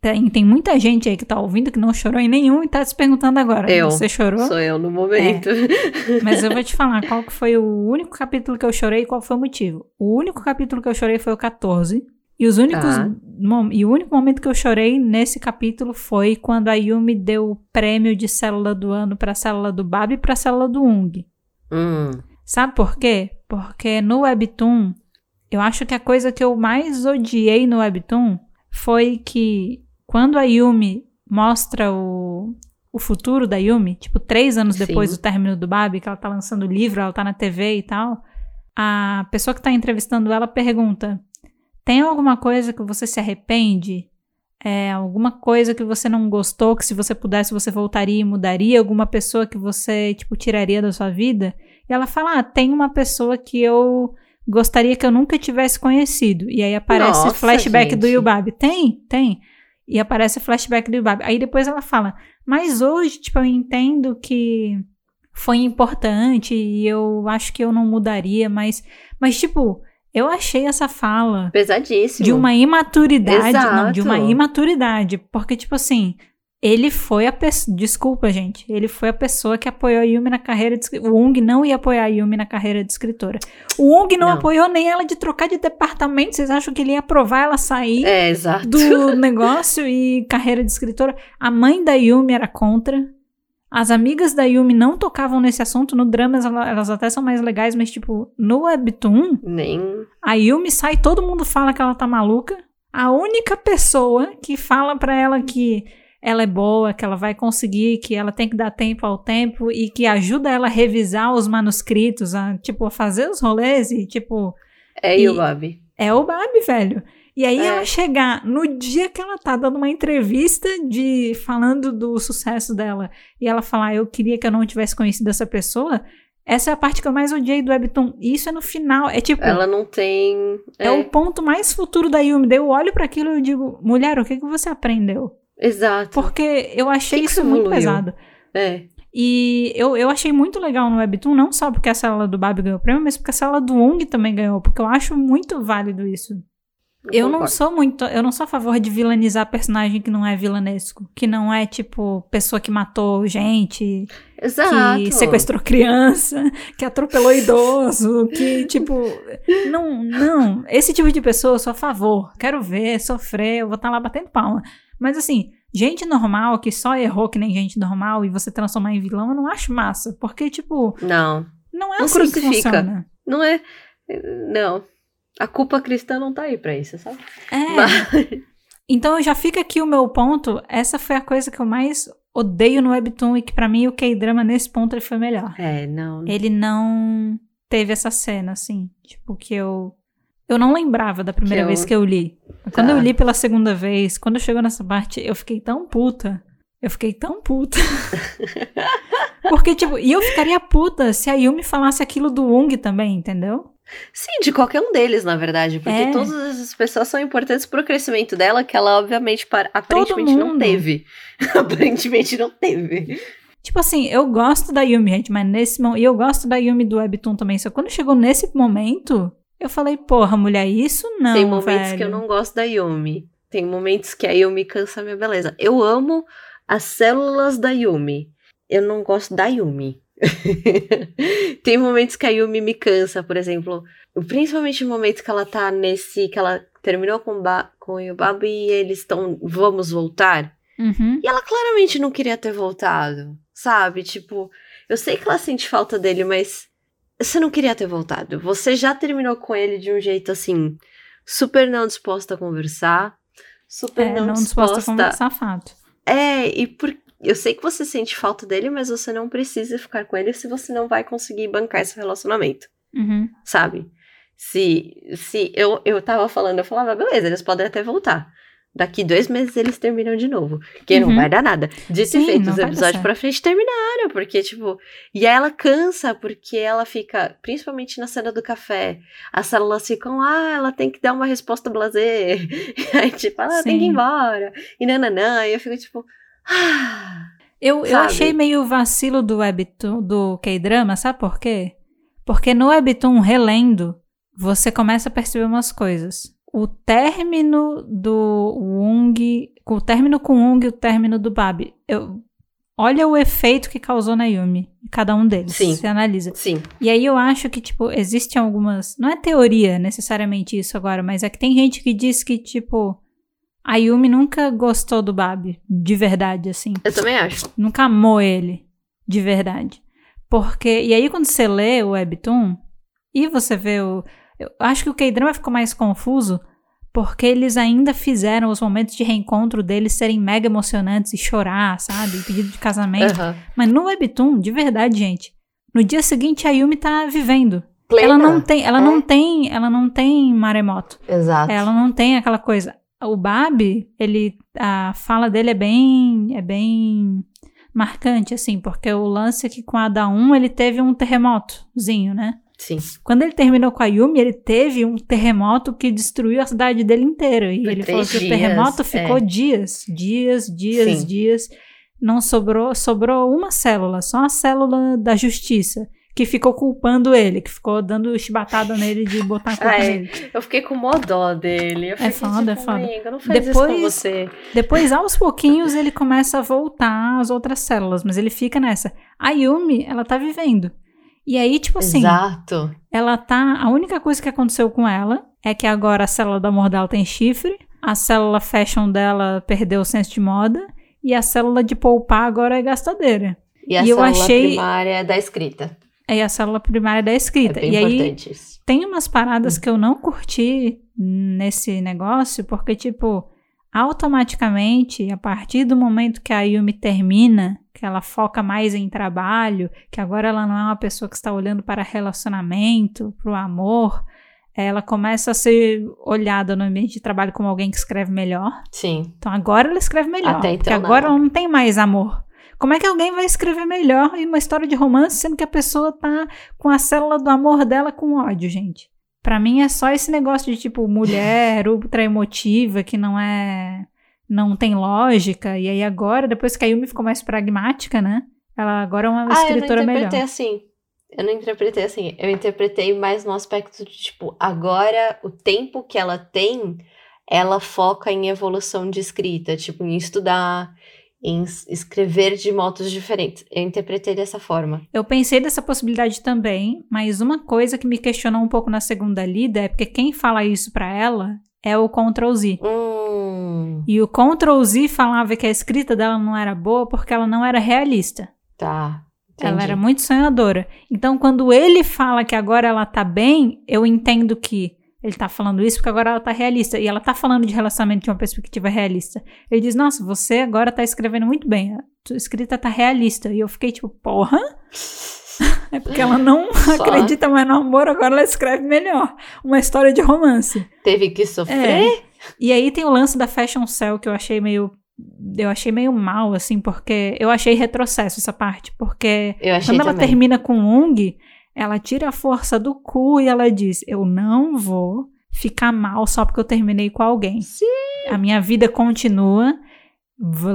Tem, tem muita gente aí que tá ouvindo que não chorou em nenhum e tá se perguntando agora. Eu. Você chorou? Sou eu no momento. É. (laughs) Mas eu vou te falar qual que foi o único capítulo que eu chorei e qual foi o motivo. O único capítulo que eu chorei foi o 14. E, os únicos, Tá. e o único momento que eu chorei nesse capítulo foi quando a Yumi deu o prêmio de célula do ano pra célula do Bab e pra célula do Ung. Hum, Sabe por quê? Porque no Webtoon, eu acho que a coisa que eu mais odiei no Webtoon foi que quando a Yumi mostra o, o futuro da Yumi, tipo, três anos depois Sim. do término do Babi, que ela tá lançando o livro, ela tá na TV e tal, a pessoa que tá entrevistando ela pergunta: tem alguma coisa que você se arrepende? É, alguma coisa que você não gostou, que se você pudesse você voltaria e mudaria? Alguma pessoa que você, tipo, tiraria da sua vida? E ela fala: ah, tem uma pessoa que eu gostaria que eu nunca tivesse conhecido. E aí aparece Nossa, flashback do gente. Yubab. Tem? Tem. E aparece flashback do Yubab. Aí depois ela fala: mas hoje, tipo, eu entendo que foi importante e eu acho que eu não mudaria, mas, mas tipo, eu achei essa fala pesadíssimo. de uma imaturidade, não, de uma Exato. imaturidade, porque tipo assim, ele foi a pessoa, desculpa gente, ele foi a pessoa que apoiou a Yumi na carreira de escritora. O Ung não ia apoiar a Yumi na carreira de escritora. O Ung não, Não. apoiou nem ela de trocar de departamento. Vocês acham que ele ia aprovar ela sair É, exato. do negócio e carreira de escritora? A mãe da Yumi era contra. As amigas da Yumi não tocavam nesse assunto. No drama ela- elas até são mais legais, mas tipo, no Webtoon, Nem. a Yumi sai, todo mundo fala que ela tá maluca. A única pessoa que fala pra ela que ela é boa, que ela vai conseguir, que ela tem que dar tempo ao tempo e que ajuda ela a revisar os manuscritos, a, tipo, a fazer os rolês e, tipo, É E- o Bob. é o Babi, velho. E aí É. ela chegar no dia que ela tá dando uma entrevista de falando do sucesso dela e ela falar, eu queria que eu não tivesse conhecido essa pessoa, essa é a parte que eu mais odiei do Webtoon. E isso é no final, é tipo, Ela não tem. é, o ponto mais futuro da Yumi. Daí eu olho pra aquilo e eu digo, mulher, o que, que você aprendeu? Exato. Porque eu achei Que que isso você muito pesado. É. E eu, eu achei muito legal no Webtoon, não só porque a célula do Babi ganhou o prêmio, mas porque a célula do Ung também ganhou, porque eu acho muito válido isso. Eu não sou muito, eu não sou a favor de vilanizar personagem que não é vilanesco, que não é tipo pessoa que matou gente, Exato. que sequestrou criança, (laughs) que atropelou idoso, que tipo, não, não, esse tipo de pessoa eu sou a favor. Quero ver, sofrer, eu vou estar lá batendo palma. Mas assim, gente normal que só errou que nem gente normal e você transformar em vilão, eu não acho massa, porque tipo, Não. não é Não assim que crucifica. funciona. Não é. Não. A culpa cristã não tá aí pra isso, sabe? É. Mas- Então já fica aqui o meu ponto. Essa foi a coisa que eu mais odeio no Webtoon e que pra mim o K-drama nesse ponto ele foi melhor. É, não. Ele não teve essa cena, assim, tipo, que eu. Eu não lembrava da primeira Que eu- vez que eu li. Quando Tá. eu li pela segunda vez, quando chegou nessa parte, eu fiquei tão puta. Eu fiquei tão puta. (laughs) Porque, tipo, e eu ficaria puta se a Yumi falasse aquilo do Ung também, entendeu? Sim, de qualquer um deles, na verdade. Porque É. todas essas pessoas são importantes pro crescimento dela, que ela, obviamente, para- aparentemente não teve. (laughs) aparentemente não teve. Tipo assim, eu gosto da Yumi, gente, mas nesse momento. E eu gosto da Yumi do Webtoon também. Só quando chegou nesse momento, eu falei, porra, mulher, isso não. Tem momentos velho. que eu não gosto da Yumi. Tem momentos que a Yumi cansa a minha beleza. Eu amo as células da Yumi. Eu não gosto da Yumi. (laughs) Tem momentos que a Yumi me cansa, por exemplo. Principalmente momentos que ela tá nesse. que ela terminou com, ba, com o Yubaba e eles estão. Vamos voltar. Uhum. E ela claramente não queria ter voltado, sabe? Tipo, eu sei que ela sente falta dele, mas você não queria ter voltado. Você já terminou com ele de um jeito assim, super não disposta a conversar, super É, não, não disposta. disposta a conversar fato. É, e por... eu sei que você sente falta dele, mas você não precisa ficar com ele se você não vai conseguir bancar esse relacionamento, Uhum. sabe? Se, se eu, eu tava falando, eu falava, beleza, eles podem até voltar. Daqui dois meses eles terminam de novo. Que não Uhum. vai dar nada. Dito Sim, e feito, não os episódios pra frente terminaram. Porque, tipo. E aí ela cansa, porque ela fica. Principalmente na cena do café. As células ficam, ah, ela tem que dar uma resposta blazer. (laughs) E aí, tipo, ela tem que ir Sim. embora. E nananã. E eu fico, tipo. (sighs) Eu, eu achei meio vacilo do webtoon, do K-drama, sabe por quê? Porque no webtoon, relendo, você começa a perceber umas coisas. O término do Wung, o término com o Wung e o término do Babi. Eu, olha o efeito que causou na Yumi, cada um deles. Sim. Você analisa. Sim. E aí eu acho que, tipo, existem algumas. Não é teoria necessariamente isso agora, mas é que tem gente que diz que, tipo, a Yumi nunca gostou do Babi, de verdade, assim. Eu também acho. Nunca amou ele, de verdade. Porque. E aí, quando você lê o Webtoon, e você vê o. Eu acho que o K-drama ficou mais confuso. Porque eles ainda fizeram os momentos de reencontro deles serem mega emocionantes e chorar, sabe? Pedido de casamento. Aham. Mas no Webtoon, de verdade, gente, no dia seguinte a Yumi tá vivendo. Plena. Ela não tem, ela É. não tem, ela não tem maremoto. Exato. Ela não tem aquela coisa. O Babi, ele a fala dele é bem é bem marcante assim, porque o lance é que com a da 1 ele teve um terremotozinho, né? Sim. Quando ele terminou com a Yumi, ele teve um terremoto que destruiu a cidade dele inteira. E Por ele falou que o dias, terremoto é. ficou dias, dias, dias, Sim. dias. Não sobrou, sobrou uma célula, só a célula da justiça, que ficou culpando ele, que ficou dando chibatada nele de botar a culpa Ai, nele. Eu fiquei com mó dó dele. Eu fiquei, foda, é tipo, foda. "Amiga, não faz isso com Depois- você. Depois, aos pouquinhos, ele começa a voltar às outras células, mas ele fica nessa. A Yumi, ela tá vivendo. E aí, tipo assim, Exato. ela tá. A única coisa que aconteceu com ela é que agora a célula da Mordal tem chifre, a célula fashion dela perdeu o senso de moda, e a célula de poupar agora é gastadeira. E a E eu célula achei- primária é da escrita. Aí a célula primária da É escrita. bem e aí isso. tem umas paradas que eu não curti nesse negócio, porque, tipo, automaticamente, a partir do momento que a Yumi termina, que ela foca mais em trabalho, que agora ela não é uma pessoa que está olhando para relacionamento, para o amor, ela começa a ser olhada no ambiente de trabalho como alguém que escreve melhor. Sim. Então agora ela escreve melhor. Até porque então, agora não. ela não tem mais amor. Como é que alguém vai escrever melhor em uma história de romance, sendo que a pessoa tá com a célula do amor dela com ódio, gente? Pra mim é só esse negócio de tipo mulher (laughs) ultra emotiva que não é. não tem lógica. E aí agora, depois que a Yumi ficou mais pragmática, né? Ela agora é uma Ah, eu não escritora interpretei melhor. assim. Eu não interpretei assim. Eu interpretei mais no aspecto de, tipo, agora o tempo que ela tem, ela foca em evolução de escrita, tipo, em estudar, em escrever de modos diferentes. Eu interpretei dessa forma. Eu pensei dessa possibilidade também, mas uma coisa que me questionou um pouco na segunda lida é porque quem fala isso pra ela é o Ctrl Z. Hum, E o Ctrl Z falava que a escrita dela não era boa porque ela não era realista. tá. Ela entendi. era muito sonhadora. Então, quando ele fala que agora ela tá bem, eu entendo que ele tá falando isso porque agora ela tá realista. E ela tá falando de relacionamento de uma perspectiva realista. Ele diz: Nossa, você agora tá escrevendo muito bem. A sua escrita tá realista. E eu fiquei tipo, porra. (laughs) É porque ela não (laughs) Só acredita mais no amor, agora ela escreve melhor. Uma história de romance. Teve que sofrer? É. E aí tem o lance da Fashion Cell que eu achei meio. Eu achei meio mal, assim, porque eu achei retrocesso essa parte. Porque quando ela também. termina com Ung, ela tira a força do cu e ela diz: Eu não vou ficar mal só porque eu terminei com alguém. Sim. A minha vida continua.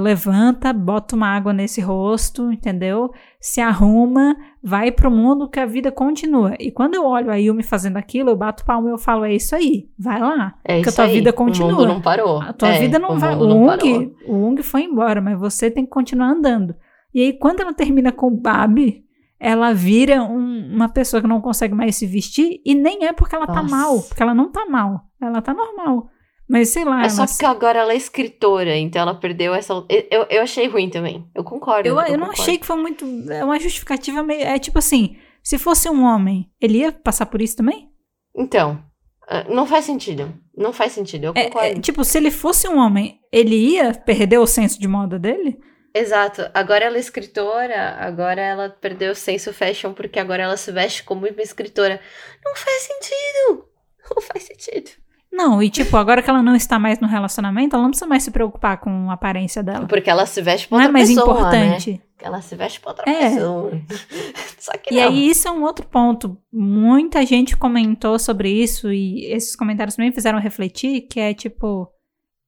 Levanta, bota uma água nesse rosto, entendeu? Se arruma, vai pro mundo que a vida continua. E quando eu olho a Yumi fazendo aquilo, eu bato palma e eu falo: É isso aí, vai lá. É Porque a tua aí. vida O continua. mundo não parou. A tua É, vida não o vai. O não Ung, o Ung foi embora, mas você tem que continuar andando. E aí, quando ela termina com o Babi, ela vira um- uma pessoa que não consegue mais se vestir. E nem é porque ela tá Nossa. mal, porque ela não tá mal. Ela tá normal. Mas sei lá, É só porque agora ela é escritora, então ela perdeu essa. Eu, eu achei ruim também. Eu concordo. Eu, eu não concordo. achei que foi muito. É uma justificativa meio. É tipo assim: se fosse um homem, ele ia passar por isso também? Então, ah, não faz sentido. Não faz sentido, eu É, concordo. é, tipo, se ele fosse um homem, ele ia perder o senso de moda dele? Exato. Agora ela é escritora, agora ela perdeu o senso fashion porque agora ela se veste como uma escritora. Não faz sentido. (laughs) Não faz sentido. Não, e tipo, agora que ela não está mais no relacionamento, ela não precisa mais se preocupar com a aparência dela. Porque ela se veste pra Não é outra mais pessoa, importante. né? Ela se veste pra outra É. pessoa. (laughs) Só que E não. aí, isso é um outro ponto. Muita gente comentou sobre isso, e esses comentários também fizeram refletir, que é tipo,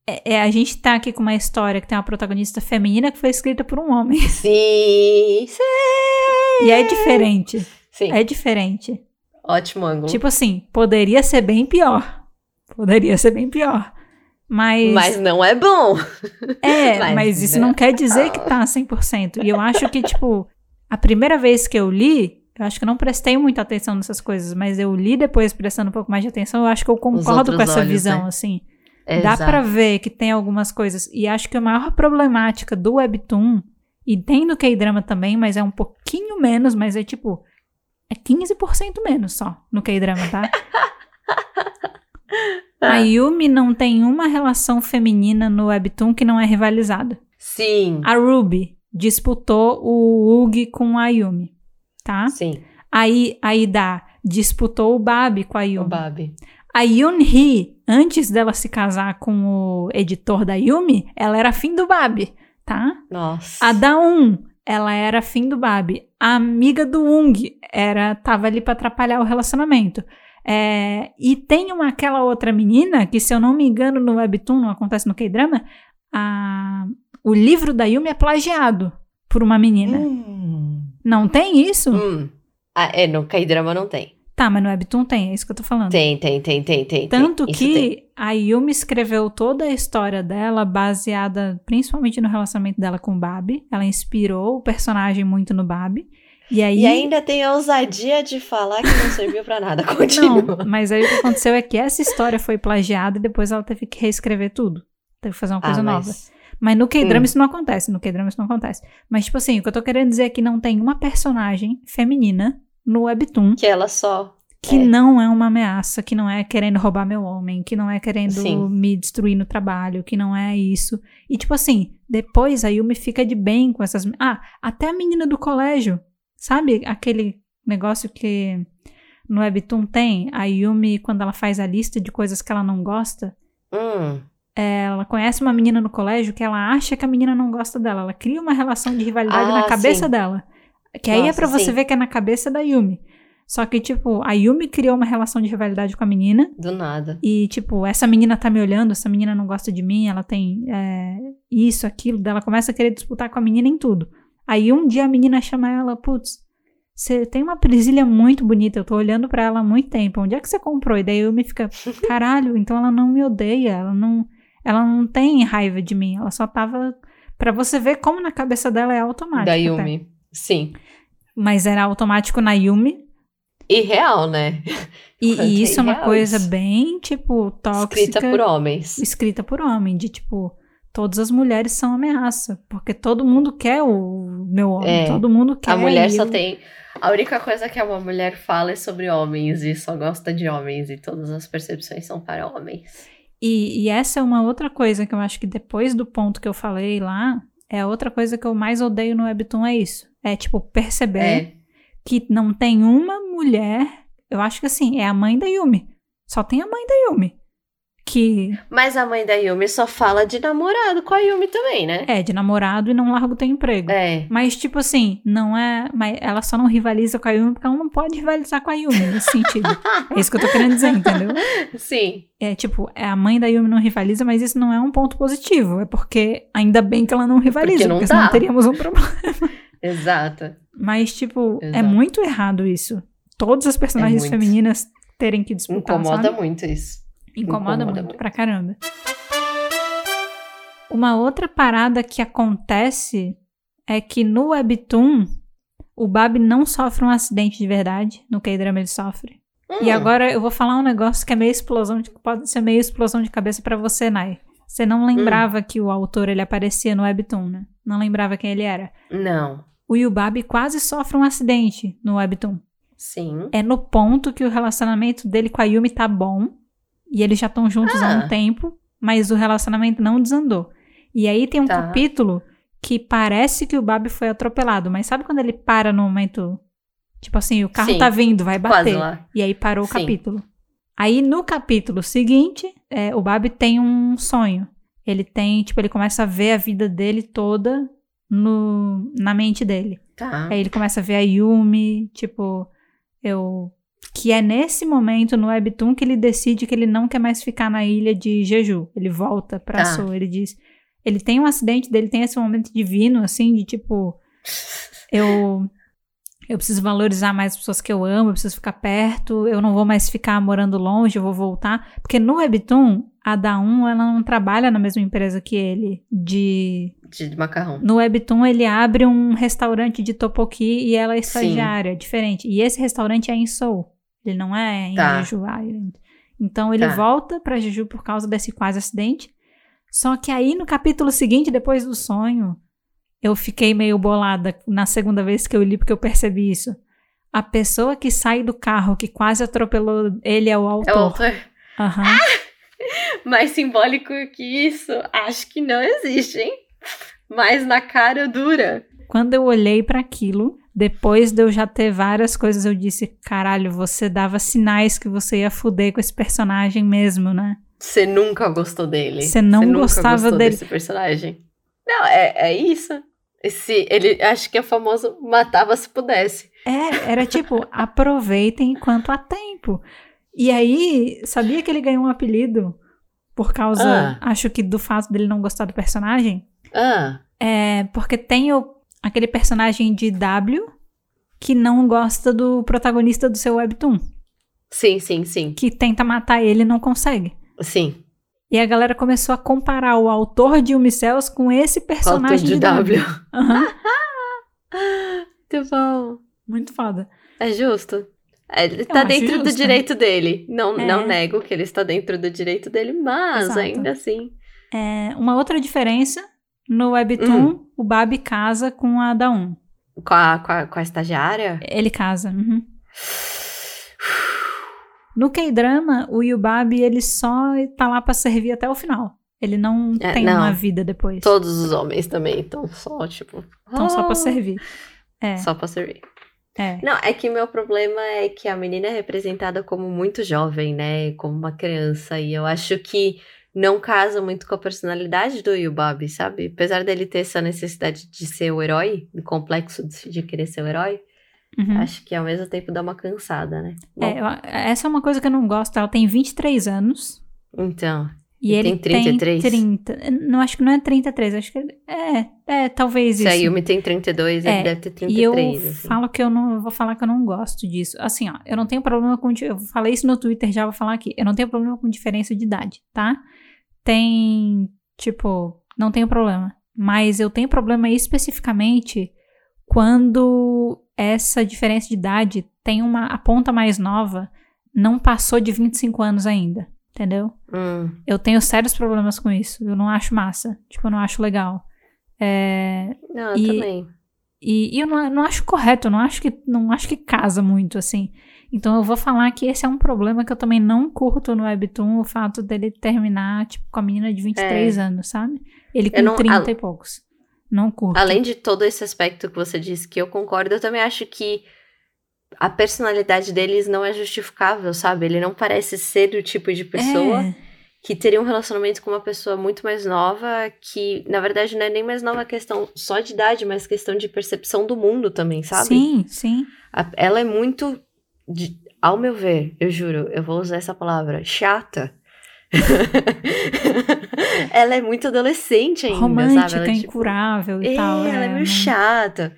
é, é, a gente tá aqui com uma história que tem uma protagonista feminina que foi escrita por um homem. (laughs) Sim, sim. E é diferente. Sim, É diferente. ótimo ângulo. Tipo assim, poderia ser bem pior. Poderia ser bem pior. Mas. Mas não é bom. é, (laughs) mas mas, isso não. não quer dizer que tá 100%. E eu acho que, tipo, a primeira vez que eu li, eu acho que eu não prestei muita atenção nessas coisas, mas eu li depois prestando um pouco mais de atenção, eu acho que eu concordo com essa olhos, visão, né? assim. Dá Exato. pra ver que tem algumas coisas. E acho que a maior problemática do Webtoon, e tem no K-drama também, mas é um pouquinho menos, mas é tipo. É 15% menos só no K-drama, tá? (laughs) a Yumi não tem uma relação feminina no Webtoon que não é rivalizada. Sim, A Ruby disputou o Ugi com a Yumi, tá? sim. Aí a Ida disputou o Babi com a O Yumi. Babi. A Yoon-hee, antes dela se casar com o editor da Yumi, ela era fim do Babi, tá? Nossa. A Daun, ela era fim do Babi. A amiga do Ung era tava ali pra atrapalhar o relacionamento. É, e tem uma aquela outra menina que, se eu não me engano, no Webtoon, não acontece no K-drama, o livro da Yumi é plagiado por uma menina. Hum. Não tem isso? Hum. Ah, é, no K-drama não tem. Tá, mas no Webtoon tem, é isso que eu tô falando. Tem, tem, tem, tem, tem. Tanto tem. Que tem. a Yumi escreveu toda a história dela baseada principalmente no relacionamento dela com o Babi. Ela inspirou o personagem muito no Babi. E aí. E ainda tem a ousadia de falar que não serviu pra nada. (laughs) Continua. Não, mas aí o que aconteceu é que essa história foi plagiada e depois ela teve que reescrever tudo. Teve que fazer uma coisa Ah, nova. mas... Mas no K-drama Hum. isso não acontece. No K-drama isso não acontece. Mas, tipo assim, o que eu tô querendo dizer é que não tem uma personagem feminina no Webtoon Que ela só... que É. não é uma ameaça, que não é querendo roubar meu homem, que não é querendo Sim. me destruir no trabalho, que não é isso. E tipo assim, depois a Yumi fica de bem com essas. Ah, até a menina do colégio. Sabe aquele negócio que no Webtoon tem? A Yumi, quando ela faz a lista de coisas que ela não gosta, Hum. ela conhece uma menina no colégio que ela acha que a menina não gosta dela. Ela cria uma relação de rivalidade Ah, na cabeça sim. dela. Que aí é Nossa, pra você sim. ver que é na cabeça da Yumi. Só que, tipo, a Yumi criou uma relação de rivalidade com a menina. Do nada. E, tipo, essa menina tá me olhando, essa menina não gosta de mim, ela tem é, isso, aquilo. Ela começa a querer disputar com a menina em tudo. Aí um dia a menina chama ela, putz, você tem uma presilha muito bonita, eu tô olhando pra ela há muito tempo. Onde é que você comprou? E daí eu me fica, (laughs) caralho, então ela não me odeia, ela não, ela não tem raiva de mim, ela só tava. Pra você ver como na cabeça dela é automático. da até. Sim. Mas era automático na Yumi. E real, né? E, e isso é uma coisa bem, tipo, tóxica. Escrita por homens. escrita por homem, de tipo, todas as mulheres são ameaça, porque todo mundo quer o meu homem, É, todo mundo quer. A mulher só eu- tem. A única coisa que uma mulher fala é sobre homens e só gosta de homens, e todas as percepções são para homens. E, e essa é uma outra coisa que eu acho que depois do ponto que eu falei lá, é a outra coisa que eu mais odeio no Webtoon, é isso. É, tipo, perceber É. que não tem uma mulher, eu acho que assim, é a mãe da Yumi. Só tem a mãe da Yumi. Que Mas a mãe da Yumi só fala de namorado com a Yumi também, né? é de namorado e não larga o teu emprego. É. Mas, tipo assim, não é. Mas ela só não rivaliza com a Yumi porque ela não pode rivalizar com a Yumi nesse sentido. é isso que eu tô querendo dizer, entendeu? (laughs) Sim. É tipo, é, a mãe da Yumi não rivaliza, mas isso não é um ponto positivo. É porque ainda bem que ela não rivaliza, Porque não porque senão teríamos um problema. (laughs) Exato. Mas, tipo, é Exato. muito errado isso. Todas as personagens muito. femininas terem que disputar. Incomoda sabe? muito isso. Incomoda, Incomoda muito, muito. pra caramba. Uma outra parada que acontece é que no Webtoon, o Bab não sofre um acidente de verdade. No K-drama ele sofre. E Hum, agora eu vou falar um negócio que é meio explosão de, pode ser meio explosão de cabeça pra você, Nai. Você não lembrava que o autor ele aparecia no Webtoon, né? Não lembrava quem ele era. Não. O Yubab quase sofre um acidente no Webtoon. Sim. É no ponto que o relacionamento dele com a Yumi tá bom. E eles já estão juntos há Ah. um tempo, mas o relacionamento não desandou. E aí tem um Tá. capítulo que parece que o Babi foi atropelado, mas sabe quando ele para no momento. Tipo assim, o carro Sim. tá vindo, vai bater. lá. E aí parou o Sim. capítulo. Aí no capítulo seguinte, é, o Babi tem um sonho. Ele tem, tipo, ele começa a ver a vida dele toda no, na mente dele. Tá. Aí ele começa a ver a Yumi, tipo, eu Que é nesse momento no Webtoon que ele decide que ele não quer mais ficar na ilha de Jeju. Ele volta pra Tá. Seoul. Ele diz. Ele tem um acidente dele, tem esse momento divino, assim, de tipo. (laughs) Eu. Eu preciso valorizar mais as pessoas que eu amo, eu preciso ficar perto, eu não vou mais ficar morando longe, eu vou voltar. Porque no Webtoon, a Da1, ela não trabalha na mesma empresa que ele, de De macarrão. no Webtoon, ele abre um restaurante de topoki e ela é estagiária, é diferente. E esse restaurante é em Seoul. Ele não é em Tá. Jeju Island. Então ele Tá. volta pra Jeju por causa desse quase acidente. Só que aí no capítulo seguinte, depois do sonho, eu fiquei meio bolada na segunda vez que eu li, porque eu percebi isso. A pessoa que sai do carro, que quase atropelou ele, é o É o autor. autor. Aham. (laughs) Mais simbólico que isso, acho que não existe, hein? Mais na cara dura. Quando eu olhei pra aquilo, depois de eu já ter várias coisas, eu disse: caralho, você dava sinais que você ia fuder com esse personagem mesmo, né? Você nunca gostou dele. Você não nunca gostava dele. desse personagem. Não, é, é isso. Esse, ele acho que é famoso matava se pudesse. É, era tipo, (laughs) aproveitem enquanto há tempo. E aí, sabia que ele ganhou um apelido por causa, Ah. acho que do fato dele não gostar do personagem? Ah, É, porque tem o, aquele personagem de W que não gosta do protagonista do seu webtoon, sim, sim, sim. que tenta matar ele e não consegue. Sim. E a galera começou a comparar o autor de Umicels com esse personagem de W. Aham, (laughs) Muito bom. muito foda. É justo. É, Ele tá acho dentro do justo. direito dele. Não, É. não nego que ele está dentro do direito dele, mas Exato. ainda assim. É, uma outra diferença, no Webtoon, Hum. o Babi casa com a da 1. Com a, com a, com a estagiária? Ele casa. uhum. No K-drama, o Yubabi, ele só tá lá pra servir até o final. Ele não É, tem não. uma vida depois. Todos os homens também estão só, tipo. Então só ah, pra servir. É, Só pra servir. É. Não, é que meu problema é que a menina é representada como muito jovem, né? Como uma criança. E eu acho que não casa muito com a personalidade do Yubabi, sabe? Apesar dele ter essa necessidade de ser o herói, o complexo de querer ser o herói, Uhum. acho que ao mesmo tempo dá uma cansada, né? Bom, É, essa é uma coisa que eu não gosto. Ela tem 23 anos. então. E, E ele tem 33? tem 30. Não, acho que não é 33. Acho que é, é talvez Se isso. a Yumi tem 32, É, ele deve ter E eu 33. assim. falo que eu não vou falar que eu não gosto disso. Assim, ó, eu não tenho problema com. Eu falei isso no Twitter, já vou falar aqui. Eu não tenho problema com diferença de idade, tá? Tem. Tipo, não tenho problema. Mas eu tenho problema especificamente quando essa diferença de idade tem uma. A ponta mais nova não passou de 25 anos ainda. Entendeu? Hum, Eu tenho sérios problemas com isso. Eu não acho massa. Tipo, eu não acho legal. É, não, eu E- também. e, e eu não, não acho correto, eu não acho que não acho que casa muito assim. Então eu vou falar que esse é um problema que eu também não curto no Webtoon, o fato dele terminar tipo com a menina de 23 anos, sabe? Ele com É. Eu não- 30 a- e poucos. Não curto. Além de todo esse aspecto que você disse que eu concordo, eu também acho que a personalidade deles não é justificável, sabe? Ele não parece ser o tipo de pessoa É, que teria um relacionamento com uma pessoa muito mais nova, que na verdade não é nem mais nova questão só de idade, mas questão de percepção do mundo também, sabe? Sim, sim. A- ela é muito, de- ao meu ver, eu juro, eu vou usar essa palavra, chata. (laughs) ela é muito adolescente ainda, Romântica, sabe? Ela é, tipo, incurável e é, tal. ela é não- meio chata.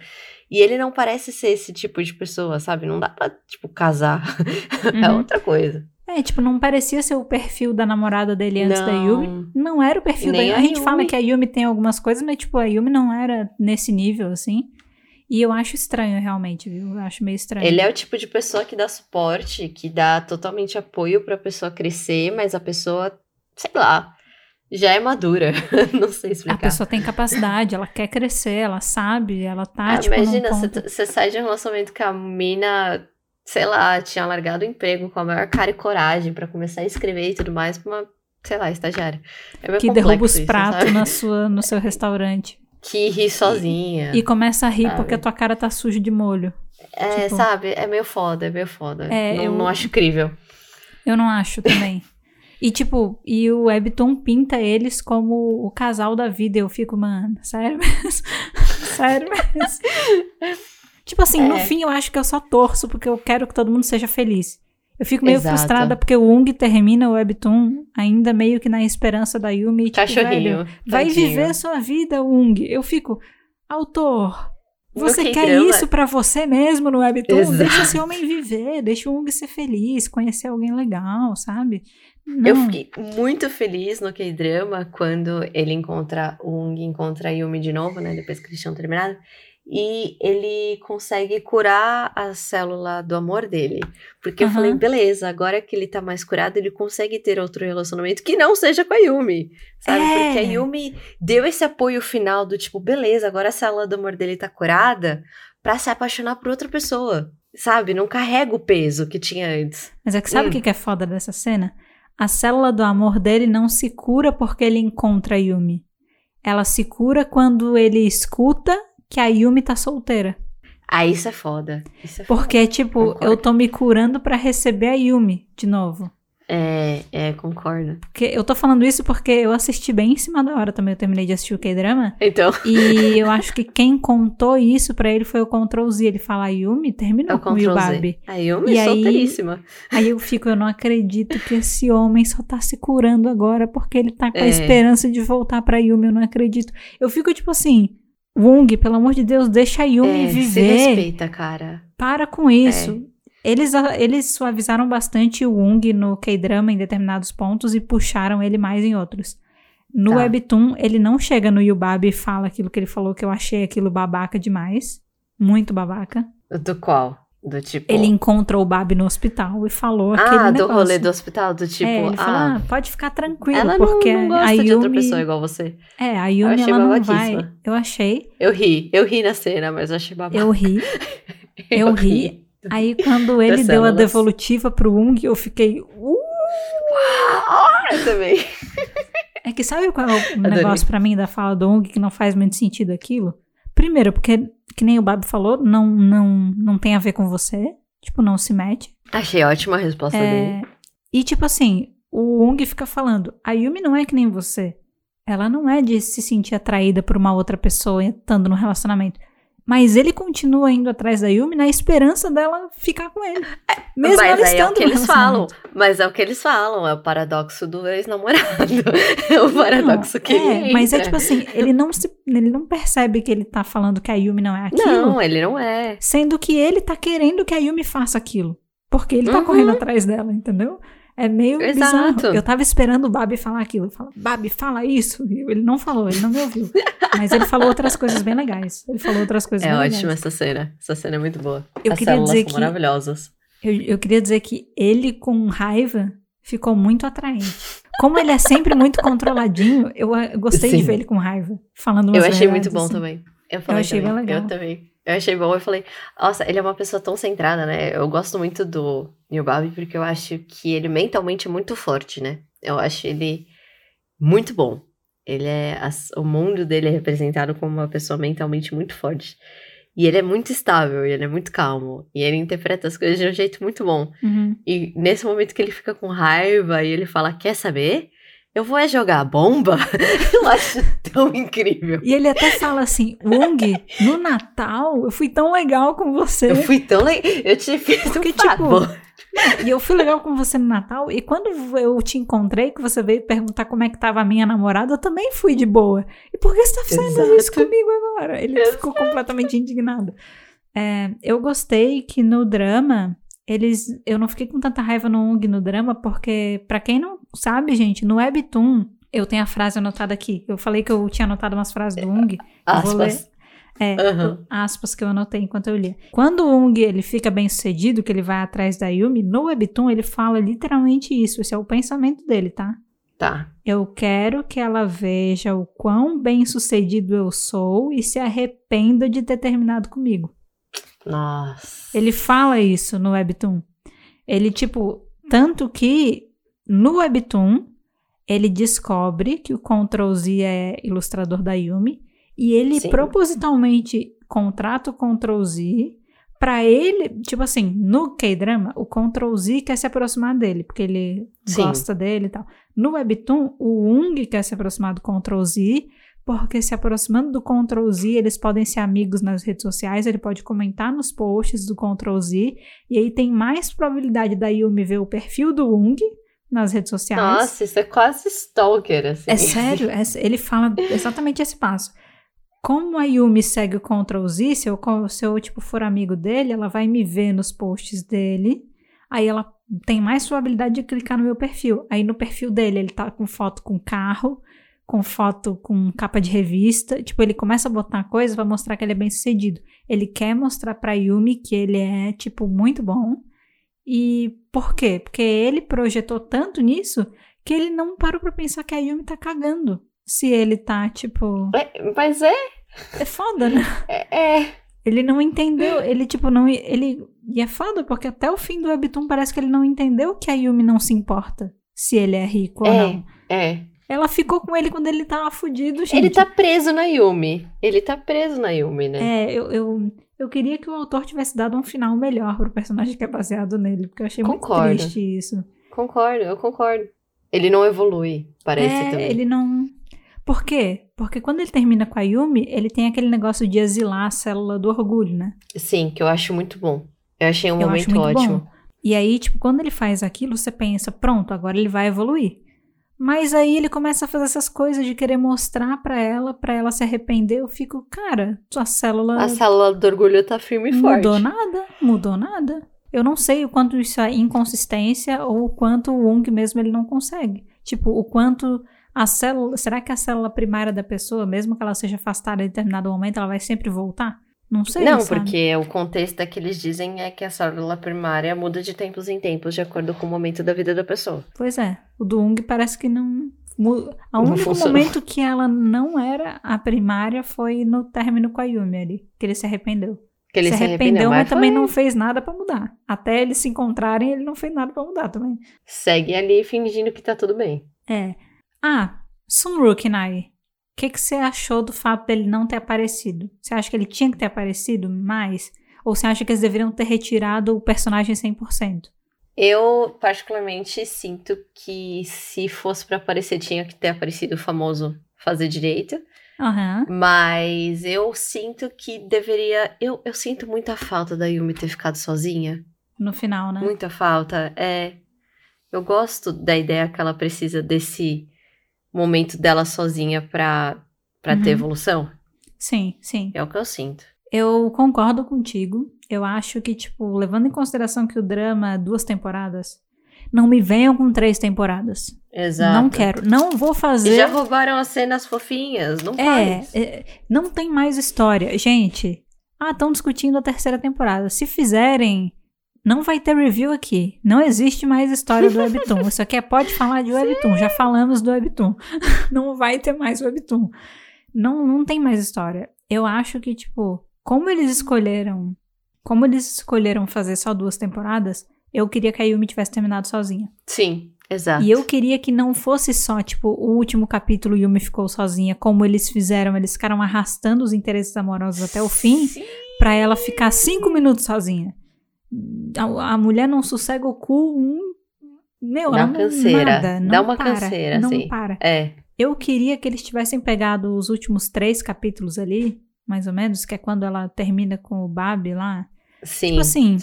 E ele não parece ser esse tipo de pessoa, sabe? Não dá pra, tipo, casar. (laughs) é Uhum. outra coisa. É, tipo, não parecia ser o perfil da namorada dele antes da Não. Yumi. Não era o perfil Nem da a A gente Yumi. fala que a Yumi tem algumas coisas, mas, tipo, a Yumi não era nesse nível, assim. E eu acho estranho, realmente, viu? Eu acho meio estranho. Ele é o tipo de pessoa que dá suporte, que dá totalmente apoio pra pessoa crescer, mas a pessoa, sei lá, já é madura. (laughs) não sei A explicar. pessoa tem capacidade, ela quer crescer, ela sabe, ela tá, Ah, tipo, imagina, ponto... você sai de um relacionamento que a mina, sei lá, tinha largado o emprego com a maior cara e coragem pra começar a escrever e tudo mais pra uma, sei lá, estagiária. É que derruba os pratos na sua, no seu restaurante. Que ri sozinha. E começa a rir Sabe? porque a tua cara tá suja de molho. É, tipo- sabe? É meio foda, é meio foda. É, não, eu- não acho incrível. Eu não acho também. (laughs) E, tipo, e o Webtoon pinta eles como o casal da vida. Eu fico, mano, sério mesmo? (laughs) sério mesmo? tipo assim, no É. fim eu acho que eu só torço porque eu quero que todo mundo seja feliz. Eu fico meio Exato. frustrada porque o Ung termina o Webtoon ainda meio que na esperança da Yumi. Tipo, velho, Cachorrinho. vai tadinho. viver a sua vida, Ung. Eu fico, autor, você quer isso pra você mesmo no Webtoon? Exato. Deixa esse homem viver, deixa o Ung ser feliz, conhecer alguém legal, sabe? Não. Eu fiquei muito feliz no K-drama quando ele encontra o Ung encontra a Yumi de novo, né? Depois que eles tinham terminado. E ele consegue curar a célula do amor dele. Porque eu Aham. falei, beleza, agora que ele tá mais curado, ele consegue ter outro relacionamento que não seja com a Yumi. Sabe? É. Porque a Yumi deu esse apoio final do tipo, beleza, agora a célula do amor dele tá curada pra se apaixonar por outra pessoa. Sabe? Não carrega o peso que tinha antes. Mas é que sabe o Hum. que é foda dessa cena? A célula do amor dele não se cura porque ele encontra a Yumi. Ela se cura quando ele escuta que a Yumi tá solteira. Ah, isso é foda. Isso é foda. Porque, tipo, Concordo. eu tô me curando pra receber a Yumi de novo. É, é, concordo. Porque eu tô falando isso porque eu assisti bem em cima da hora também. Eu terminei de assistir o K-drama. Então, E eu acho que quem contou isso pra ele foi o Ctrl Z. Ele fala, a Yumi é terminou o com o Yubabi. A Yumi E aí- solteiríssima. Aí eu fico, eu não acredito que esse homem só tá se curando agora porque ele tá com a É. esperança de voltar pra Yumi. Eu não acredito. Eu fico tipo assim, Wong, pelo amor de Deus, deixa a Yumi É, se viver. respeita, cara. Para com isso. É. Eles, eles suavizaram bastante o Wong no K-drama em determinados pontos e puxaram ele mais em outros. No Tá. Webtoon, ele não chega no Yubabi e fala aquilo que ele falou, que eu achei aquilo babaca demais. Muito babaca. Do qual? Do tipo. Ele encontrou o Babi no hospital e falou aquele ah, do negócio. rolê do hospital, do tipo. é, ele falou, ah, ah, pode ficar tranquilo, ela não, porque não a gosta Yumi... de outra pessoa igual você. É, a Yumi, achei ela não vai... Eu achei, Eu ri, eu ri na cena, mas eu achei babaca. eu ri. (laughs) eu ri. Aí quando ele deu a devolutiva pro Ung, eu fiquei... Uh! Eu também. É que sabe qual é o Adorei. negócio pra mim da fala do Ung que não faz muito sentido aquilo? Primeiro, porque, que nem o Babi falou, não, não, não tem a ver com você. Tipo, não se mete. Achei ótima a resposta dele. É, e tipo assim, o Ung fica falando, a Yumi não é que nem você. Ela não é de se sentir atraída por uma outra pessoa estando no relacionamento. Mas ele continua indo atrás da Yumi na esperança dela ficar com ele. Mesmo Mas ela aí é estando o que eles falam. Mas é o que eles falam, é o paradoxo do ex-namorado. (laughs) É o paradoxo Não, que é, ele Mas é tipo assim, ele não, se, ele não percebe que ele tá falando que a Yumi não é aquilo. Não, ele não é. Sendo que ele tá querendo que a Yumi faça aquilo. Porque ele tá Uhum. correndo atrás dela, entendeu? É meio Exato. bizarro. Eu tava esperando o Babi falar aquilo. Fala, Babi, fala isso. Ele não falou, ele não me ouviu. (laughs) Mas ele falou outras coisas bem legais. Ele falou outras coisas É bem ótima legais. essa cena. Essa cena é muito boa. Eu As queria dizer são que- maravilhosas. Eu, eu queria dizer que ele, com raiva, ficou muito atraente. Como ele é sempre muito controladinho, eu, eu gostei de Sim. ver ele com raiva. Falando Eu achei muito bom assim. também. Eu, falei achei bem também. legal. Eu também. Eu achei bom. Eu falei, nossa, ele é uma pessoa tão centrada, né? Eu gosto muito do Yubabi porque eu acho que ele mentalmente é muito forte, né? Eu acho ele muito bom. Ele é. o mundo dele é representado como uma pessoa mentalmente muito forte. E ele é muito estável, e ele é muito calmo. E ele interpreta as coisas de um jeito muito bom. Uhum. E nesse momento que ele fica com raiva e ele fala, quer saber? Eu vou é jogar bomba? (laughs) eu acho tão incrível. E ele até fala assim, Wong, no Natal eu fui tão legal com você. Eu fui tão legal. Eu te fiz Porque, um tipo, favor. E eu fui legal com você no Natal. E quando eu te encontrei, que você veio perguntar como é que tava a minha namorada, eu também fui de boa. E por que você tá fazendo Exato. isso comigo agora? Ele ficou completamente indignado. É, eu gostei que no drama, eles. Eu não fiquei com tanta raiva no Ung no drama, porque, pra quem não sabe, gente, no Webtoon, eu tenho a frase anotada aqui. Eu falei que eu tinha anotado umas frases do Ung. Eu vou ler. Aspas. É, Aham. aspas que eu anotei enquanto eu lia. Quando o Ung ele fica bem sucedido, que ele vai atrás da Yumi, no Webtoon ele fala literalmente isso. Esse é o pensamento dele, tá? Tá. Eu quero que ela veja o quão bem sucedido eu sou e se arrependa de ter terminado comigo. Nossa. Ele fala isso no Webtoon. Ele, tipo, tanto que no Webtoon ele descobre que o Ctrl Z é ilustrador da Yumi e ele Sim. propositalmente contrata o Ctrl Z pra ele, tipo assim, no K-drama, o Ctrl Z quer se aproximar dele, porque ele Sim. gosta dele e tal. No Webtoon, o Ung quer se aproximar do Ctrl Z porque se aproximando do Ctrl Z, eles podem ser amigos nas redes sociais, ele pode comentar nos posts do Ctrl Z, e aí tem mais probabilidade da Yumi ver o perfil do Wung nas redes sociais. Nossa, isso é quase stalker, assim. É sério, é, ele fala exatamente esse passo. Como a Yumi segue o Ctrl Z, se eu, se eu tipo, for amigo dele, ela vai me ver nos posts dele, aí ela tem mais probabilidade de clicar no meu perfil. Aí no perfil dele, ele tá com foto com carro, com foto com capa de revista. Tipo, ele começa a botar coisas para mostrar que ele é bem sucedido. Ele quer mostrar pra Yumi que ele é, tipo, muito bom. E por quê? Porque ele projetou tanto nisso que ele não parou pra pensar que a Yumi tá cagando. Se ele tá, tipo. É, mas é. É foda, né? (laughs) É. é. Ele não entendeu. Ele, tipo, não. Ele. E é foda, porque até o fim do Webtoon parece que ele não entendeu que a Yumi não se importa se ele é rico é, ou não. É. Ela ficou com ele quando ele tava fudido, gente. Ele tá preso na Yumi. Ele tá preso na Yumi, né? É, eu, eu, eu queria que o autor tivesse dado um final melhor pro personagem que é baseado nele, porque eu achei concordo. muito triste isso. Concordo, eu concordo. Ele não evolui, parece é, também. Ele não. Por quê? Porque quando ele termina com a Yumi, ele tem aquele negócio de exilar a célula do orgulho, né? Sim, que eu acho muito bom. Eu achei um eu momento ótimo. Bom. E aí, tipo, quando ele faz aquilo, você pensa, pronto, agora ele vai evoluir. Mas aí ele começa a fazer essas coisas de querer mostrar para ela, para ela se arrepender. Eu fico, cara, sua célula. A célula do orgulho tá firme e forte. Mudou nada, mudou nada. Eu não sei o quanto isso é inconsistência ou o quanto o Wong mesmo ele não consegue. Tipo, o quanto a célula. Será que a célula primária da pessoa, mesmo que ela seja afastada em determinado momento, ela vai sempre voltar? Não sei. Não, sabe? porque o contexto que eles dizem é que a célula primária muda de tempos em tempos, de acordo com o momento da vida da pessoa. Pois é. O do Ung parece que não. O único momento que ela não era a primária foi no término com a Yumi ali, que ele se arrependeu. Que ele se, se arrependeu, arrependeu, mas, mas também foi- não fez nada pra mudar. Até eles se encontrarem, ele não fez nada pra mudar também. Segue ali fingindo que tá tudo bem. É. Ah, Sunrookie Nai. O que, que você achou do fato dele não ter aparecido? Você acha que ele tinha que ter aparecido mais? Ou você acha que eles deveriam ter retirado o personagem 100%? Eu, particularmente, sinto que se fosse pra aparecer, tinha que ter aparecido o famoso fazer direito. Aham. Mas eu sinto que deveria. Eu, eu sinto muita falta da Yumi ter ficado sozinha. No final, né? Muita falta. É. Eu gosto da ideia que ela precisa desse momento dela sozinha pra, pra ter Uhum. evolução. Sim, sim. É o que eu sinto. Eu concordo contigo. Eu acho que, tipo, levando em consideração que o drama é duas temporadas, não me venham com três temporadas. Exato. Não quero. Não vou fazer. E já roubaram as cenas fofinhas. Não É, faz. é, não tem mais história. Gente, ah, estão discutindo a terceira temporada. Se fizerem, não vai ter review aqui. Não existe mais história do Webtoon. Isso aqui é pode falar de (laughs) Webtoon. Já falamos do Webtoon. (laughs) Não vai ter mais Webtoon. Não, não tem mais história. Eu acho que, tipo, como eles escolheram. Como eles escolheram fazer só duas temporadas, eu queria que a Yumi tivesse terminado sozinha. Sim, exato. E eu queria que não fosse só, tipo, o último capítulo Yumi ficou sozinha, como eles fizeram, eles ficaram arrastando os interesses amorosos até o fim, Sim. pra ela ficar cinco minutos sozinha. A, a mulher não sossega o cu um. Meu, Dá ela não canseira. nada, não Dá uma para, canseira, não assim. para. É. Eu queria que eles tivessem pegado os últimos três capítulos ali, mais ou menos, que é quando ela termina com o Babi lá. Sim. Tipo assim,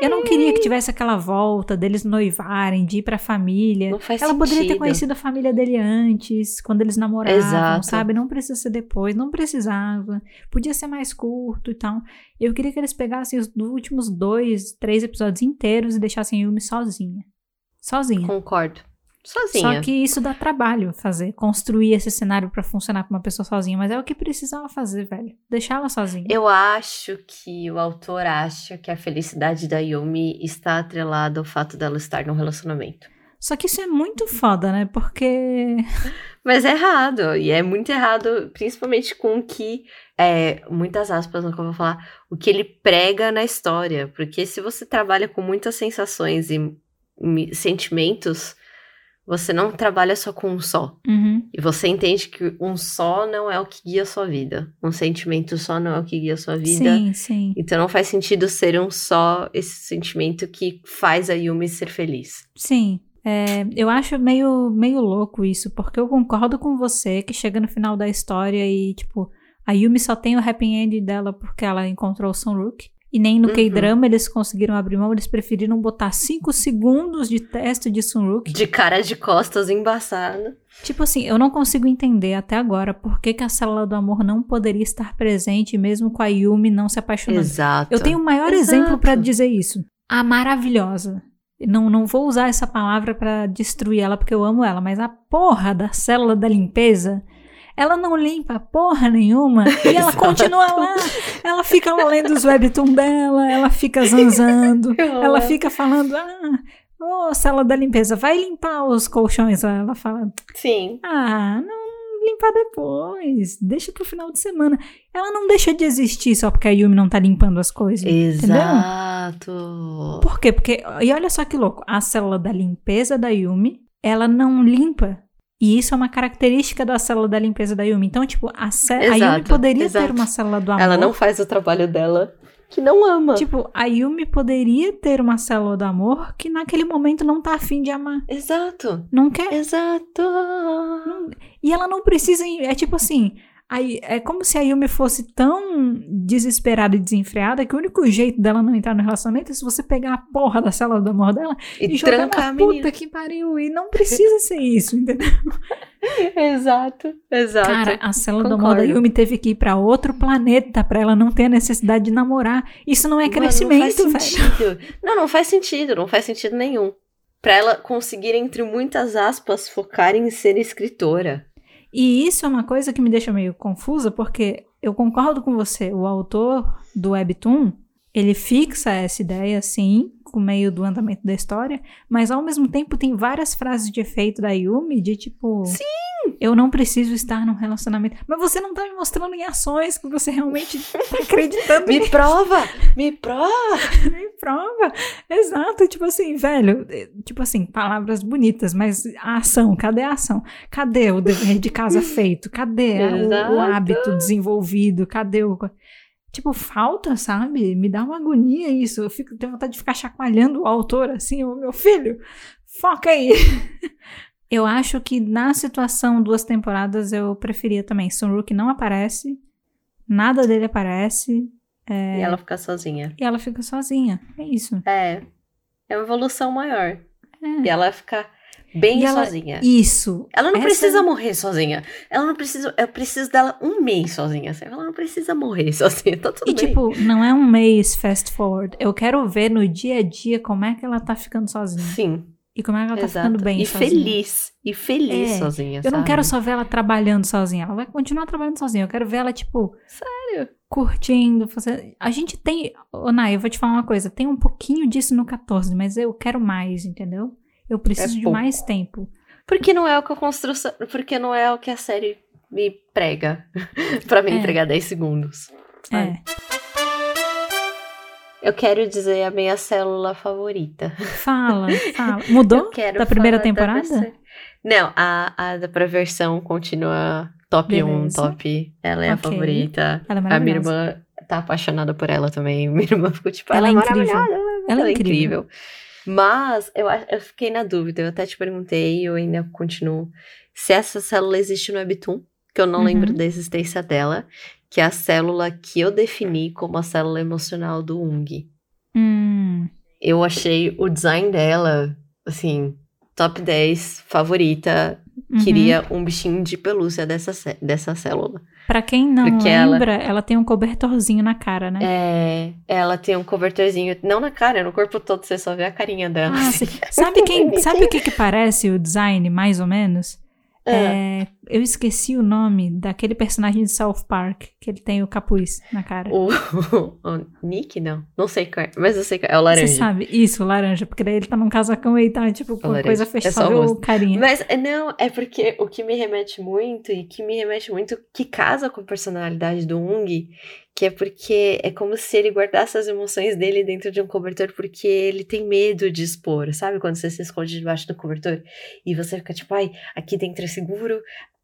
eu não queria que tivesse aquela volta deles noivarem, de ir pra família. Não faz Ela poderia ter sentido. conhecido a família dele antes, quando eles namoravam, Exato. sabe? Não precisa ser depois, não precisava. Podia ser mais curto e tal. Eu queria que eles pegassem os últimos dois, três episódios inteiros e deixassem Yumi sozinha. Sozinha. Concordo. Sozinha. Só que isso dá trabalho fazer, construir esse cenário pra funcionar com uma pessoa sozinha, mas é o que precisava fazer, velho. Deixar ela sozinha. Eu acho que o autor acha que a felicidade da Yumi está atrelada ao fato dela estar num relacionamento. Só que isso é muito foda, né? Porque (laughs) Mas é errado, e é muito errado, principalmente com o que, é, muitas aspas no que eu vou falar, o que ele prega na história. Porque se você trabalha com muitas sensações e sentimentos, você não trabalha só com um só. Uhum. E você entende que um só não é o que guia a sua vida. Um sentimento só não é o que guia a sua vida. Sim, sim. Então não faz sentido ser um só esse sentimento que faz a Yumi ser feliz. Sim. É, eu acho meio, meio louco isso, porque eu concordo com você que chega no final da história e, tipo, a Yumi só tem o happy end dela porque ela encontrou o Sunrook. E nem no Uhum. K-drama eles conseguiram abrir mão, eles preferiram botar 5 segundos de teste de Sunrook. De cara de costas embaçado. Tipo assim, eu não consigo entender até agora por que, que a célula do amor não poderia estar presente mesmo com a Yumi não se apaixonando. Exato. Eu tenho o maior Exato. exemplo pra dizer isso. A maravilhosa. Não, não vou usar essa palavra pra destruir ela porque eu amo ela, mas a porra da célula da limpeza, ela não limpa porra nenhuma (laughs) e ela continua lá. Ela fica lá lendo os webtoons dela, ela fica zanzando, (laughs) ela fica falando, ah, ô célula da limpeza, vai limpar os colchões. Ela fala, Sim. ah, não, limpar depois. Deixa pro final de semana. Ela não deixa de existir só porque a Yumi não tá limpando as coisas. Entendeu? Exato. Por quê? Porque, e olha só que louco, a célula da limpeza da Yumi, ela não limpa. E isso é uma característica da célula da limpeza da Yumi. Então, tipo, a, cé- a Yumi Exato, poderia exato. ter uma célula do amor. Ela não faz o trabalho dela que não ama. Tipo, a Yumi poderia ter uma célula do amor que naquele momento não tá afim de amar. Exato. Não quer. Exato. E ela não precisa. É tipo assim. Aí, é como se a Yumi fosse tão desesperada e desenfreada que o único jeito dela não entrar no relacionamento é se você pegar a porra da célula do amor dela E, e, jogar trancar na a puta menina. que pariu. E não precisa ser isso, entendeu? (laughs) Exato. Exato. Cara, a célula do amor da. Yumi teve que ir pra outro planeta pra ela não ter a necessidade de namorar. Isso não é Mano, crescimento, não faz velho. sentido. Não, não faz sentido, não faz sentido nenhum. Pra ela conseguir, entre muitas aspas, focar em ser escritora. E isso é uma coisa que me deixa meio confusa, porque eu concordo com você. O autor do Webtoon, ele fixa essa ideia, sim, com meio do andamento da história, mas ao mesmo tempo tem várias frases de efeito da Yumi de tipo. Sim! Eu não preciso estar num relacionamento. Mas você não tá me mostrando em ações que você realmente tá (laughs) acreditando Me prova! Me prova! (laughs) Me prova. Exato, tipo assim, velho, eh, tipo assim, palavras bonitas, mas a ação, cadê a ação? Cadê o dever de casa (laughs) feito? Cadê a- o, o hábito desenvolvido? Cadê o. Tipo, falta, sabe? Me dá uma agonia isso. Eu fico, tenho vontade de ficar chacoalhando o autor assim, ô meu filho, foca aí. (laughs) eu acho que na situação duas temporadas eu preferia também. Sunrook não aparece, nada dele aparece. E ela fica sozinha. E ela fica sozinha. É isso. É. É uma evolução maior. É. E ela fica bem E ela- sozinha. Isso. Ela não Essa- precisa morrer sozinha. Ela não precisa. Eu preciso dela um mês sozinha. Ela não precisa morrer (laughs) sozinha. Tá tudo E bem. tipo, não é um mês fast forward. Eu quero ver no dia a dia como é que ela tá ficando sozinha. Sim. E como é que ela tá exato. ficando bem e sozinha. feliz. E feliz É, sozinha. Eu não sabe? quero só ver ela trabalhando sozinha. Ela vai continuar trabalhando sozinha. Eu quero ver ela, tipo. Sério? Curtindo, fazendo. A gente tem. Ô, Nai, eu vou te falar uma coisa. Tem um pouquinho disso no 14, mas eu quero mais, entendeu? Eu preciso de pouco. mais tempo. Porque não é o que a construção. Porque não é o que a série me prega. (laughs) pra me É. entregar 10 segundos. É. Eu quero dizer a minha célula favorita. Fala, (laughs) fala. Mudou? Da primeira temporada? versão- Não, a, a da versão continua top 1, Beleza. top. Ela é a Ok. favorita. Ela é A minha irmã tá apaixonada por ela também. (laughs) Minha irmã ficou tipo, Ela ela, é é incrível. maravilhosa. Ela é incrível. Mas eu, eu fiquei na dúvida, eu até te perguntei e eu ainda continuo. Se essa célula existe no Webtoon, que eu não Uhum. lembro da existência dela, que é a célula que eu defini como a célula emocional do Ung. Hum. Eu achei o design dela, assim, top 10, favorita. uhum. Queria um bichinho de pelúcia dessa, dessa célula. Pra quem não Porque ela- lembra, ela... tem um cobertorzinho na cara, né? É, ela tem um cobertorzinho, não na cara, no corpo todo, você só vê a carinha dela. Ah, assim. sim. Sabe quem, (laughs) sabe o que que parece o design, mais ou menos? Ah, É, eu esqueci o nome daquele personagem de South Park, que ele tem o capuz na cara. o, (laughs) o Nick, não. Não sei qual é, mas eu sei qual é. É o Você laranja. sabe? Isso, laranja, porque daí ele tá num casacão e tá, tipo, com a laranja. coisa É fechada, só o o carinha. Mas é, não, é porque o que me remete muito e que me remete muito, que casa com a personalidade do Ung, que é porque é como se ele guardasse as emoções dele dentro de um cobertor porque ele tem medo de expor, sabe? Quando você se esconde debaixo do cobertor e você fica tipo, ai, aqui dentro é seguro,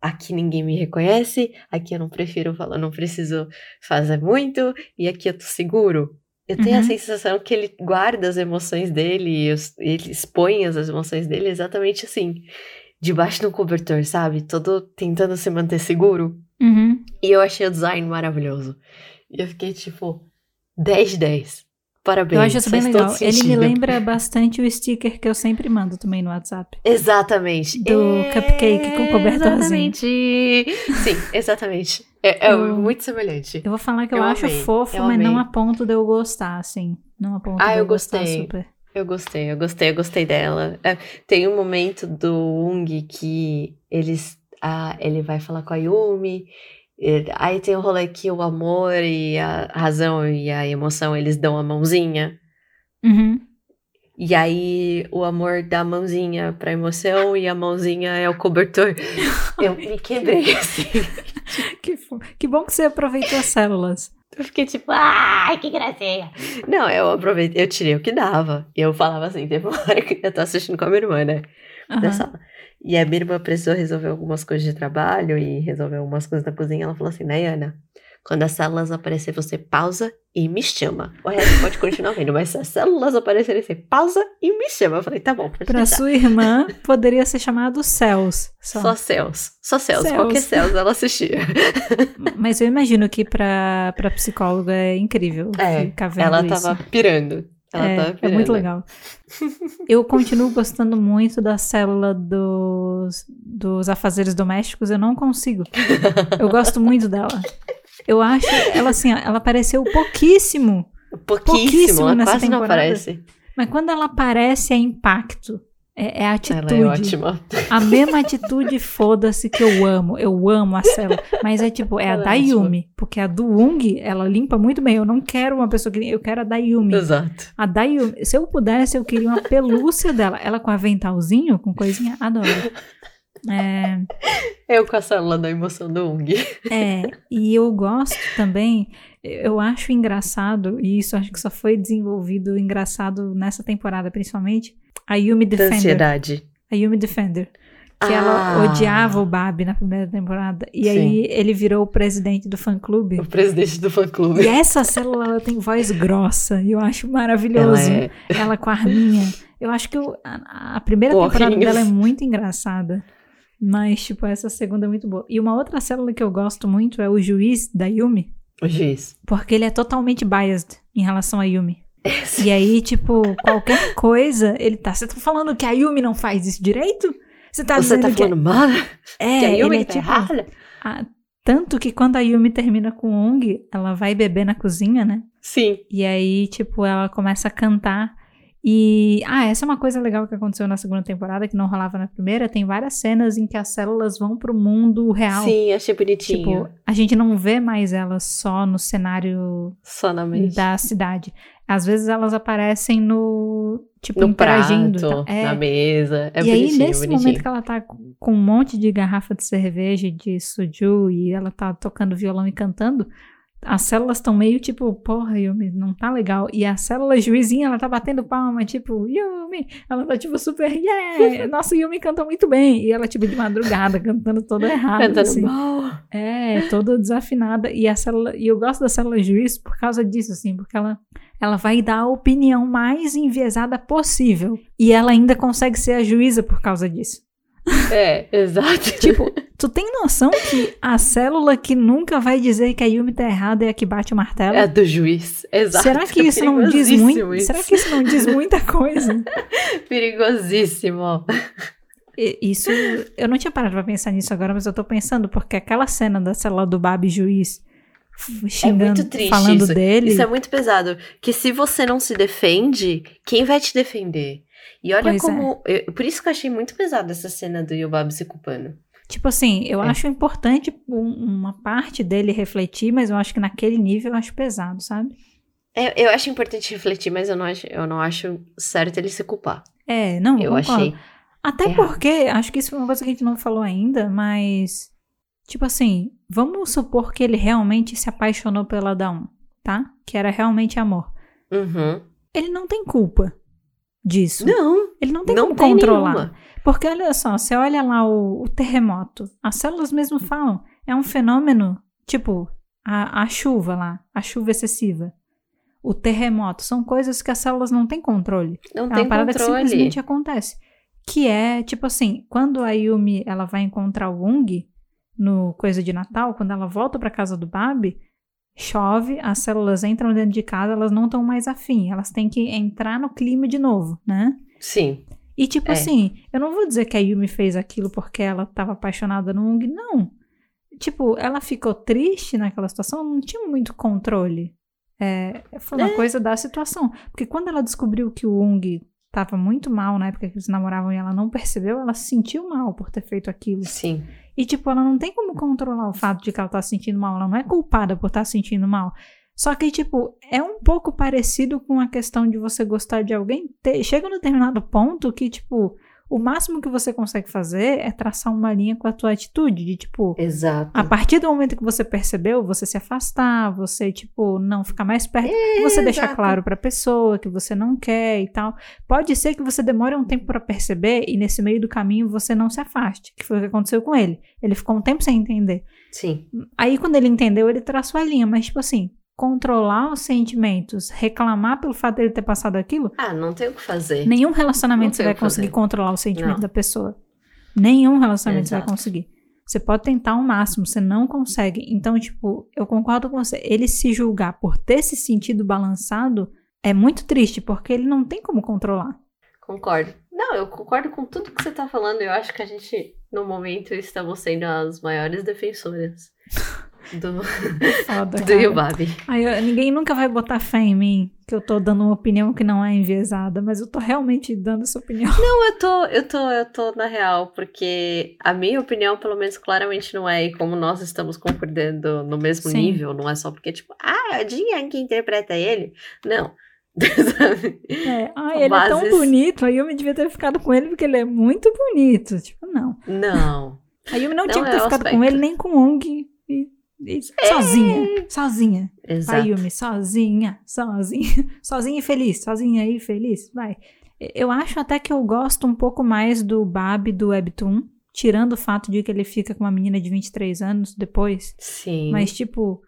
aqui ninguém me reconhece, aqui eu não prefiro falar, não preciso fazer muito e aqui eu tô seguro. Eu tenho a Uhum. sensação que ele guarda as emoções dele, ele expõe as emoções dele exatamente assim, debaixo de um cobertor, sabe? Todo tentando se manter seguro. Uhum. E eu achei o design maravilhoso. E eu fiquei tipo, 10 de 10. Parabéns. Eu acho isso bem legal. Ele me lembra bastante o sticker que eu sempre mando também no WhatsApp. Exatamente. Do cupcake com cobertorzinho. Exatamente. Sim, exatamente. É, é Eu- muito semelhante. Eu vou falar que eu, Eu acho amei, fofo, eu mas não amei. a ponto de eu gostar, assim. Não a ponto Ah, de eu eu gostei. super. Eu gostei, eu gostei, eu gostei dela. É, tem um momento do Ung que eles, ah, ele vai falar com a Yumi. E- aí tem o rolê que o amor e a razão e a emoção eles dão a mãozinha. Uhum. E aí o amor dá a mãozinha pra emoção e a mãozinha é o cobertor. (laughs) Eu me quebrei (laughs) assim. Que, que bom que você aproveitou as células. Eu fiquei tipo, ai, que gracinha. Não, eu aproveitei, eu tirei o que dava. E eu falava assim, teve uma hora que eu tô assistindo com a minha irmã, né? Da sala. E a minha irmã precisou resolver algumas coisas de trabalho e resolver algumas coisas na cozinha. Ela falou assim, Nayana, quando as células aparecer, você pausa e me chama. O resto pode continuar vendo, mas se as células aparecerem, você pausa e me chama. Eu falei, tá bom, deixar. sua irmã, poderia ser chamado Céus. Só. Só céus. Só céus. Céus. Qualquer céus ela assistia. (laughs) Mas eu imagino que pra, pra psicóloga é incrível É, ficar vendo ela isso. tava pirando. Ela é, tava é muito legal. Eu continuo gostando muito da célula dos, dos afazeres domésticos, eu não consigo. Eu gosto muito dela. Eu acho, ela assim, ela apareceu pouquíssimo, Pouquíssimo, pouquíssimo ela nessa quase não temporada. aparece. mas quando ela aparece é impacto. É, é atitude. Ela é ótima. A mesma atitude, foda-se, que eu amo. Eu amo a célula. Mas é tipo, é a Ela é da Yumi. Porque a do Ung, ela limpa muito bem. Eu não quero uma pessoa que. Eu quero a da Yumi. Exato. A da Yumi. Se eu pudesse, eu queria uma pelúcia dela. Ela com aventalzinho, com coisinha, adoro. É, Eu com a célula da emoção do Ung. é, e eu gosto também. Eu acho engraçado, e isso acho que só foi desenvolvido engraçado nessa temporada, principalmente. A Yumi Da Defender. ansiedade. A Yumi Defender. Que Ah. ela odiava o Babi na primeira temporada. E Sim. aí ele virou o presidente do fã clube. O presidente do fã clube. E essa célula ela tem voz grossa. E eu acho Ela maravilhoso. é. Ela com a arminha. Eu acho que o- a, a primeira Porrinhos. temporada dela é muito engraçada. Mas, tipo, essa segunda é muito boa. E uma outra célula que eu gosto muito é o juiz da Yumi. O juiz. Porque ele é totalmente biased em relação a Yumi. E aí, tipo, qualquer coisa, ele tá. Você tá falando que a Yumi não faz isso direito? Você tá Você tá que. falando mal? é, que a Yumi ele é tá tipo. errada? a- tanto que quando a Yumi termina com o Ong, ela vai beber na cozinha, né? Sim. E aí, tipo, ela começa a cantar. E. Ah, essa é uma coisa legal que aconteceu na segunda temporada, que não rolava na primeira. Tem várias cenas em que as células vão pro mundo real. Sim, achei bonitinho. Tipo, a gente não vê mais elas só no cenário Só da cidade. Às vezes elas aparecem no. Tipo, No interagindo. prato, tá? É. na mesa. É e aí, nesse bonitinho. momento que ela tá com um monte de garrafa de cerveja, e de suju, e ela tá tocando violão e cantando, as células estão meio tipo, porra, Yumi, não tá legal. E a célula juizinha, ela tá batendo palma, tipo, Yumi. Ela tá tipo super, yeah, (laughs) nossa, Yumi canta muito bem. E ela, tipo, de madrugada, cantando toda errada. Cantando assim. mal. É, toda desafinada. E a célula, e eu gosto da célula juiz por causa disso, assim, porque ela, ela vai dar a opinião mais enviesada possível. E ela ainda consegue ser a juíza por causa disso. É, exato. (laughs) Tipo, tu tem noção que a célula que nunca vai dizer que a Yumi tá errada é a que bate o martelo? É a do juiz. Exato. Será que É isso não diz muito? isso. Será que isso não diz muita coisa? (laughs) Perigosíssimo. Isso, eu não tinha parado pra pensar nisso agora, mas eu tô pensando, porque aquela cena da célula do Babi juiz xingando, triste falando isso. dele. Isso é muito pesado. Que se você não se defende, quem vai te defender? E olha Pois é. como. eu- por isso que eu achei muito pesado essa cena do Yobab se culpando. Tipo assim, eu É. acho importante um- uma parte dele refletir, mas eu acho que naquele nível eu acho pesado, sabe? É, eu acho importante refletir, mas eu não acho, eu não acho certo ele se culpar. É, não, Eu concordo. achei. Até errado. porque, acho que isso foi uma coisa que a gente não falou ainda, mas. Tipo assim, vamos supor que ele realmente se apaixonou pela Dawn, tá? Que era realmente amor. Uhum. Ele não tem culpa disso. Não, ele não tem não como tem controlar. nenhuma. Porque olha só, você olha lá o, o terremoto, as células mesmo falam, é um fenômeno, tipo, a, a chuva lá, a chuva excessiva. o terremoto. São coisas que as células não têm controle. Não é tem uma parada controle. que simplesmente acontece. Que é, tipo assim, quando a Yumi ela vai encontrar o Wong no Coisa de Natal, quando ela volta pra casa do Babi, chove, as células entram dentro de casa, elas não estão mais afim, elas têm que entrar no clima de novo, né? Sim. E tipo É. assim, eu não vou dizer que a Yumi fez aquilo porque ela tava apaixonada no Wong, não. Tipo, ela ficou triste naquela situação, não tinha muito controle. É, foi uma É. coisa da situação. Porque quando ela descobriu que o Wong tava muito mal na época que eles namoravam e ela não percebeu, ela se sentiu mal por ter feito aquilo. Sim. E, tipo, ela não tem como controlar o fato de que ela tá se sentindo mal. Ela não é culpada por estar se sentindo mal. Só que, tipo, é um pouco parecido com a questão de você gostar de alguém. Te- Chega num determinado ponto que, tipo, o máximo que você consegue fazer é traçar uma linha com a tua atitude. De, tipo, Exato. a partir do momento que você percebeu, você se afastar, você, tipo, não ficar mais perto, você deixar claro pra pessoa que você não quer e tal. Pode ser que você demore um tempo pra perceber e nesse meio do caminho você não se afaste, que foi o que aconteceu com ele. Ele ficou um tempo sem entender. Sim. Aí quando ele entendeu, ele traçou a linha, mas tipo assim, controlar os sentimentos, reclamar pelo fato dele ter passado aquilo, Ah, não tem o que fazer. nenhum relacionamento Não você vai o que fazer. conseguir controlar o sentimento Não. da pessoa. Nenhum relacionamento você vai Exato. conseguir. Você pode tentar ao máximo, você não consegue. Então, tipo, eu concordo com você. Ele se julgar por ter se sentido balançado é muito triste, porque ele não tem como controlar. Concordo. Não, eu concordo com tudo que você tá falando. Eu acho que a gente, no momento, estamos sendo as maiores defensoras do, Foda, (laughs) do eu- ninguém nunca vai botar fé em mim, que eu tô dando uma opinião que não é enviesada, mas eu tô realmente dando essa opinião. (laughs) Não, eu tô, eu tô, eu tô na real, porque a minha opinião, pelo menos, claramente não é. E como nós estamos concordando no mesmo Sim. nível, não é só porque, tipo, ah, é o Jin que interpreta ele. Não. (laughs) É, ai, ele é tão Bases- bonito, aí eu me devia ter ficado com ele porque ele é muito bonito. Tipo, não. Não. Aí eu não, Não tinha que é ter o ficado aspecto. com ele nem com o Ong. E, e sozinha. Sozinha. Vai, Exato. Yumi, sozinha. Sozinha. (laughs) Sozinha e feliz. Sozinha e feliz. Vai. Eu acho até que eu gosto um pouco mais do Bab do Webtoon. Tirando o fato de que ele fica com uma menina de 23 anos depois. Sim. Mas, tipo,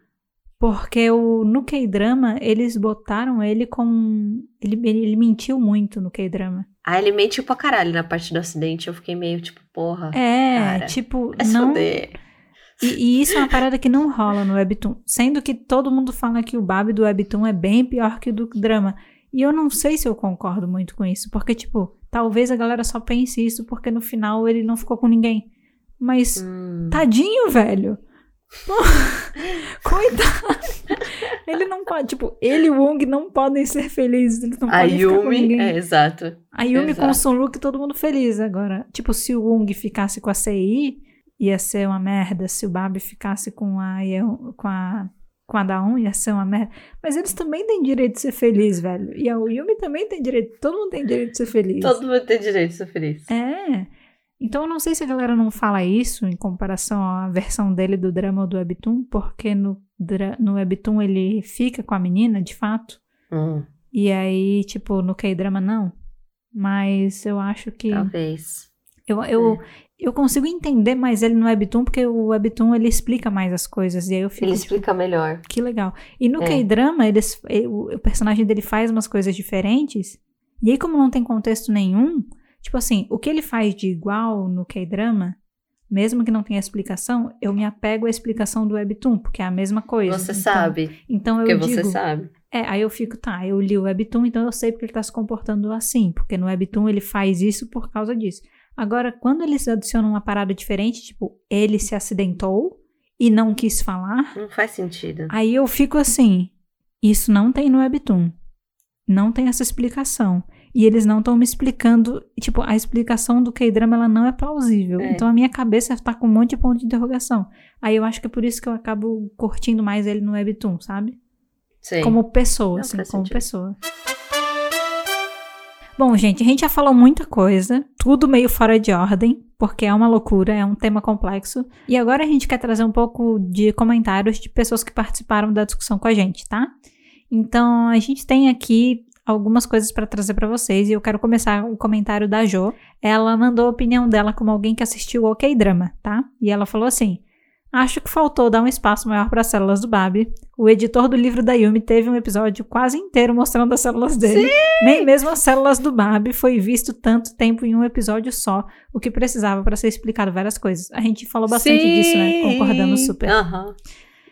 porque o, no K-drama, eles botaram ele com. Ele, ele, ele mentiu muito no K-drama. Ah, ele mentiu pra caralho na parte do acidente. Eu fiquei meio tipo, porra. É, Cara, tipo, É não. E, e isso é uma parada que não rola no Webtoon. Sendo que todo mundo fala que o Bab do Webtoon é bem pior que o do drama. E eu não sei se eu concordo muito com isso. Porque, tipo, talvez a galera só pense isso porque no final ele não ficou com ninguém. Mas, Hum. tadinho, velho. (laughs) Coitado. Ele não pode, tipo, ele e o Wong não podem ser felizes. Eles não A podem ficar com Yumi, ninguém. é, exato. A Yumi com o Exato. Sunruk, todo mundo feliz agora. Tipo, se o Wong ficasse com a CI, ia ser uma merda. Se o Babi ficasse com a, com a, com a Daon, ia ser uma merda. Mas eles também têm direito de ser feliz, velho. E a Yumi também tem direito. Todo mundo tem direito de ser feliz. Todo mundo tem direito de ser feliz. É. Então eu não sei se a galera não fala isso em comparação à versão dele do drama ou do Webtoon, porque no, no Webtoon ele fica com a menina, de fato. Hum, E aí, tipo, no K-drama não. Mas eu acho que. talvez. Eu, eu, eu consigo entender mais ele no Webtoon, porque o Webtoon ele explica mais as coisas. E aí eu fico. Ele tipo, explica melhor. que legal. E no É. K-drama, eles, o, o personagem dele faz umas coisas diferentes. E aí, como não tem contexto nenhum, tipo assim, o que ele faz de igual no K-drama, mesmo que não tenha explicação, eu me apego à explicação do Webtoon, porque é a mesma coisa. Você Então- sabe. Então eu Porque digo. você sabe. É, aí eu fico, tá, eu li o Webtoon, então eu sei porque ele tá se comportando assim, porque no Webtoon ele faz isso por causa disso. Agora, quando eles adicionam uma parada diferente, tipo, ele se acidentou e não quis falar, Não faz sentido. aí eu fico assim, isso não tem no Webtoon. Não tem essa explicação. E eles não estão me explicando, tipo, a explicação do K-drama ela não é plausível. É. Então a minha cabeça tá com um monte de ponto de interrogação. Aí eu acho que é por isso que eu acabo curtindo mais ele no Webtoon, sabe? Sim. Como pessoa, Não, assim, como sentido. pessoa. Bom, gente, a gente já falou muita coisa, tudo meio fora de ordem, porque é uma loucura, é um tema complexo. E agora a gente quer trazer um pouco de comentários de pessoas que participaram da discussão com a gente, tá? Então, a gente tem aqui algumas coisas para trazer para vocês e eu quero começar o comentário da Jo. Ela mandou a opinião dela como alguém que assistiu o OK Drama, tá? E ela falou assim: Acho que faltou dar um espaço maior para as células do Babi. O editor do livro da Yumi teve um episódio quase inteiro mostrando as células dele. Sim! Nem mesmo as células do Babi foi visto tanto tempo em um episódio só, o que precisava para ser explicado várias coisas. A gente falou bastante Sim! disso, né? Concordamos super. Aham. Uhum.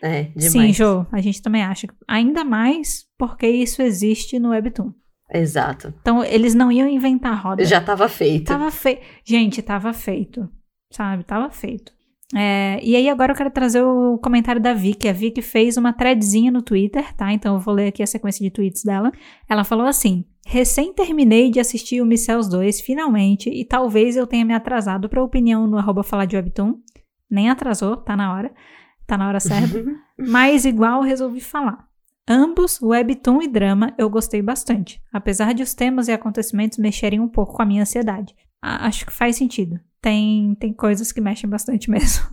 É, demais. Sim, Jo, a gente também acha. Ainda mais porque isso existe no Webtoon. Exato. Então, eles não iam inventar roda. Já estava feito. Tava feito. Gente, tava feito. Sabe? Tava feito. É, e aí agora eu quero trazer o comentário da Vicky. A Vicky fez uma threadzinha no Twitter, tá? Então eu vou ler aqui a sequência de tweets dela. Ela falou assim: Recém terminei de assistir o Micels 2, finalmente, e talvez eu tenha me atrasado para opinião no arroba falar de Webtoon. Nem atrasou, tá na hora. Tá na hora certa. (laughs) Mas igual resolvi falar. Ambos, webtoon e drama, eu gostei bastante, apesar de os temas e acontecimentos mexerem um pouco com a minha ansiedade. acho que faz sentido. Tem, tem coisas que mexem bastante mesmo.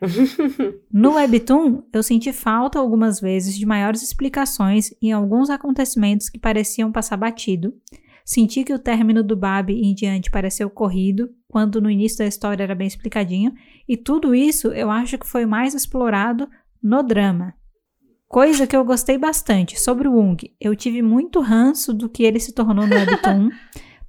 (laughs) no Webtoon, eu senti falta algumas vezes de maiores explicações em alguns acontecimentos que pareciam passar batido. Senti que o término do Bab em diante pareceu corrido, quando no início da história era bem explicadinho, e tudo isso eu acho que foi mais explorado no drama. Coisa que eu gostei bastante. Sobre o Wung, eu tive muito ranço do que ele se tornou no (laughs) Webtoon,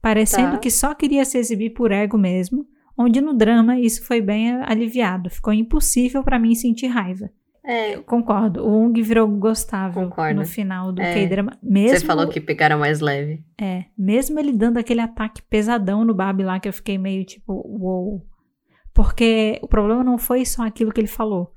parecendo tá. que só queria se exibir por ego mesmo, onde no drama isso foi bem aliviado. Ficou impossível para mim sentir raiva. É. Eu concordo. O Ung virou gostável Concordo. no final do é. K-drama. Mesmo, Você falou que pegaram mais leve. É. Mesmo ele dando aquele ataque pesadão no Bab lá, que eu fiquei meio tipo, uou. Wow. Porque o problema não foi só aquilo que ele falou.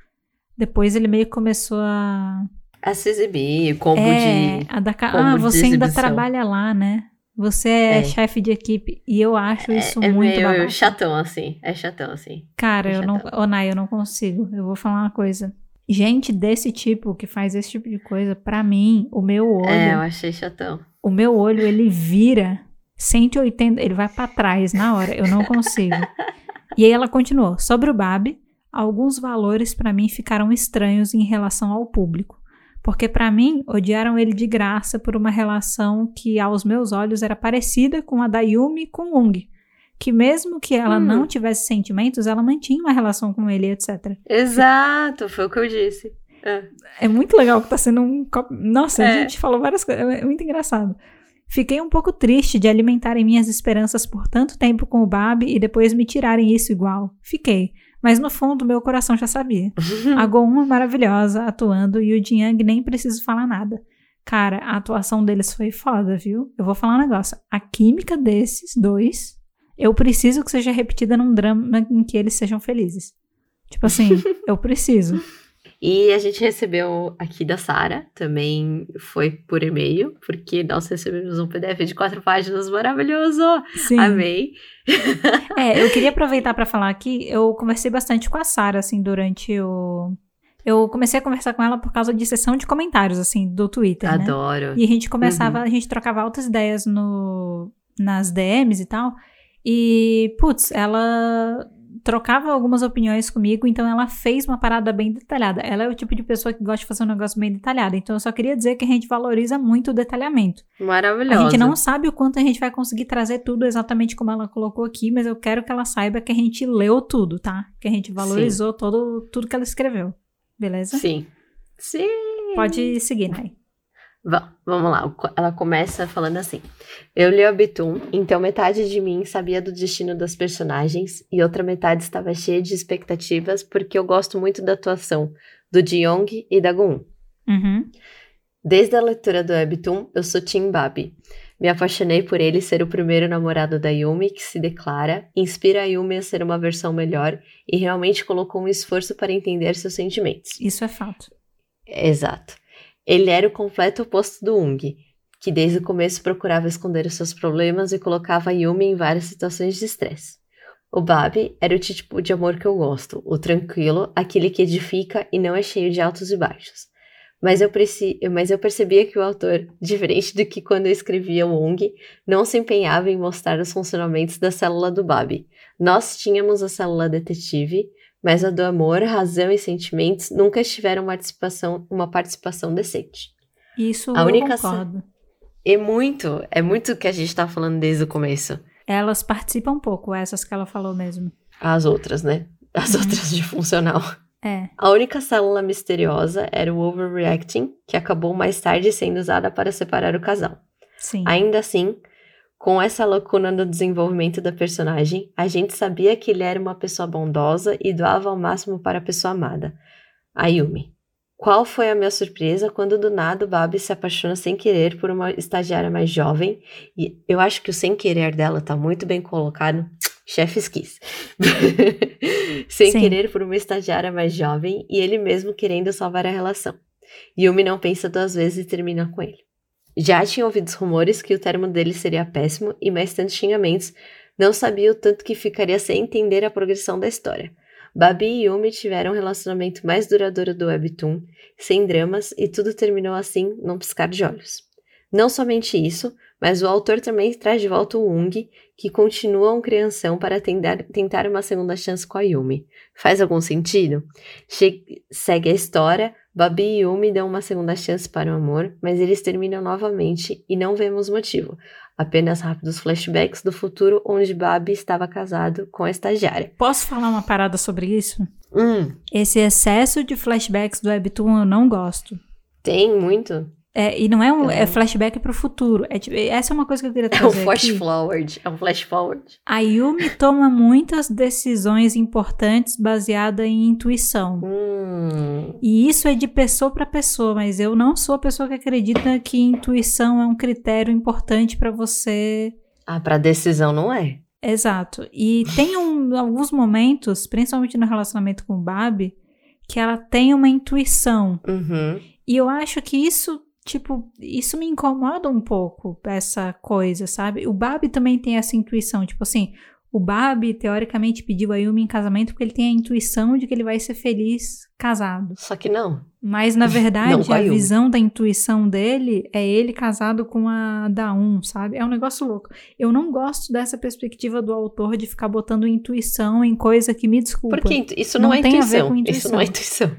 Depois ele meio que começou a. A se exibir, como é, de. A da... ah, você ainda trabalha lá, né? Você é, é. chefe de equipe. E eu acho é, isso é, muito meio babaca. chatão, assim. É chatão, assim. Cara, é eu não. Onai, eu não consigo. Eu vou falar uma coisa. Gente desse tipo, que faz esse tipo de coisa, para mim, o meu olho. É, eu achei chatão. O meu olho, ele vira 180. Ele vai para trás na hora. Eu não consigo. (laughs) e aí ela continuou. Sobre o Babi alguns valores para mim ficaram estranhos em relação ao público. Porque para mim, odiaram ele de graça por uma relação que aos meus olhos era parecida com a da Yumi com Ung. Que mesmo que ela hum. não tivesse sentimentos, ela mantinha uma relação com ele, etc. Exato, foi o que eu disse. É, é muito legal que tá sendo um. Nossa, é. a gente falou várias coisas. É muito engraçado. Fiquei um pouco triste de alimentarem minhas esperanças por tanto tempo com o Bab e depois me tirarem isso igual. Fiquei. Mas no fundo, meu coração já sabia. (laughs) a Go é maravilhosa, atuando, e o Jiang nem preciso falar nada. Cara, a atuação deles foi foda, viu? Eu vou falar um negócio. A química desses dois, eu preciso que seja repetida num drama em que eles sejam felizes. Tipo assim, (laughs) eu preciso. E a gente recebeu aqui da Sara, também foi por e-mail, porque nós recebemos um PDF de quatro páginas maravilhoso. Sim. Amei. É, eu queria (laughs) aproveitar para falar aqui, eu conversei bastante com a Sara, assim, durante o. Eu comecei a conversar com ela por causa de sessão de comentários, assim, do Twitter. Né? Adoro. Né? E a gente começava, uhum. a gente trocava altas ideias no, nas DMs e tal. E, putz, ela trocava algumas opiniões comigo, então ela fez uma parada bem detalhada. Ela é o tipo de pessoa que gosta de fazer um negócio bem detalhado. Então eu só queria dizer que a gente valoriza muito o detalhamento. Maravilhoso. A gente não sabe o quanto a gente vai conseguir trazer tudo exatamente como ela colocou aqui, mas eu quero que ela saiba que a gente leu tudo, tá? Que a gente valorizou todo, tudo que ela escreveu. Beleza? Sim. Sim. Pode seguir, Nai. Vamos lá, ela começa falando assim: Eu li o Abitum, então metade de mim sabia do destino das personagens e outra metade estava cheia de expectativas porque eu gosto muito da atuação do Jiyong e da Gun. Uhum. Desde a leitura do Abitum, eu sou Tim Babi. Me apaixonei por ele ser o primeiro namorado da Yumi que se declara, inspira a Yumi a ser uma versão melhor e realmente colocou um esforço para entender seus sentimentos. Isso é fato. Exato. Ele era o completo oposto do Ung, que desde o começo procurava esconder os seus problemas e colocava Yumi em várias situações de estresse. O Babi era o tipo de amor que eu gosto, o tranquilo, aquele que edifica e não é cheio de altos e baixos. Mas eu, mas eu percebia que o autor, (laughs) diferente do que quando eu escrevia o Ung, não se empenhava em mostrar os funcionamentos da célula do Babi. Nós tínhamos a célula detetive, mas a do amor, razão e sentimentos nunca tiveram participação, uma participação decente. Isso a única eu concordo. É muito, é muito o que a gente tá falando desde o começo. Elas participam um pouco, essas que ela falou mesmo. As outras, né? As uhum. outras de funcional. É. A única célula misteriosa era o overreacting, que acabou mais tarde sendo usada para separar o casal. Sim. Ainda assim, com essa lacuna no desenvolvimento da personagem, a gente sabia que ele era uma pessoa bondosa e doava ao máximo para a pessoa amada, a Yumi. Qual foi a minha surpresa quando do nada o Babi se apaixona sem querer por uma estagiária mais jovem? E eu acho que o sem querer dela tá muito bem colocado. Chefes quis. (laughs) sem Sim. querer por uma estagiária mais jovem e ele mesmo querendo salvar a relação. Yumi não pensa duas vezes e termina com ele. Já tinha ouvido os rumores que o termo dele seria péssimo e mais tantos xingamentos, não sabia o tanto que ficaria sem entender a progressão da história. Babi e Yumi tiveram um relacionamento mais duradouro do Webtoon, sem dramas, e tudo terminou assim, num piscar de olhos. Não somente isso, mas o autor também traz de volta o Ung, que continua um crianção para tentar, tentar uma segunda chance com a Yumi. Faz algum sentido? Che segue a história, Babi e Yumi dão uma segunda chance para o amor, mas eles terminam novamente e não vemos motivo. Apenas rápidos flashbacks do futuro onde Babi estava casado com a estagiária. Posso falar uma parada sobre isso? Hum, Esse excesso de flashbacks do Webtoon eu não gosto. tem muito. É, e não é um É. é flashback pro futuro. É, tipo, essa é uma coisa que eu queria (laughs) É um trazer flash aqui. forward. É um flash forward. A Yumi toma muitas decisões importantes baseadas em intuição. Hum, E isso é de pessoa para pessoa, mas eu não sou a pessoa que acredita que intuição é um critério importante para você. ah, pra decisão não é. Exato. E tem um- alguns momentos, principalmente no relacionamento com o Babi, que ela tem uma intuição. Uhum. E eu acho que isso, tipo, isso me incomoda um pouco, essa coisa, sabe? O Babi também tem essa intuição, tipo assim, o Babi teoricamente pediu a Yumi em casamento porque ele tem a intuição de que ele vai ser feliz casado. Só que não. Mas na (laughs) Não verdade, com a visão da intuição dele é ele casado com a Daum, sabe? É um negócio louco. Eu não gosto dessa perspectiva do autor de ficar botando intuição em coisa que me desculpa. Porque isso não, Não é tem a ver intuição. com Isso intuição. não é intuição.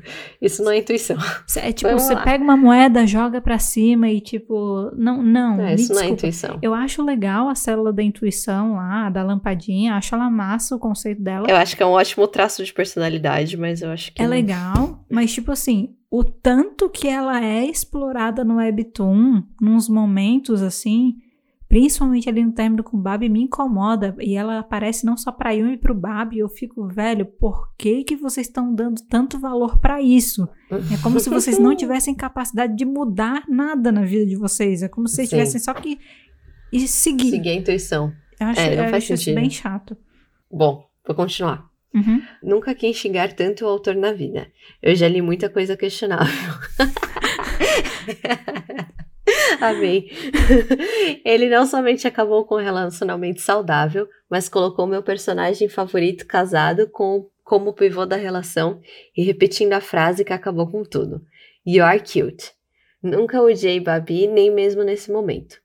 Isso não é intuição. É tipo, Vamos você lá. pega uma moeda, joga pra cima e tipo, não, não, É, isso não é intuição. Eu acho legal a célula da intuição lá, da lampadinha, acho ela massa o conceito dela. Eu acho que é um ótimo traço de personalidade, mas eu acho que. É não. legal, mas tipo assim, o tanto que ela é explorada no Webtoon, nos momentos assim, principalmente ali no término com o Babi, me incomoda. E ela aparece não só pra Yumi e pro Babi, eu fico, velho, por que que vocês estão dando tanto valor pra isso? É como se vocês não (laughs) tivessem capacidade de mudar nada na vida de vocês. É como se vocês Sim. tivessem só que e seguir. Seguir a intuição. Eu acho, É, não eu faz acho isso sentido. bem chato. Bom, vou continuar. Uhum. Nunca quis xingar tanto o autor na vida. Eu já li muita coisa questionável. (laughs) Amei. Ele não somente acabou com um relacionamento saudável, mas colocou meu personagem favorito casado com, como pivô da relação e repetindo a frase que acabou com tudo. You are cute. Nunca odiei Babi, nem mesmo nesse momento.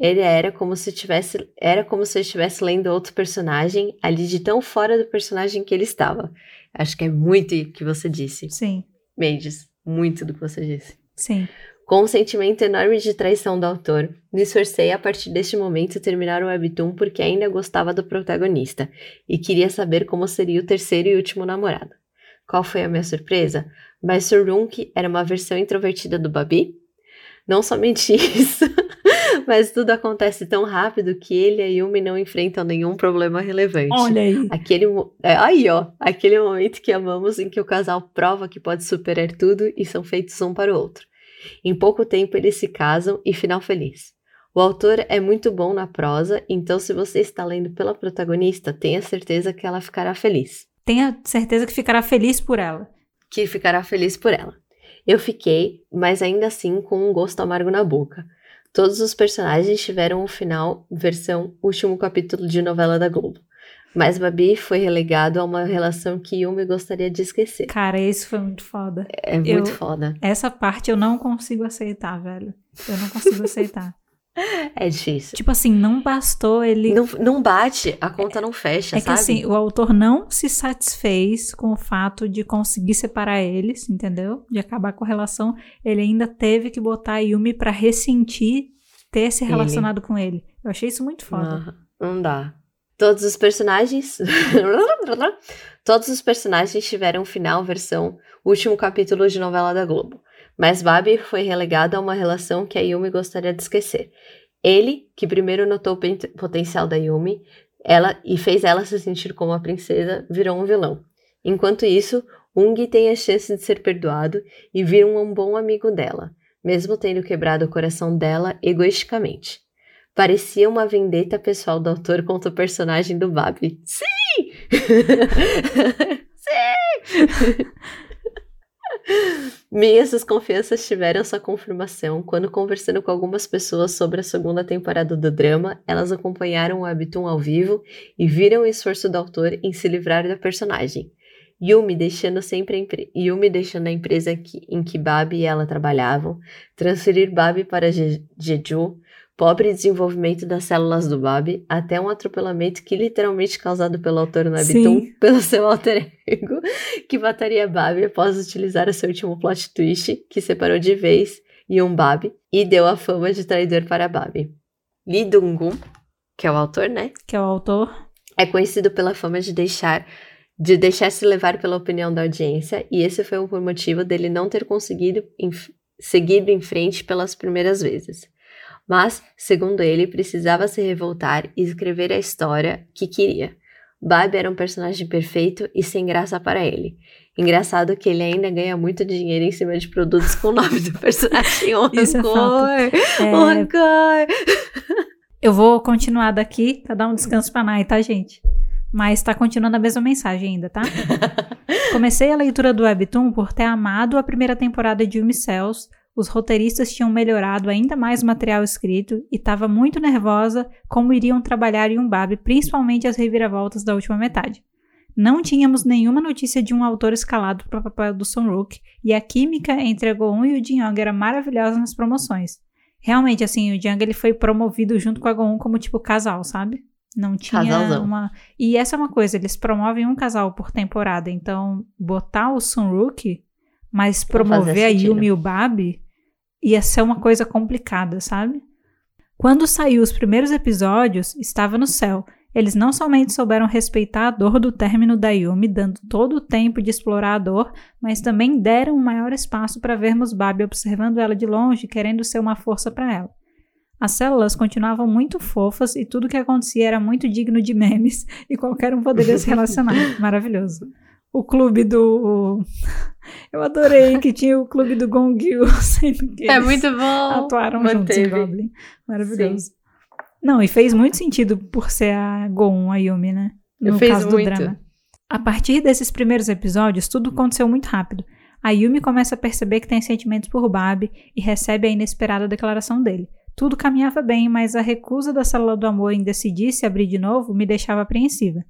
Ele era como se tivesse, era como se eu estivesse lendo outro personagem ali de tão fora do personagem que ele estava. Acho que é muito o que você disse, Sim, Mendes. Muito do que você disse. sim. Com um sentimento enorme de traição do autor, me esforcei a partir deste momento terminar o webtoon porque ainda gostava do protagonista e queria saber como seria o terceiro e último namorado. Qual foi a minha surpresa? Mas Surunk era uma versão introvertida do Babi? Não somente (laughs) isso, mas tudo acontece tão rápido que ele e a Yumi não enfrentam nenhum problema relevante. Olha aí. Aquele, é, aí, ó, aquele momento que amamos em que o casal prova que pode superar tudo e são feitos um para o outro. Em pouco tempo eles se casam e final feliz. O autor é muito bom na prosa, então se você está lendo pela protagonista, tenha certeza que ela ficará feliz. Tenha certeza que ficará feliz por ela. Que ficará feliz por ela. Eu fiquei, mas ainda assim com um gosto amargo na boca. Todos os personagens tiveram um final versão último capítulo de novela da Globo. Mas Babi foi relegado a uma relação que Yumi gostaria de esquecer. Cara, isso foi muito foda. É muito Eu- foda. Essa parte eu não consigo aceitar, velho. Eu não consigo aceitar. É difícil. Tipo assim, não bastou ele. Não, não bate, a conta não fecha, é que sabe? assim, o autor não se satisfez com o fato de conseguir separar eles, entendeu? De acabar com a relação. Ele ainda teve que botar a Yumi pra ressentir ter se Ele. relacionado com ele. Eu achei isso muito foda. Aham, não dá. Todos os personagens. (laughs) Todos os personagens tiveram final versão último capítulo de novela da Globo. Mas Babi foi relegado a uma relação que a Yumi gostaria de esquecer. Ele, que primeiro notou o potencial da Yumi, ela e fez ela se sentir como a princesa, virou um vilão. Enquanto isso, Ung tem a chance de ser perdoado e vir um bom amigo dela, mesmo tendo quebrado o coração dela egoisticamente. Parecia uma vendetta pessoal do autor contra o personagem do Babi. Sim! (laughs) Sim! (laughs) (laughs) Minhas desconfianças tiveram sua confirmação quando, conversando com algumas pessoas sobre a segunda temporada do drama, elas acompanharam o Webtoon ao vivo e viram o esforço do autor em se livrar da personagem. Yumi deixando sempre a Yumi deixando a empresa que, em que Babi e ela trabalhavam, transferir Babi para Je Jeju, pobre desenvolvimento das células do Babi, até um atropelamento que literalmente causado pelo autor no Webtoon (laughs) pelo seu alter ego, que mataria Babi após utilizar o seu último plot twist, que separou de vez Yun Babi e deu a fama de traidor para Babi. Lee Dong-gun, que é o autor, né? Que é o autor. É conhecido pela fama de deixar de deixar se levar pela opinião da audiência, e esse foi o motivo dele não ter conseguido seguido em frente pelas primeiras vezes. Mas, segundo ele, precisava se revoltar e escrever a história que queria. Bob era um personagem perfeito e sem graça para ele. Engraçado que ele ainda ganha muito dinheiro em cima de produtos com o nome do personagem. O (laughs) Isso é rancor! É... O rancor! Eu vou continuar daqui pra dar um descanso pra Nai, tá, gente? Mas tá continuando a mesma mensagem ainda, tá? (laughs) Comecei a leitura do Webtoon por ter amado a primeira temporada de Cells, os roteiristas tinham melhorado ainda mais o material escrito e estava muito nervosa como iriam trabalhar em um Bab, principalmente as reviravoltas da última metade. Não tínhamos nenhuma notícia de um autor escalado para o papel do Sunrook e a química entre a Goon e o Jin-young era maravilhosa nas promoções. Realmente, assim, o Jang ele foi promovido junto com a Goon como tipo casal, sabe? Não tinha Casalzão. uma. E essa é uma coisa, eles promovem um casal por temporada. Então, botar o Sunrook, mas Não fazia promover a. Yumi e o Babi ia ser uma coisa complicada, sabe? Quando saiu os primeiros episódios, estava no céu. Eles não somente souberam respeitar a dor do término da Yumi, dando todo o tempo de explorar a dor, mas também deram um maior espaço para vermos Babi observando ela de longe, querendo ser uma força para ela. As células continuavam muito fofas e tudo que acontecia era muito digno de memes (laughs) e qualquer um poderia se relacionar. (laughs) Maravilhoso. O clube do. (laughs) Eu adorei que tinha o clube do Gongyu, (laughs) sempre que É muito bom! atuaram juntos em Manteve. Goblin. Maravilhoso. Não, e fez muito sentido por ser a Gon, a Yumi, né? No Fez caso muito. do drama. A partir desses primeiros episódios, tudo aconteceu muito rápido. A Yumi começa a perceber que tem sentimentos por Babi e recebe a inesperada declaração dele. Tudo caminhava bem, mas a recusa da célula do amor em decidir se abrir de novo me deixava apreensiva.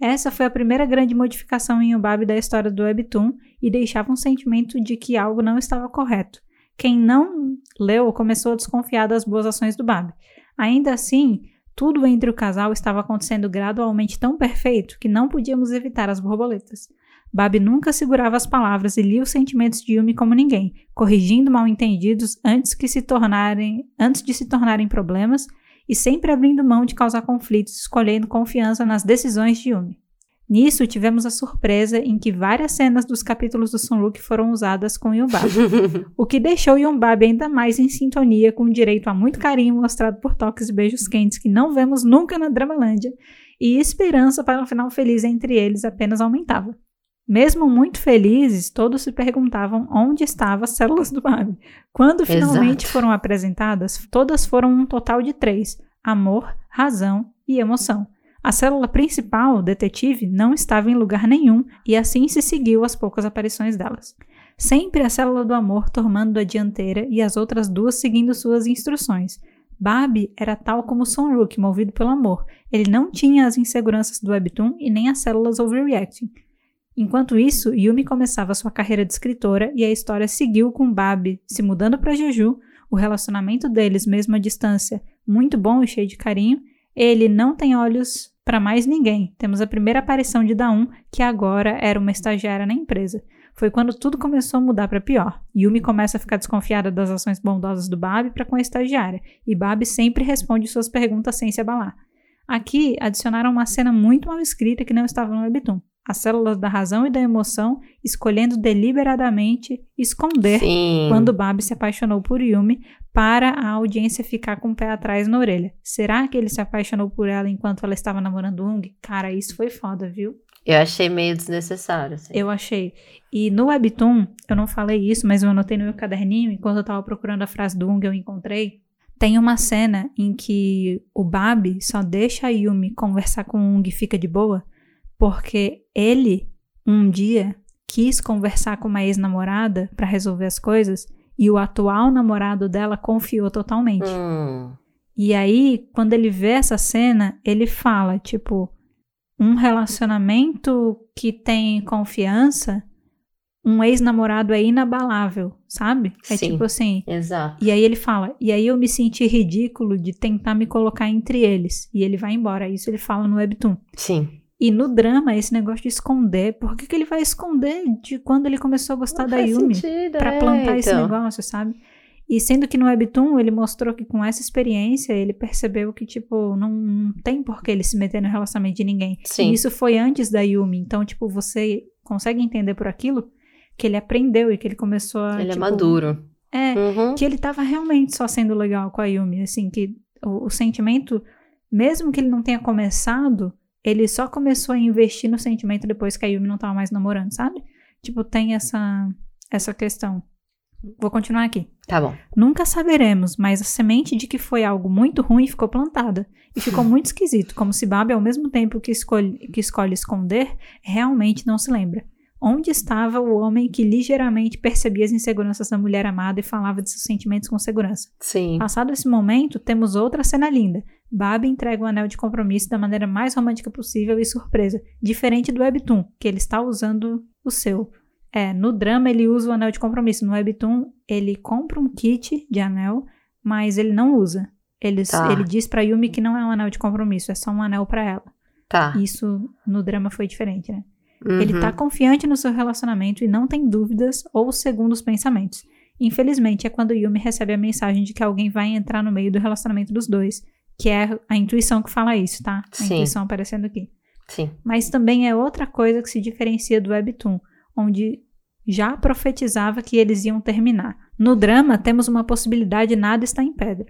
Essa foi a primeira grande modificação em Ubabi da história do Webtoon e deixava um sentimento de que algo não estava correto. Quem não leu começou a desconfiar das boas ações do Babi. Ainda assim, tudo entre o casal estava acontecendo gradualmente tão perfeito que não podíamos evitar as borboletas. Babi nunca segurava as palavras e lia os sentimentos de Yumi como ninguém, corrigindo mal-entendidos antes, que se tornarem, antes de se tornarem problemas e sempre abrindo mão de causar conflitos, escolhendo confiança nas decisões de Yumi. Nisso, tivemos a surpresa em que várias cenas dos capítulos do Sunrook foram usadas com Yumbabi, (laughs) o que deixou Yumbabi ainda mais em sintonia com o direito a muito carinho mostrado por toques e beijos quentes que não vemos nunca na Dramalândia, e esperança para um final feliz entre eles apenas aumentava. Mesmo muito felizes, todos se perguntavam onde estavam as células do Babi. Quando finalmente Exato. foram apresentadas, todas foram um total de três: amor, razão e emoção. A célula principal, detetive, não estava em lugar nenhum e assim se seguiu as poucas aparições delas. Sempre a célula do amor tomando a dianteira e as outras duas seguindo suas instruções. Babi era tal como Sonrook, movido pelo amor. Ele não tinha as inseguranças do Webtoon e nem as células overreacting. Enquanto isso, Yumi começava sua carreira de escritora e a história seguiu com Babi se mudando para Jeju, o relacionamento deles, mesmo à distância, muito bom e cheio de carinho. Ele não tem olhos para mais ninguém. Temos a primeira aparição de Daum, que agora era uma estagiária na empresa. Foi quando tudo começou a mudar para pior. Yumi começa a ficar desconfiada das ações bondosas do Babi para com a estagiária, e Babi sempre responde suas perguntas sem se abalar. Aqui adicionaram uma cena muito mal escrita que não estava no webtoon. As células da razão e da emoção escolhendo deliberadamente esconder Sim. quando Babi se apaixonou por Yumi para a audiência ficar com o pé atrás na orelha. Será que ele se apaixonou por ela enquanto ela estava namorando Ung? Cara, isso foi foda, viu? Eu achei meio desnecessário. Assim. Eu achei. E no Webtoon, eu não falei isso, mas eu anotei no meu caderninho, enquanto eu tava procurando a frase do Ung, eu encontrei. Tem uma cena em que o Babi só deixa a Yumi conversar com o Ung e fica de boa, porque ele, um dia, quis conversar com uma ex-namorada para resolver as coisas e o atual namorado dela confiou totalmente. Hum. E aí, quando ele vê essa cena, ele fala, tipo, um relacionamento que tem confiança, um ex-namorado é inabalável, sabe? É Sim. tipo assim. Exato. E aí ele fala, e aí eu me senti ridículo de tentar me colocar entre eles. E ele vai embora. Isso ele fala no Webtoon. Sim. E no drama, esse negócio de esconder, por que, que ele vai esconder de quando ele começou a gostar Não da Yumi? sentido, Pra é, plantar esse então. negócio, sabe? E sendo que no Webtoon ele mostrou que com essa experiência ele percebeu que, tipo, não, não tem por que ele se meter no relacionamento de ninguém. Sim. E isso foi antes da Yumi. Então, tipo, você consegue entender por aquilo que ele aprendeu e que ele começou a. Ele é tipo, maduro. É, Uhum. que ele tava realmente só sendo legal com a Yumi. Assim, que o, o sentimento, mesmo que ele não tenha começado, ele só começou a investir no sentimento depois que a Yumi não tava mais namorando, sabe? Tipo, tem essa, essa questão. Vou continuar aqui. Tá bom. Nunca saberemos, mas a semente de que foi algo muito ruim ficou plantada. E ficou (laughs) muito esquisito, como se Babi, ao mesmo tempo que escolhe, que escolhe esconder, realmente não se lembra. Onde estava o homem que ligeiramente percebia as inseguranças da mulher amada e falava de seus sentimentos com segurança? Sim. Passado esse momento, temos outra cena linda. Babi entrega o anel de compromisso da maneira mais romântica possível e surpresa, diferente do Webtoon, que ele está usando o seu. É, no drama ele usa o anel de compromisso, no Webtoon ele compra um kit de anel, mas ele não usa. Ele, Tá. ele diz pra Yumi que não é um anel de compromisso, é só um anel pra ela. Tá. Isso no drama foi diferente, né? Uhum. Ele tá confiante no seu relacionamento e não tem dúvidas ou segundos pensamentos. Infelizmente, é quando Yumi recebe a mensagem de que alguém vai entrar no meio do relacionamento dos dois, que é a intuição que fala isso, tá? A Sim. intuição aparecendo aqui. Sim. Mas também é outra coisa que se diferencia do Webtoon, onde já profetizava que eles iam terminar. No drama, temos uma possibilidade nada está em pedra.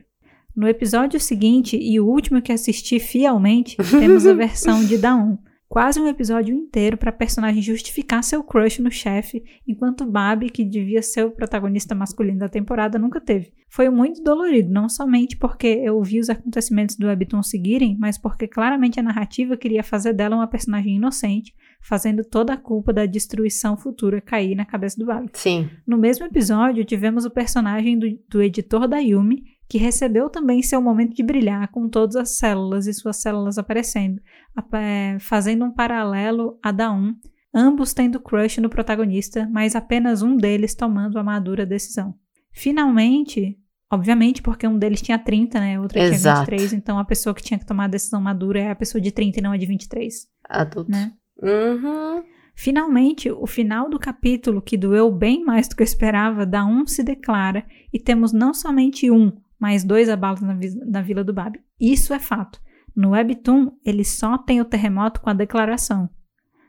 No episódio seguinte e o último que assisti fielmente, temos a (laughs) versão de Dawn. Quase um episódio inteiro para a personagem justificar seu crush no chefe, enquanto Babi, que devia ser o protagonista masculino da temporada, nunca teve. Foi muito dolorido, não somente porque eu vi os acontecimentos do Webtoon seguirem, mas porque claramente a narrativa queria fazer dela uma personagem inocente, fazendo toda a culpa da destruição futura cair na cabeça do Babi. Sim. No mesmo episódio, tivemos o personagem do, do editor da Yumi, que recebeu também seu momento de brilhar com todas as células e suas células aparecendo, ap- é, fazendo um paralelo a Dawn, ambos tendo crush no protagonista, mas apenas um deles tomando a madura decisão. Finalmente, obviamente porque um deles tinha 30, né, o outro tinha Exato. 23, então a pessoa que tinha que tomar a decisão madura é a pessoa de 30 e não a de 23, Adulto. né? Uhum. Finalmente, o final do capítulo, que doeu bem mais do que eu esperava, da um se declara e temos não somente um, mas dois abalos na, na Vila do Babi. Isso é fato. No Webtoon, ele só tem o terremoto com a declaração.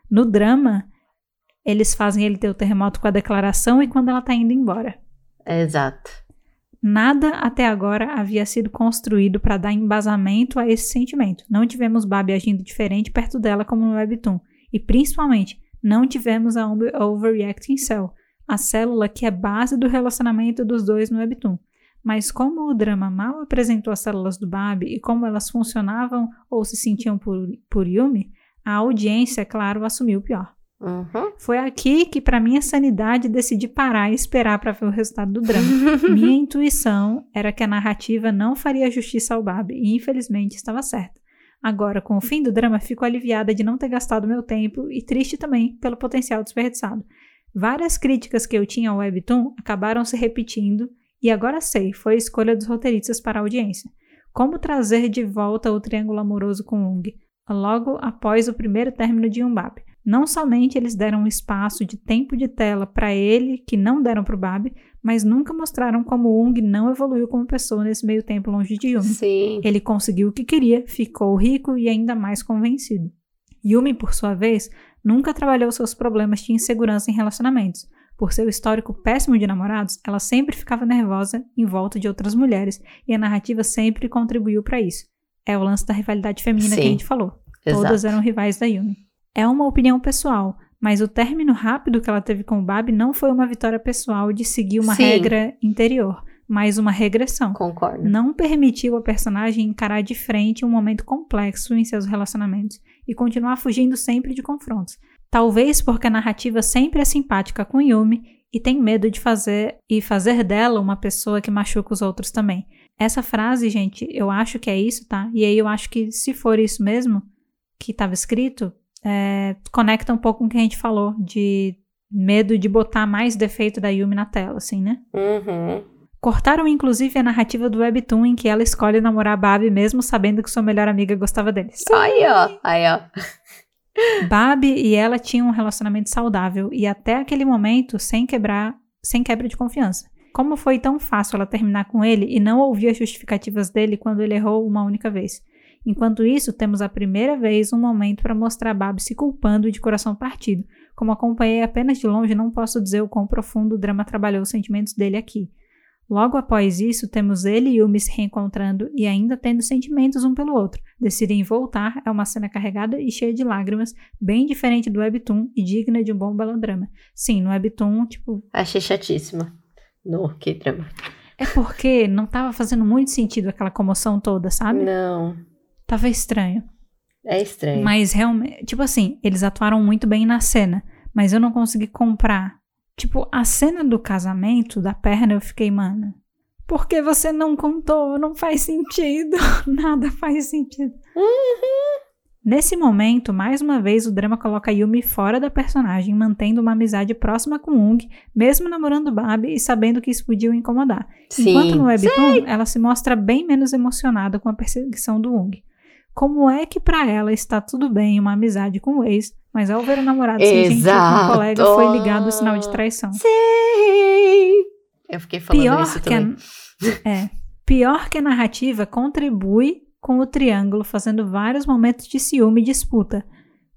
No drama, eles fazem ele ter o terremoto com a declaração e quando ela tá indo embora. Exato. Nada até agora havia sido construído para dar embasamento a esse sentimento. Não tivemos Babi agindo diferente perto dela como no Webtoon. E principalmente, não tivemos a over- Overreacting Cell, a célula que é base do relacionamento dos dois no Webtoon. Mas como o drama mal apresentou as células do Babi e como elas funcionavam ou se sentiam por, por Yumi, a audiência, é claro, assumiu o pior. Uhum. Foi aqui que, para minha sanidade, decidi parar e esperar para ver o resultado do drama. (laughs) Minha intuição era que a narrativa não faria justiça ao Babi, e infelizmente estava certa. Agora, com o fim do drama, fico aliviada de não ter gastado meu tempo e triste também pelo potencial desperdiçado. Várias críticas que eu tinha ao Webtoon acabaram se repetindo, e agora sei, foi a escolha dos roteiristas para a audiência. Como trazer de volta o triângulo amoroso com Ung, logo após o primeiro término de Umbap. Não somente eles deram um espaço de tempo de tela para ele que não deram para o Babi, mas nunca mostraram como Ung não evoluiu como pessoa nesse meio tempo longe de Yumi. Sim. Ele conseguiu o que queria, ficou rico e ainda mais convencido. Yumi, por sua vez, nunca trabalhou seus problemas de insegurança em relacionamentos. Por seu histórico péssimo de namorados, ela sempre ficava nervosa em volta de outras mulheres e a narrativa sempre contribuiu para isso. É o lance da rivalidade feminina Sim. que a gente falou. Exato. Todas eram rivais da Yumi. É uma opinião pessoal, mas o término rápido que ela teve com o Babi não foi uma vitória pessoal de seguir uma Sim. regra interior, mas uma regressão. Concordo. Não permitiu a personagem encarar de frente um momento complexo em seus relacionamentos e continuar fugindo sempre de confrontos. Talvez porque a narrativa sempre é simpática com Yumi e tem medo de fazer e fazer dela uma pessoa que machuca os outros também. Essa frase, gente, eu acho que é isso, tá? E aí eu acho que se for isso mesmo que estava escrito, é, conecta um pouco com o que a gente falou de medo de botar mais defeito da Yumi na tela, assim, né? Uhum. Cortaram inclusive a narrativa do Webtoon em que ela escolhe namorar a Babi mesmo sabendo que sua melhor amiga gostava dele. Aí, ó. Aí, ó. Babi e ela tinham um relacionamento saudável e até aquele momento sem quebrar, sem quebra de confiança. Como foi tão fácil ela terminar com ele e não ouvir as justificativas dele quando ele errou uma única vez? Enquanto isso, temos a primeira vez um momento para mostrar Babi se culpando de coração partido. Como acompanhei apenas de longe, não posso dizer o quão profundo o drama trabalhou os sentimentos dele aqui. Logo após isso, temos ele e Yumi se reencontrando e ainda tendo sentimentos um pelo outro. Decidem voltar, é uma cena carregada e cheia de lágrimas, bem diferente do Webtoon e digna de um bom melodrama. Sim, no Webtoon, tipo, Achei chatíssima. No que drama. é porque não tava fazendo muito sentido aquela comoção toda, sabe? Não. Tava estranho. É estranho. Mas realmente, tipo assim, eles atuaram muito bem na cena, mas eu não consegui comprar. Tipo, a cena do casamento da perna, eu fiquei, mano, por que você não contou? Não faz sentido. (laughs) Nada faz sentido. Nesse momento, mais uma vez, o drama coloca Yumi fora da personagem, mantendo uma amizade próxima com Ung, mesmo namorando Babi e sabendo que isso podia o incomodar. Sim. Enquanto no Webtoon, ela se mostra bem menos emocionada com a perseguição do Ung. Como é que pra ela está tudo bem uma amizade com o ex, mas ao ver o namorado ser gentil com um colega foi ligado o sinal de traição? Sim. Eu fiquei falando Pior isso que, a, também. é, pior que a narrativa contribui com o triângulo, fazendo vários momentos de ciúme e disputa,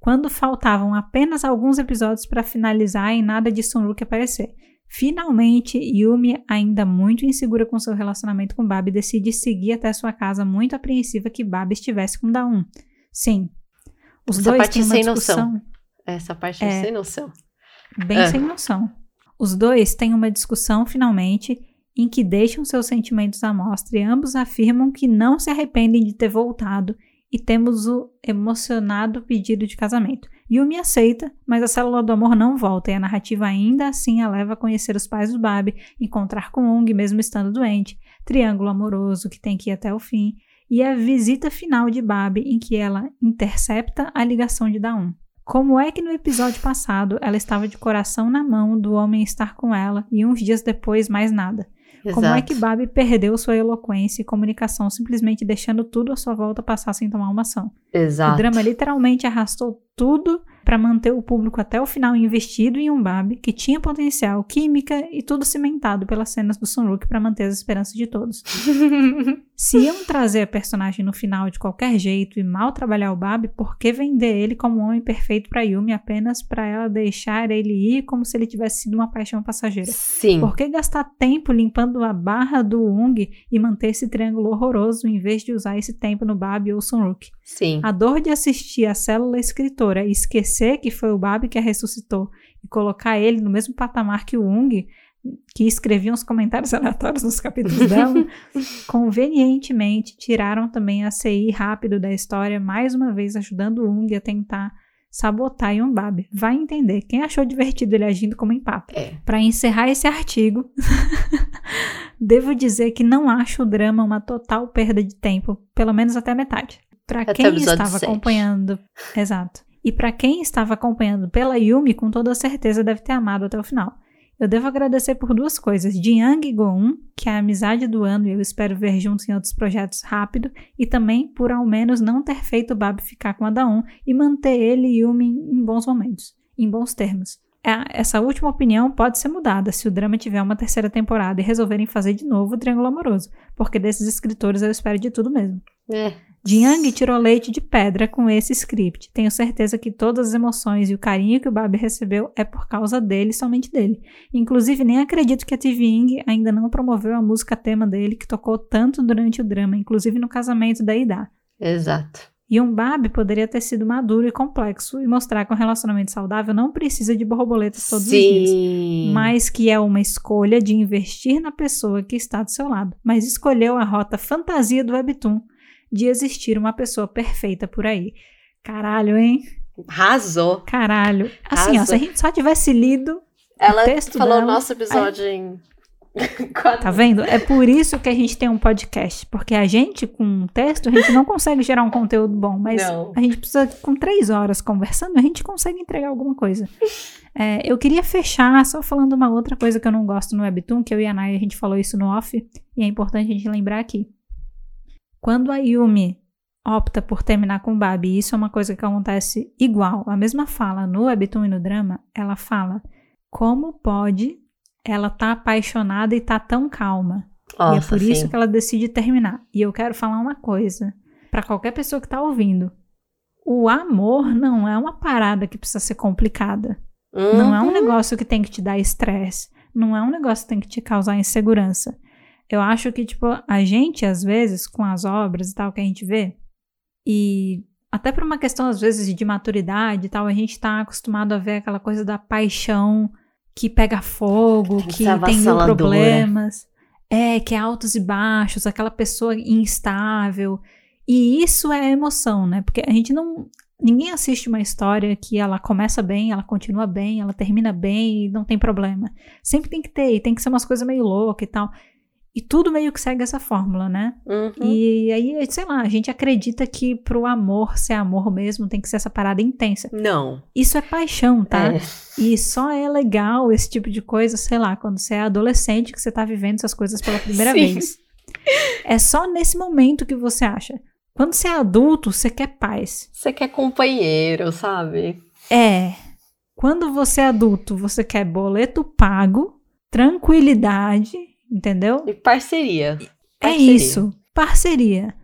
quando faltavam apenas alguns episódios para finalizar e nada de Sunruk aparecer. Finalmente, Yumi, ainda muito insegura com seu relacionamento com Babi, decide seguir até sua casa, muito apreensiva que Babi estivesse com Daum. Sim, os Essa dois parte têm uma sem noção. discussão Essa parte É. sem noção. bem É. sem noção. Os dois têm uma discussão, finalmente, em que deixam seus sentimentos à mostra e ambos afirmam que não se arrependem de ter voltado e temos o emocionado pedido de casamento. Yumi aceita, mas a célula do amor não volta e a narrativa ainda assim a leva a conhecer os pais do Babi, encontrar com Ung mesmo estando doente, triângulo amoroso que tem que ir até o fim, e a visita final de Babi em que ela intercepta a ligação de Daum. Como é que no episódio passado ela estava de coração na mão do homem estar com ela e uns dias depois mais nada? Como é Exato. que Babi perdeu sua eloquência e comunicação simplesmente deixando tudo à sua volta passar sem tomar uma ação? Exato. O drama literalmente arrastou tudo para manter o público até o final investido em um Babi que tinha potencial, química e tudo cimentado pelas cenas do Sunruk para manter as esperanças de todos. (laughs) Se iam trazer a personagem no final de qualquer jeito e mal trabalhar o Babi, por que vender ele como um homem perfeito para Yumi apenas para ela deixar ele ir como se ele tivesse sido uma paixão passageira? Sim. Por que gastar tempo limpando a barra do Ung e manter esse triângulo horroroso em vez de usar esse tempo no Babi ou Sunruk? Sim. A dor de assistir a célula escritora e esquecer que foi o Babi que a ressuscitou e colocar ele no mesmo patamar que o Ung, que escrevia uns comentários (laughs) aleatórios nos capítulos dela, (laughs) convenientemente tiraram também a CI rápido da história, mais uma vez ajudando o Ung a tentar sabotar Yonbab. Vai entender. Quem achou divertido ele agindo como empate? É. Para encerrar esse artigo, (laughs) devo dizer que não acho o drama uma total perda de tempo, pelo menos até a metade. Para quem estava sete. acompanhando, exato. E para quem estava acompanhando pela Yumi, com toda certeza deve ter amado até o final. Eu devo agradecer por duas coisas: Jiang e Goon, que é a amizade do ano e eu espero ver juntos em outros projetos rápido, e também por ao menos não ter feito o Bab ficar com a Daon e manter ele e Yumi em bons momentos, em bons termos. É, essa última opinião pode ser mudada se o drama tiver uma terceira temporada e resolverem fazer de novo o Triângulo Amoroso, porque desses escritores eu espero de tudo mesmo. É. Jiang tirou leite de pedra com esse script. Tenho certeza que todas as emoções e o carinho que o Babi recebeu é por causa dele, somente dele. Inclusive, nem acredito que a TV Ing ainda não promoveu a música tema dele, que tocou tanto durante o drama, inclusive no casamento da Ida. Exato. E um Babi poderia ter sido maduro e complexo e mostrar que um relacionamento saudável não precisa de borboletas todos Sim. os dias. Mas que é uma escolha de investir na pessoa que está do seu lado. Mas escolheu a rota fantasia do Webtoon de existir uma pessoa perfeita por aí. Caralho, hein? Arrasou. Caralho. Assim, ó, se a gente só tivesse lido, Ela texto falou dela- nosso episódio em. (laughs) Quatro- tá vendo? É por isso que a gente tem um podcast. Porque a gente, com um texto, a gente não consegue gerar um conteúdo bom. Mas Não. a gente precisa, com três horas conversando, a gente consegue entregar alguma coisa. É, eu queria fechar só falando uma outra coisa que eu não gosto no Webtoon, que eu e a Naya, a gente falou isso no off, e é importante a gente lembrar aqui. Quando a Yumi opta por terminar com o Babi, e isso é uma coisa que acontece igual, a mesma fala no Webtoon e no drama, ela fala como pode ela tá apaixonada e tá tão calma. e é Nossa, por isso sim. que ela decide terminar. E eu quero falar uma coisa pra qualquer pessoa que tá ouvindo. O amor não é uma parada que precisa ser complicada. Não é um Uhum. negócio que tem que te dar estresse. Não é um negócio que tem que te causar insegurança. Eu acho que, tipo, a gente, às vezes, com as obras e tal que a gente vê, e até por uma questão, às vezes, de maturidade e tal, a gente tá acostumado a ver aquela coisa da paixão que pega fogo, que que tem mil problemas. É, que é altos e baixos, aquela pessoa instável. E isso é emoção, né? Porque a gente não. Ninguém assiste uma história que ela começa bem, ela continua bem, ela termina bem e não tem problema. Sempre tem que ter, e tem que ser umas coisas meio loucas e tal. E tudo meio que segue essa fórmula, né? Uhum. E aí, sei lá, a gente acredita que pro amor ser amor mesmo tem que ser essa parada intensa. Não. Isso é paixão, tá? É. E só é legal esse tipo de coisa, sei lá, quando você é adolescente que você tá vivendo essas coisas pela primeira (laughs) Sim. vez. É só nesse momento que você acha. Quando você é adulto, você quer paz. Você quer companheiro, sabe? É. Quando você é adulto, você quer boleto pago, tranquilidade, entendeu? E parceria. É Parceria. isso. Parceria.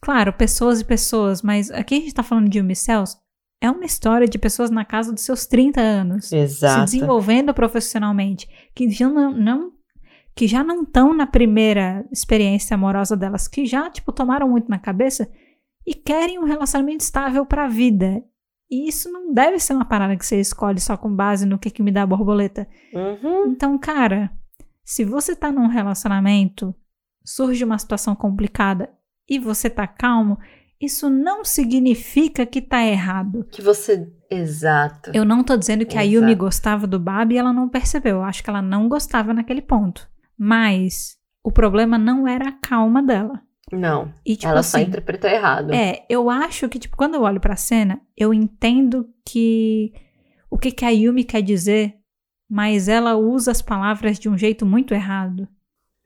Claro, pessoas e pessoas, mas aqui a gente tá falando de Cells é uma história de pessoas na casa dos seus 30 anos. se Exato. desenvolvendo profissionalmente, que já não, não- que já não estão na primeira experiência amorosa delas, que já tipo tomaram muito na cabeça e querem um relacionamento estável para a vida. E isso não deve ser uma parada que você escolhe só com base no que, que me dá borboleta. Uhum. Então, cara, se você tá num relacionamento, surge uma situação complicada e você tá calmo, isso não significa que tá errado. Que você. Exato. Eu não tô dizendo que a Exato. Yumi gostava do Babi e ela não percebeu. Eu acho que ela não gostava naquele ponto. Mas o problema não era a calma dela. Não. E tipo ela só assim, interpretou errado. é, eu acho que tipo quando eu olho pra cena, eu entendo que o que que a Yumi quer dizer, mas ela usa as palavras de um jeito muito errado.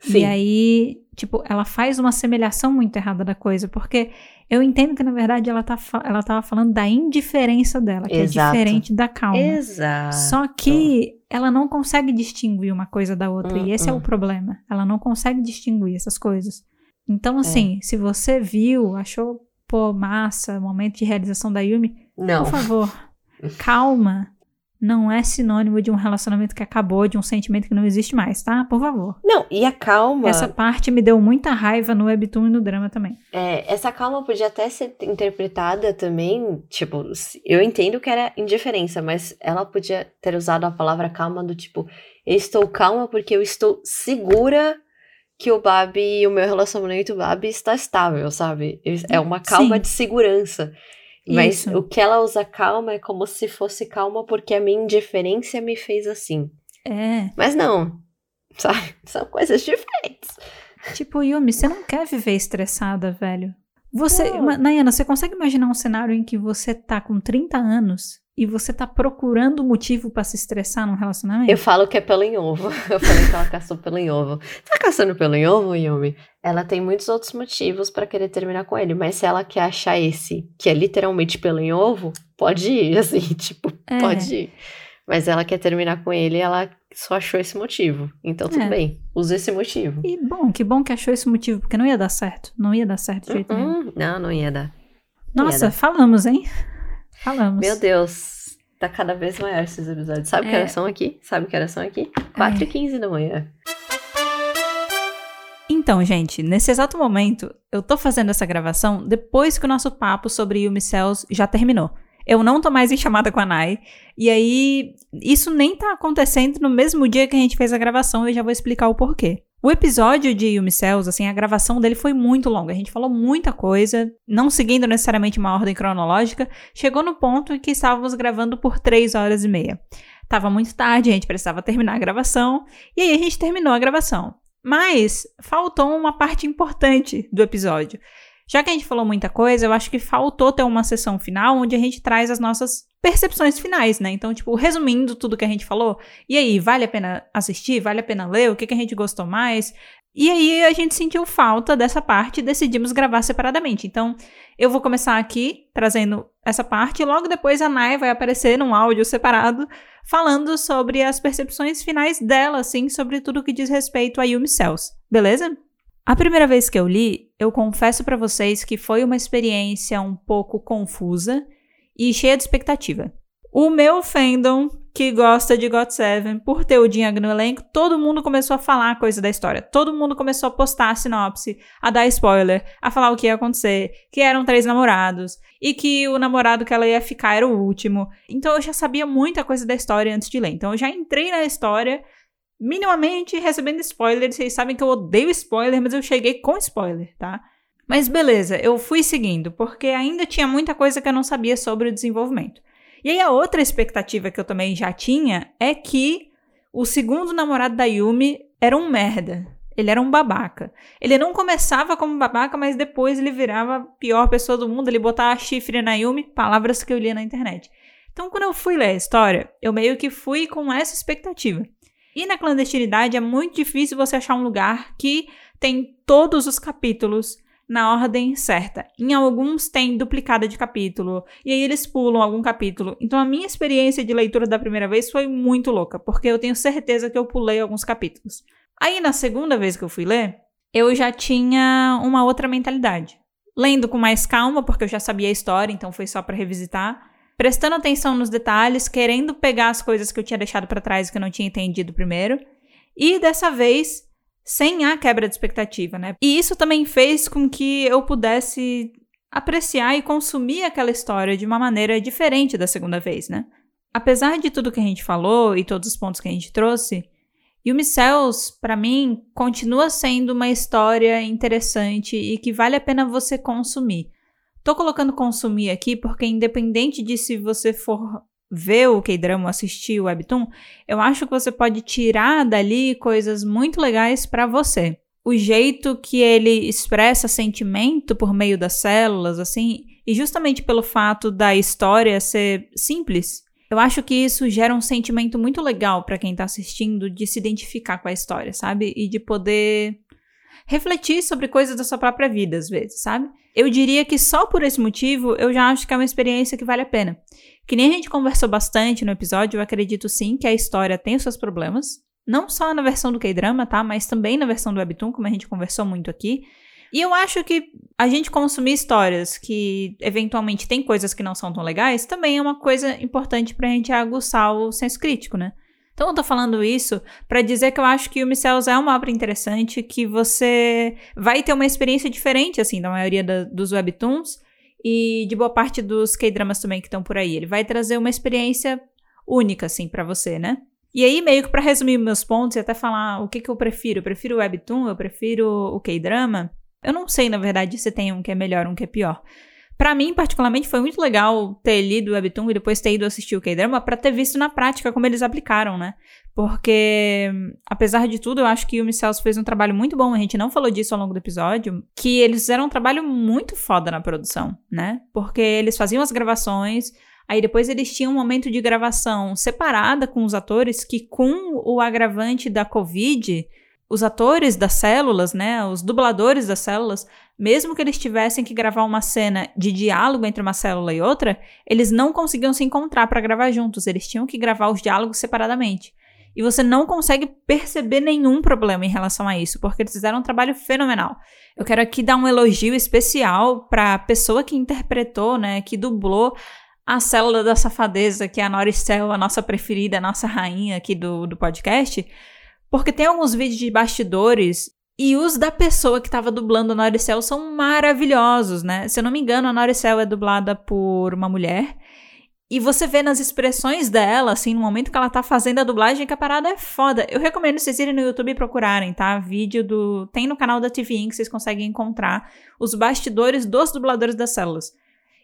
Sim. E aí, tipo, ela faz uma semelhação muito errada da coisa, porque eu entendo que na verdade ela tá ela tava falando da indiferença dela, que Exato. é diferente da calma. Exato. Só que ela não consegue distinguir uma coisa da outra, Hum, e esse é hum. o problema. Ela não consegue distinguir essas coisas. É. Então, assim, se você viu, achou, pô, massa, momento de realização da Yumi, Não. por favor, (laughs) calma. Não é sinônimo de um relacionamento que acabou, de um sentimento que não existe mais, tá? Por favor. Não, e a calma. Essa parte me deu muita raiva no webtoon e no drama também. É, essa calma podia até ser interpretada também, tipo, eu entendo que era indiferença, mas ela podia ter usado a palavra calma do tipo, eu estou calma porque eu estou segura que o Babi, o meu relacionamento Babi está estável, sabe? É uma calma Sim. de segurança. Mas Isso. o que ela usa calma é como se fosse calma porque a minha indiferença me fez assim. É. Mas não, (laughs) sabe? São coisas diferentes. Tipo, Yumi, você não quer viver estressada, velho. Você, Não. Nayana, você consegue imaginar um cenário em que você tá com 30 anos e você tá procurando motivo para se estressar num relacionamento? Eu falo que é pelo em ovo. (laughs) Eu falei que ela caçou pelo em ovo. Tá caçando pelo em ovo, Yumi? Ela tem muitos outros motivos para querer terminar com ele, mas se ela quer achar esse, que é literalmente pelo em ovo, pode ir, (laughs) assim, tipo, é. pode ir. Mas ela quer terminar com ele e ela só achou esse motivo. Então tudo é. bem, usa esse motivo. E bom, que bom que achou esse motivo, porque não ia dar certo. Não ia dar certo de jeito uh -uh. nenhum. Não, não ia dar. Nossa, ia dar. falamos, hein? Falamos. Meu Deus, tá cada vez maior esses episódios. Sabe é. que horas são aqui? Sabe que horas são aqui? 4 é. e 15 da manhã. Então, gente, nesse exato momento, eu tô fazendo essa gravação depois que o nosso papo sobre Yumi Cells já terminou. Eu não tô mais em chamada com a Nai. E aí, isso nem tá acontecendo no mesmo dia que a gente fez a gravação, eu já vou explicar o porquê. O episódio de Yumi Cells, assim, a gravação dele foi muito longa. A gente falou muita coisa, não seguindo necessariamente uma ordem cronológica. Chegou no ponto em que estávamos gravando por três horas e meia. Tava muito tarde, a gente precisava terminar a gravação. E aí a gente terminou a gravação. Mas faltou uma parte importante do episódio. Já que a gente falou muita coisa, eu acho que faltou ter uma sessão final onde a gente traz as nossas percepções finais, né? Então, tipo, resumindo tudo que a gente falou, e aí, vale a pena assistir? Vale a pena ler? O que, que a gente gostou mais? E aí a gente sentiu falta dessa parte e decidimos gravar separadamente. Então, eu vou começar aqui trazendo essa parte e logo depois a Nai vai aparecer num áudio separado falando sobre as percepções finais dela, assim, sobre tudo que diz respeito a Yumi Cells. Beleza? A primeira vez que eu li, eu confesso para vocês que foi uma experiência um pouco confusa e cheia de expectativa. O meu fandom, que gosta de God Seven, por ter o Dinhag no elenco, todo mundo começou a falar coisa da história. Todo mundo começou a postar a sinopse, a dar spoiler, a falar o que ia acontecer, que eram três namorados, e que o namorado que ela ia ficar era o último. Então eu já sabia muita coisa da história antes de ler. Então eu já entrei na história minimamente recebendo spoiler. Vocês sabem que eu odeio spoiler, mas eu cheguei com spoiler, tá? Mas beleza, eu fui seguindo, porque ainda tinha muita coisa que eu não sabia sobre o desenvolvimento. E aí a outra expectativa que eu também já tinha é que o segundo namorado da Yumi era um merda. Ele era um babaca. Ele não começava como babaca, mas depois ele virava a pior pessoa do mundo. Ele botava chifre na Yumi, palavras que eu lia na internet. Então, quando eu fui ler a história, eu meio que fui com essa expectativa. E na clandestinidade é muito difícil você achar um lugar que tem todos os capítulos na ordem certa. Em alguns tem duplicada de capítulo, e aí eles pulam algum capítulo. Então a minha experiência de leitura da primeira vez foi muito louca, porque eu tenho certeza que eu pulei alguns capítulos. Aí na segunda vez que eu fui ler, eu já tinha uma outra mentalidade. Lendo com mais calma, porque eu já sabia a história, então foi só para revisitar prestando atenção nos detalhes, querendo pegar as coisas que eu tinha deixado para trás e que eu não tinha entendido primeiro. E dessa vez, sem a quebra de expectativa, né? E isso também fez com que eu pudesse apreciar e consumir aquela história de uma maneira diferente da segunda vez, né? Apesar de tudo que a gente falou e todos os pontos que a gente trouxe, Yumi Cells, para mim, continua sendo uma história interessante e que vale a pena você consumir. Tô colocando consumir aqui porque, independente de se você for ver o K-drama, assistir o webtoon, eu acho que você pode tirar dali coisas muito legais para você. O jeito que ele expressa sentimento por meio das células, assim, e justamente pelo fato da história ser simples, eu acho que isso gera um sentimento muito legal para quem tá assistindo de se identificar com a história, sabe? E de poder refletir sobre coisas da sua própria vida, às vezes, sabe? Eu diria que só por esse motivo eu já acho que é uma experiência que vale a pena. Que nem a gente conversou bastante no episódio, eu acredito sim que a história tem os seus problemas. Não só na versão do K-drama, tá? Mas também na versão do Webtoon, como a gente conversou muito aqui. E eu acho que a gente consumir histórias que eventualmente tem coisas que não são tão legais também é uma coisa importante pra gente aguçar o senso crítico, né? Então eu tô falando isso para dizer que eu acho que o Micels é uma obra interessante, que você vai ter uma experiência diferente, assim, da maioria da, dos webtoons e de boa parte dos K-dramas também que estão por aí. Ele vai trazer uma experiência única, assim, para você, né? E aí, meio que pra resumir meus pontos e até falar o que, que eu prefiro. Eu prefiro o webtoon, eu prefiro o K-drama. Eu não sei, na verdade, se tem um que é melhor, um que é pior. Para mim, particularmente, foi muito legal ter lido o Webtoon e depois ter ido assistir o K-Drama pra ter visto na prática como eles aplicaram, né? Porque, apesar de tudo, eu acho que o Micels fez um trabalho muito bom. A gente não falou disso ao longo do episódio. Que eles fizeram um trabalho muito foda na produção, né? Porque eles faziam as gravações, Aí depois eles tinham um momento de gravação separada com os atores que com o agravante da Covid, os atores das células, né, os dubladores das células, mesmo que eles tivessem que gravar uma cena de diálogo entre uma célula e outra, eles não conseguiam se encontrar para gravar juntos, eles tinham que gravar os diálogos separadamente. E você não consegue perceber nenhum problema em relação a isso, porque eles fizeram um trabalho fenomenal. Eu quero aqui dar um elogio especial para a pessoa que interpretou, né, que dublou a célula da safadeza, que é a Noricel, a nossa preferida, a nossa rainha aqui do, do podcast, porque tem alguns vídeos de bastidores e os da pessoa que estava dublando a Noricel são maravilhosos, né? Se eu não me engano, a Noricel é dublada por uma mulher e você vê nas expressões dela, assim, no momento que ela tá fazendo a dublagem, que a parada é foda. Eu recomendo vocês irem no YouTube e procurarem, tá? Vídeo do. Tem no canal da TV Inc. vocês conseguem encontrar os bastidores dos dubladores das células.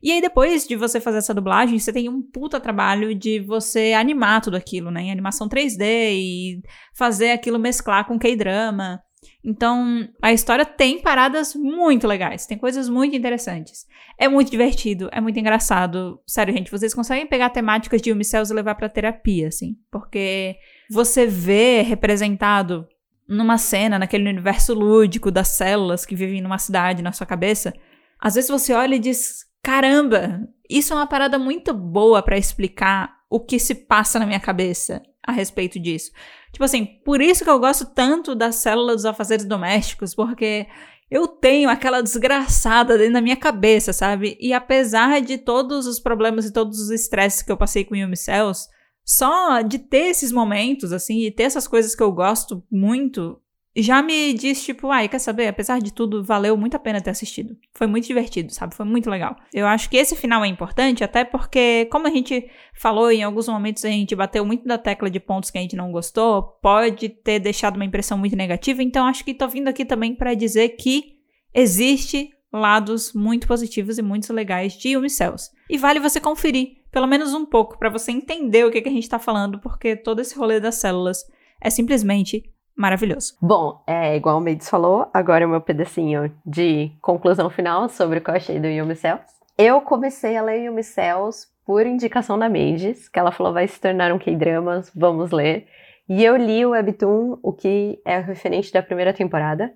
E aí, depois de você fazer essa dublagem, você tem um puta trabalho de você animar tudo aquilo, né? Em animação 3D e fazer aquilo mesclar com K-drama. Então, a história tem paradas muito legais, tem coisas muito interessantes. É muito divertido, é muito engraçado. Sério, gente, vocês conseguem pegar temáticas de Umicels e levar pra terapia, assim. Porque você vê representado numa cena, naquele universo lúdico das células que vivem numa cidade na sua cabeça. Às vezes você olha e diz: caramba, isso é uma parada muito boa para explicar o que se passa na minha cabeça a respeito disso. Tipo assim, por isso que eu gosto tanto da célula dos afazeres domésticos, porque eu tenho aquela desgraçada dentro da minha cabeça, sabe? E apesar de todos os problemas e todos os estresses que eu passei com Yumi Cells, só de ter esses momentos, assim, e ter essas coisas que eu gosto muito, já me diz, tipo, ai, quer saber? Apesar de tudo, valeu muito a pena ter assistido. Foi muito divertido, sabe? Foi muito legal. Eu acho que esse final é importante, até porque, como a gente falou, em alguns momentos a gente bateu muito da tecla de pontos que a gente não gostou, pode ter deixado uma impressão muito negativa, então acho que tô vindo aqui também para dizer que existe lados muito positivos e muito legais de Umicels. E vale você conferir, pelo menos um pouco, para você entender o que, que a gente tá falando, porque todo esse rolê das células é simplesmente maravilhoso. Bom, é igual o Mendes falou, agora é o meu pedacinho de conclusão final sobre o que eu achei do Yumi Cells. Eu comecei a ler Yumi Cells por indicação da Mendes, que ela falou vai se tornar um K-drama, vamos ler. E eu li o Webtoon, o que é referente da primeira temporada,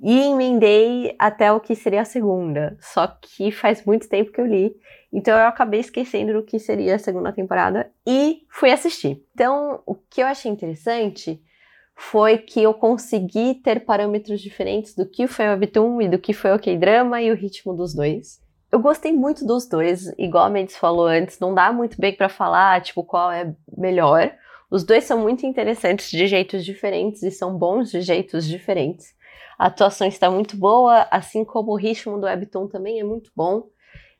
e emendei até o que seria a segunda. Só que faz muito tempo que eu li, então eu acabei esquecendo do que seria a segunda temporada e fui assistir. Então, o que eu achei interessante foi que eu consegui ter parâmetros diferentes do que foi o Webtoon e do que foi o K-drama e o ritmo dos dois. Eu gostei muito dos dois, igual a Mendes falou antes, não dá muito bem para falar, tipo, qual é melhor. Os dois são muito interessantes de jeitos diferentes e são bons de jeitos diferentes. A atuação está muito boa, assim como o ritmo do Webtoon também é muito bom.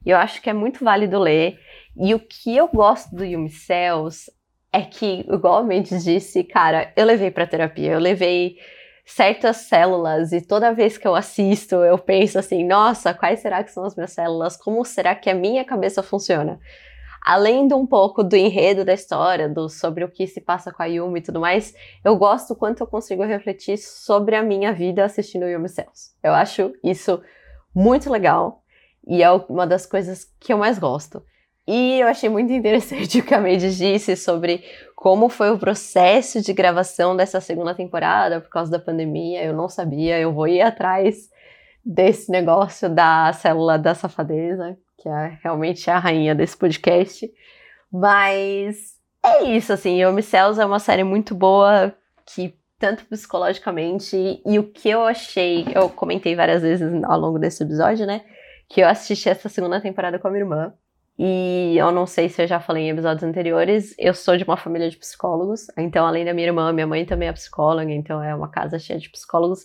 E eu acho que é muito válido ler. E o que eu gosto do Yumi Cells é que, igual a Mendes disse, cara, eu levei para terapia, eu levei certas células e toda vez que eu assisto, eu penso assim, nossa, quais será que são as minhas células? Como será que a minha cabeça funciona? Além de um pouco do enredo da história, do, sobre o que se passa com a Yumi e tudo mais, eu gosto quanto eu consigo refletir sobre a minha vida assistindo Yumi Cells. Eu acho isso muito legal e é uma das coisas que eu mais gosto. E eu achei muito interessante (laughs) o que a Made disse sobre como foi o processo de gravação dessa segunda temporada por causa da pandemia. Eu não sabia, eu vou ir atrás desse negócio da célula da safadeza, que é realmente a rainha desse podcast. Mas é isso, assim, Yomi Cells é uma série muito boa que tanto psicologicamente e o que eu achei, eu comentei várias vezes ao longo desse episódio, né? Que eu assisti essa segunda temporada com a minha irmã. E eu não sei se eu já falei em episódios anteriores, eu sou de uma família de psicólogos, então além da minha irmã, minha mãe também é psicóloga, então é uma casa cheia de psicólogos.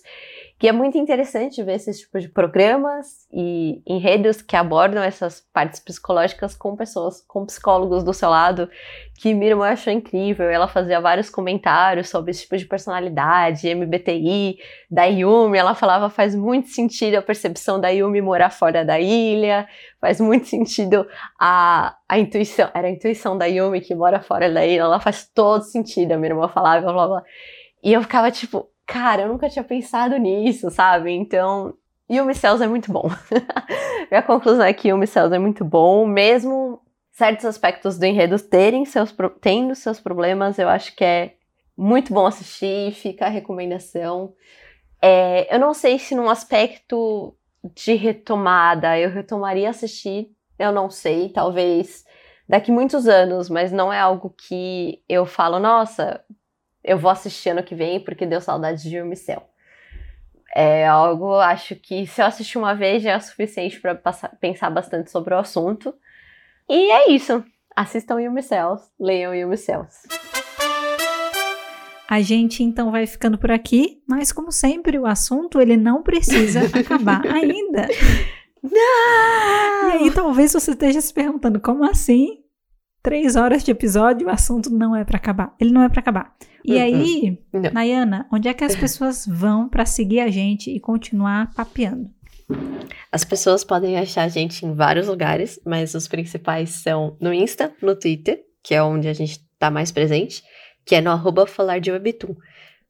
Que é muito interessante ver esse tipo de programas e enredos que abordam essas partes psicológicas com pessoas, com psicólogos do seu lado, que minha irmã achou incrível. Ela fazia vários comentários sobre esse tipo de personalidade, MBTI, da Yumi. Ela falava faz muito sentido a percepção da Yumi morar fora da ilha, faz muito sentido a, a intuição, era a intuição da Yumi que mora fora da ilha, ela faz todo sentido, a minha irmã falava, blá. E eu ficava tipo, cara, eu nunca tinha pensado nisso, sabe? Então, Yumi Cells é muito bom. (laughs) Minha conclusão é que Yumi Cells é muito bom, mesmo certos aspectos do enredo terem seus, tendo seus problemas, eu acho que é muito bom assistir, fica a recomendação. É, eu não sei se num aspecto de retomada eu retomaria assistir, eu não sei, talvez daqui muitos anos, mas não é algo que eu falo, nossa, eu vou assistir ano que vem porque deu saudade de Céu. É algo, acho que se eu assistir uma vez já é o suficiente para pensar bastante sobre o assunto. E é isso. Assistam Yumi Cells, leiam Yumi Cells. A gente então vai ficando por aqui, mas como sempre o assunto ele não precisa (laughs) acabar ainda. Não! E aí talvez você esteja se perguntando como assim? Três horas de episódio, o assunto não é para acabar. Ele não é para acabar. E uh -uh. aí, não. Nayana, onde é que as (laughs) pessoas vão para seguir a gente e continuar papeando? As pessoas podem achar a gente em vários lugares, mas os principais são no Insta, no Twitter, que é onde a gente tá mais presente, que é no arroba falar de Webtoon.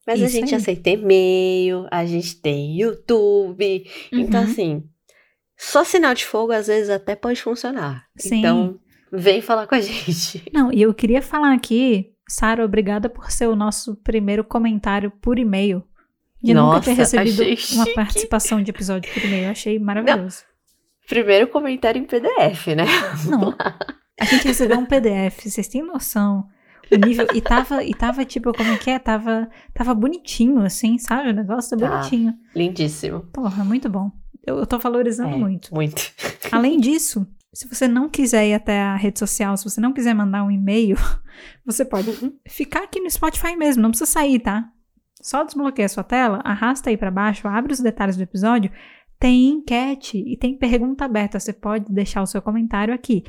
Mas Isso a gente aí. aceita e-mail, a gente tem YouTube. Então, uhum. Então, assim, só sinal de fogo às vezes até pode funcionar. Sim. Então, vem falar com a gente. (laughs) Não, e eu queria falar aqui, Sara, obrigada por ser o nosso primeiro comentário por e-mail. De Nossa, nunca ter recebido uma participação de episódio por e-mail. Achei maravilhoso. Não. Primeiro comentário em PDF, né? Não. A gente recebeu um PDF, vocês têm noção o nível. E tava, e tava tipo, como é que é? Tava, tava bonitinho, assim, sabe? O negócio tá bonitinho. Lindíssimo. Porra, muito bom. Eu, eu tô valorizando é, muito. Muito. (laughs) Além disso, se você não quiser ir até a rede social, se você não quiser mandar um e-mail, (laughs) você pode uhum. ficar aqui no Spotify mesmo, não precisa sair, tá? Só desbloqueia a sua tela, arrasta aí para baixo, abre os detalhes do episódio, tem enquete e tem pergunta aberta. Você pode deixar o seu comentário aqui.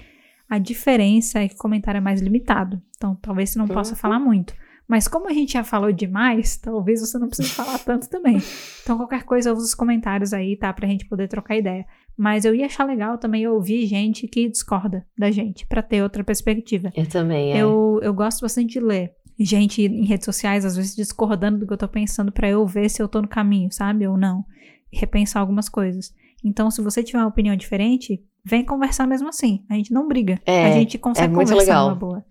A diferença é que o comentário é mais limitado. Então, talvez você não possa uhum. falar muito. Mas como a gente já falou demais, talvez você não precise falar tanto também. Então, qualquer coisa, usa os comentários aí, tá? Pra gente poder trocar ideia. Mas eu ia achar legal também ouvir gente que discorda da gente, para ter outra perspectiva. Eu também, é. Eu, eu gosto bastante de ler gente em redes sociais, às vezes discordando do que eu tô pensando, para eu ver se eu tô no caminho, sabe? Ou não. E repensar algumas coisas. Então, se você tiver uma opinião diferente, vem conversar mesmo assim. A gente não briga. É, a gente consegue é muito conversar legal. numa boa.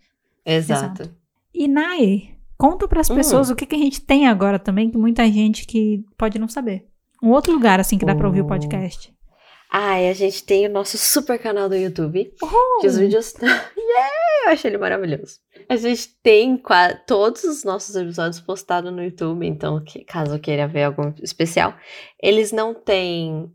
Exato. Exato. E Nai, conta para as hum. pessoas o que, que a gente tem agora também, que muita gente que pode não saber. Um outro lugar assim que dá para ouvir o podcast. Ah, e a gente tem o nosso super canal do YouTube. Uhum. Que os vídeos. (laughs) yeah! Eu achei ele maravilhoso. A gente tem todos os nossos episódios postados no YouTube, então, que, caso queira ver algum especial, eles não têm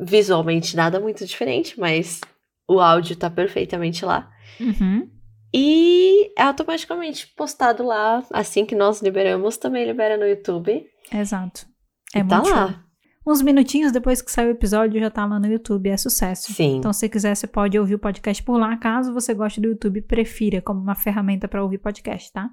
visualmente nada muito diferente, mas o áudio tá perfeitamente lá. Uhum. E é automaticamente postado lá, assim que nós liberamos, também libera no YouTube. Exato. É e tá muito lá. Show. Uns minutinhos depois que sai o episódio já tá lá no YouTube, é sucesso. Sim. Então, se quiser, você pode ouvir o podcast por lá, caso você goste do YouTube, prefira como uma ferramenta para ouvir podcast, tá?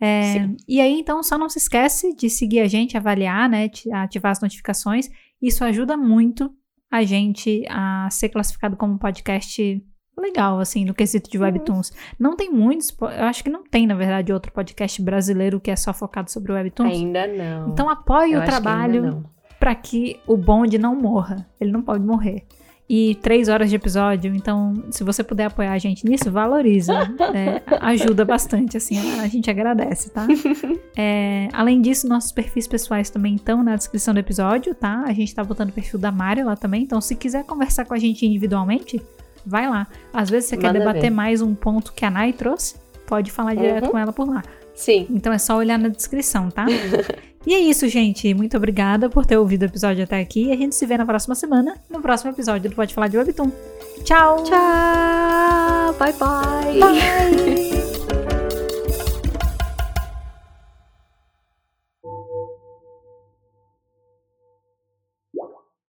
É, e aí, então, só não se esquece de seguir a gente, avaliar, né, ativar as notificações. Isso ajuda muito a gente a ser classificado como podcast legal, assim, no quesito de webtoons. Não tem muitos, eu acho que não tem, na verdade, outro podcast brasileiro que é só focado sobre webtoons. Ainda não. Então apoie eu o trabalho para que o bonde não morra. Ele não pode morrer e três horas de episódio. Então, se você puder apoiar a gente nisso, valoriza. (laughs) É, ajuda bastante, assim, a, a gente agradece, tá? (laughs) É, além disso, nossos perfis pessoais também estão na descrição do episódio, tá? A gente tá botando o perfil da Mari lá também. Então, se quiser conversar com a gente individualmente, vai lá. Às vezes você Manda quer debater ver. mais um ponto que a Nai trouxe, pode falar uhum. direto com ela por lá. Sim. Então é só olhar na descrição, tá? (laughs) e é isso, gente. Muito obrigada por ter ouvido o episódio até aqui. E a gente se vê na próxima semana, no próximo episódio do Pode Falar de Webtoon. Tchau! Tchau! Bye, bye! bye. (laughs)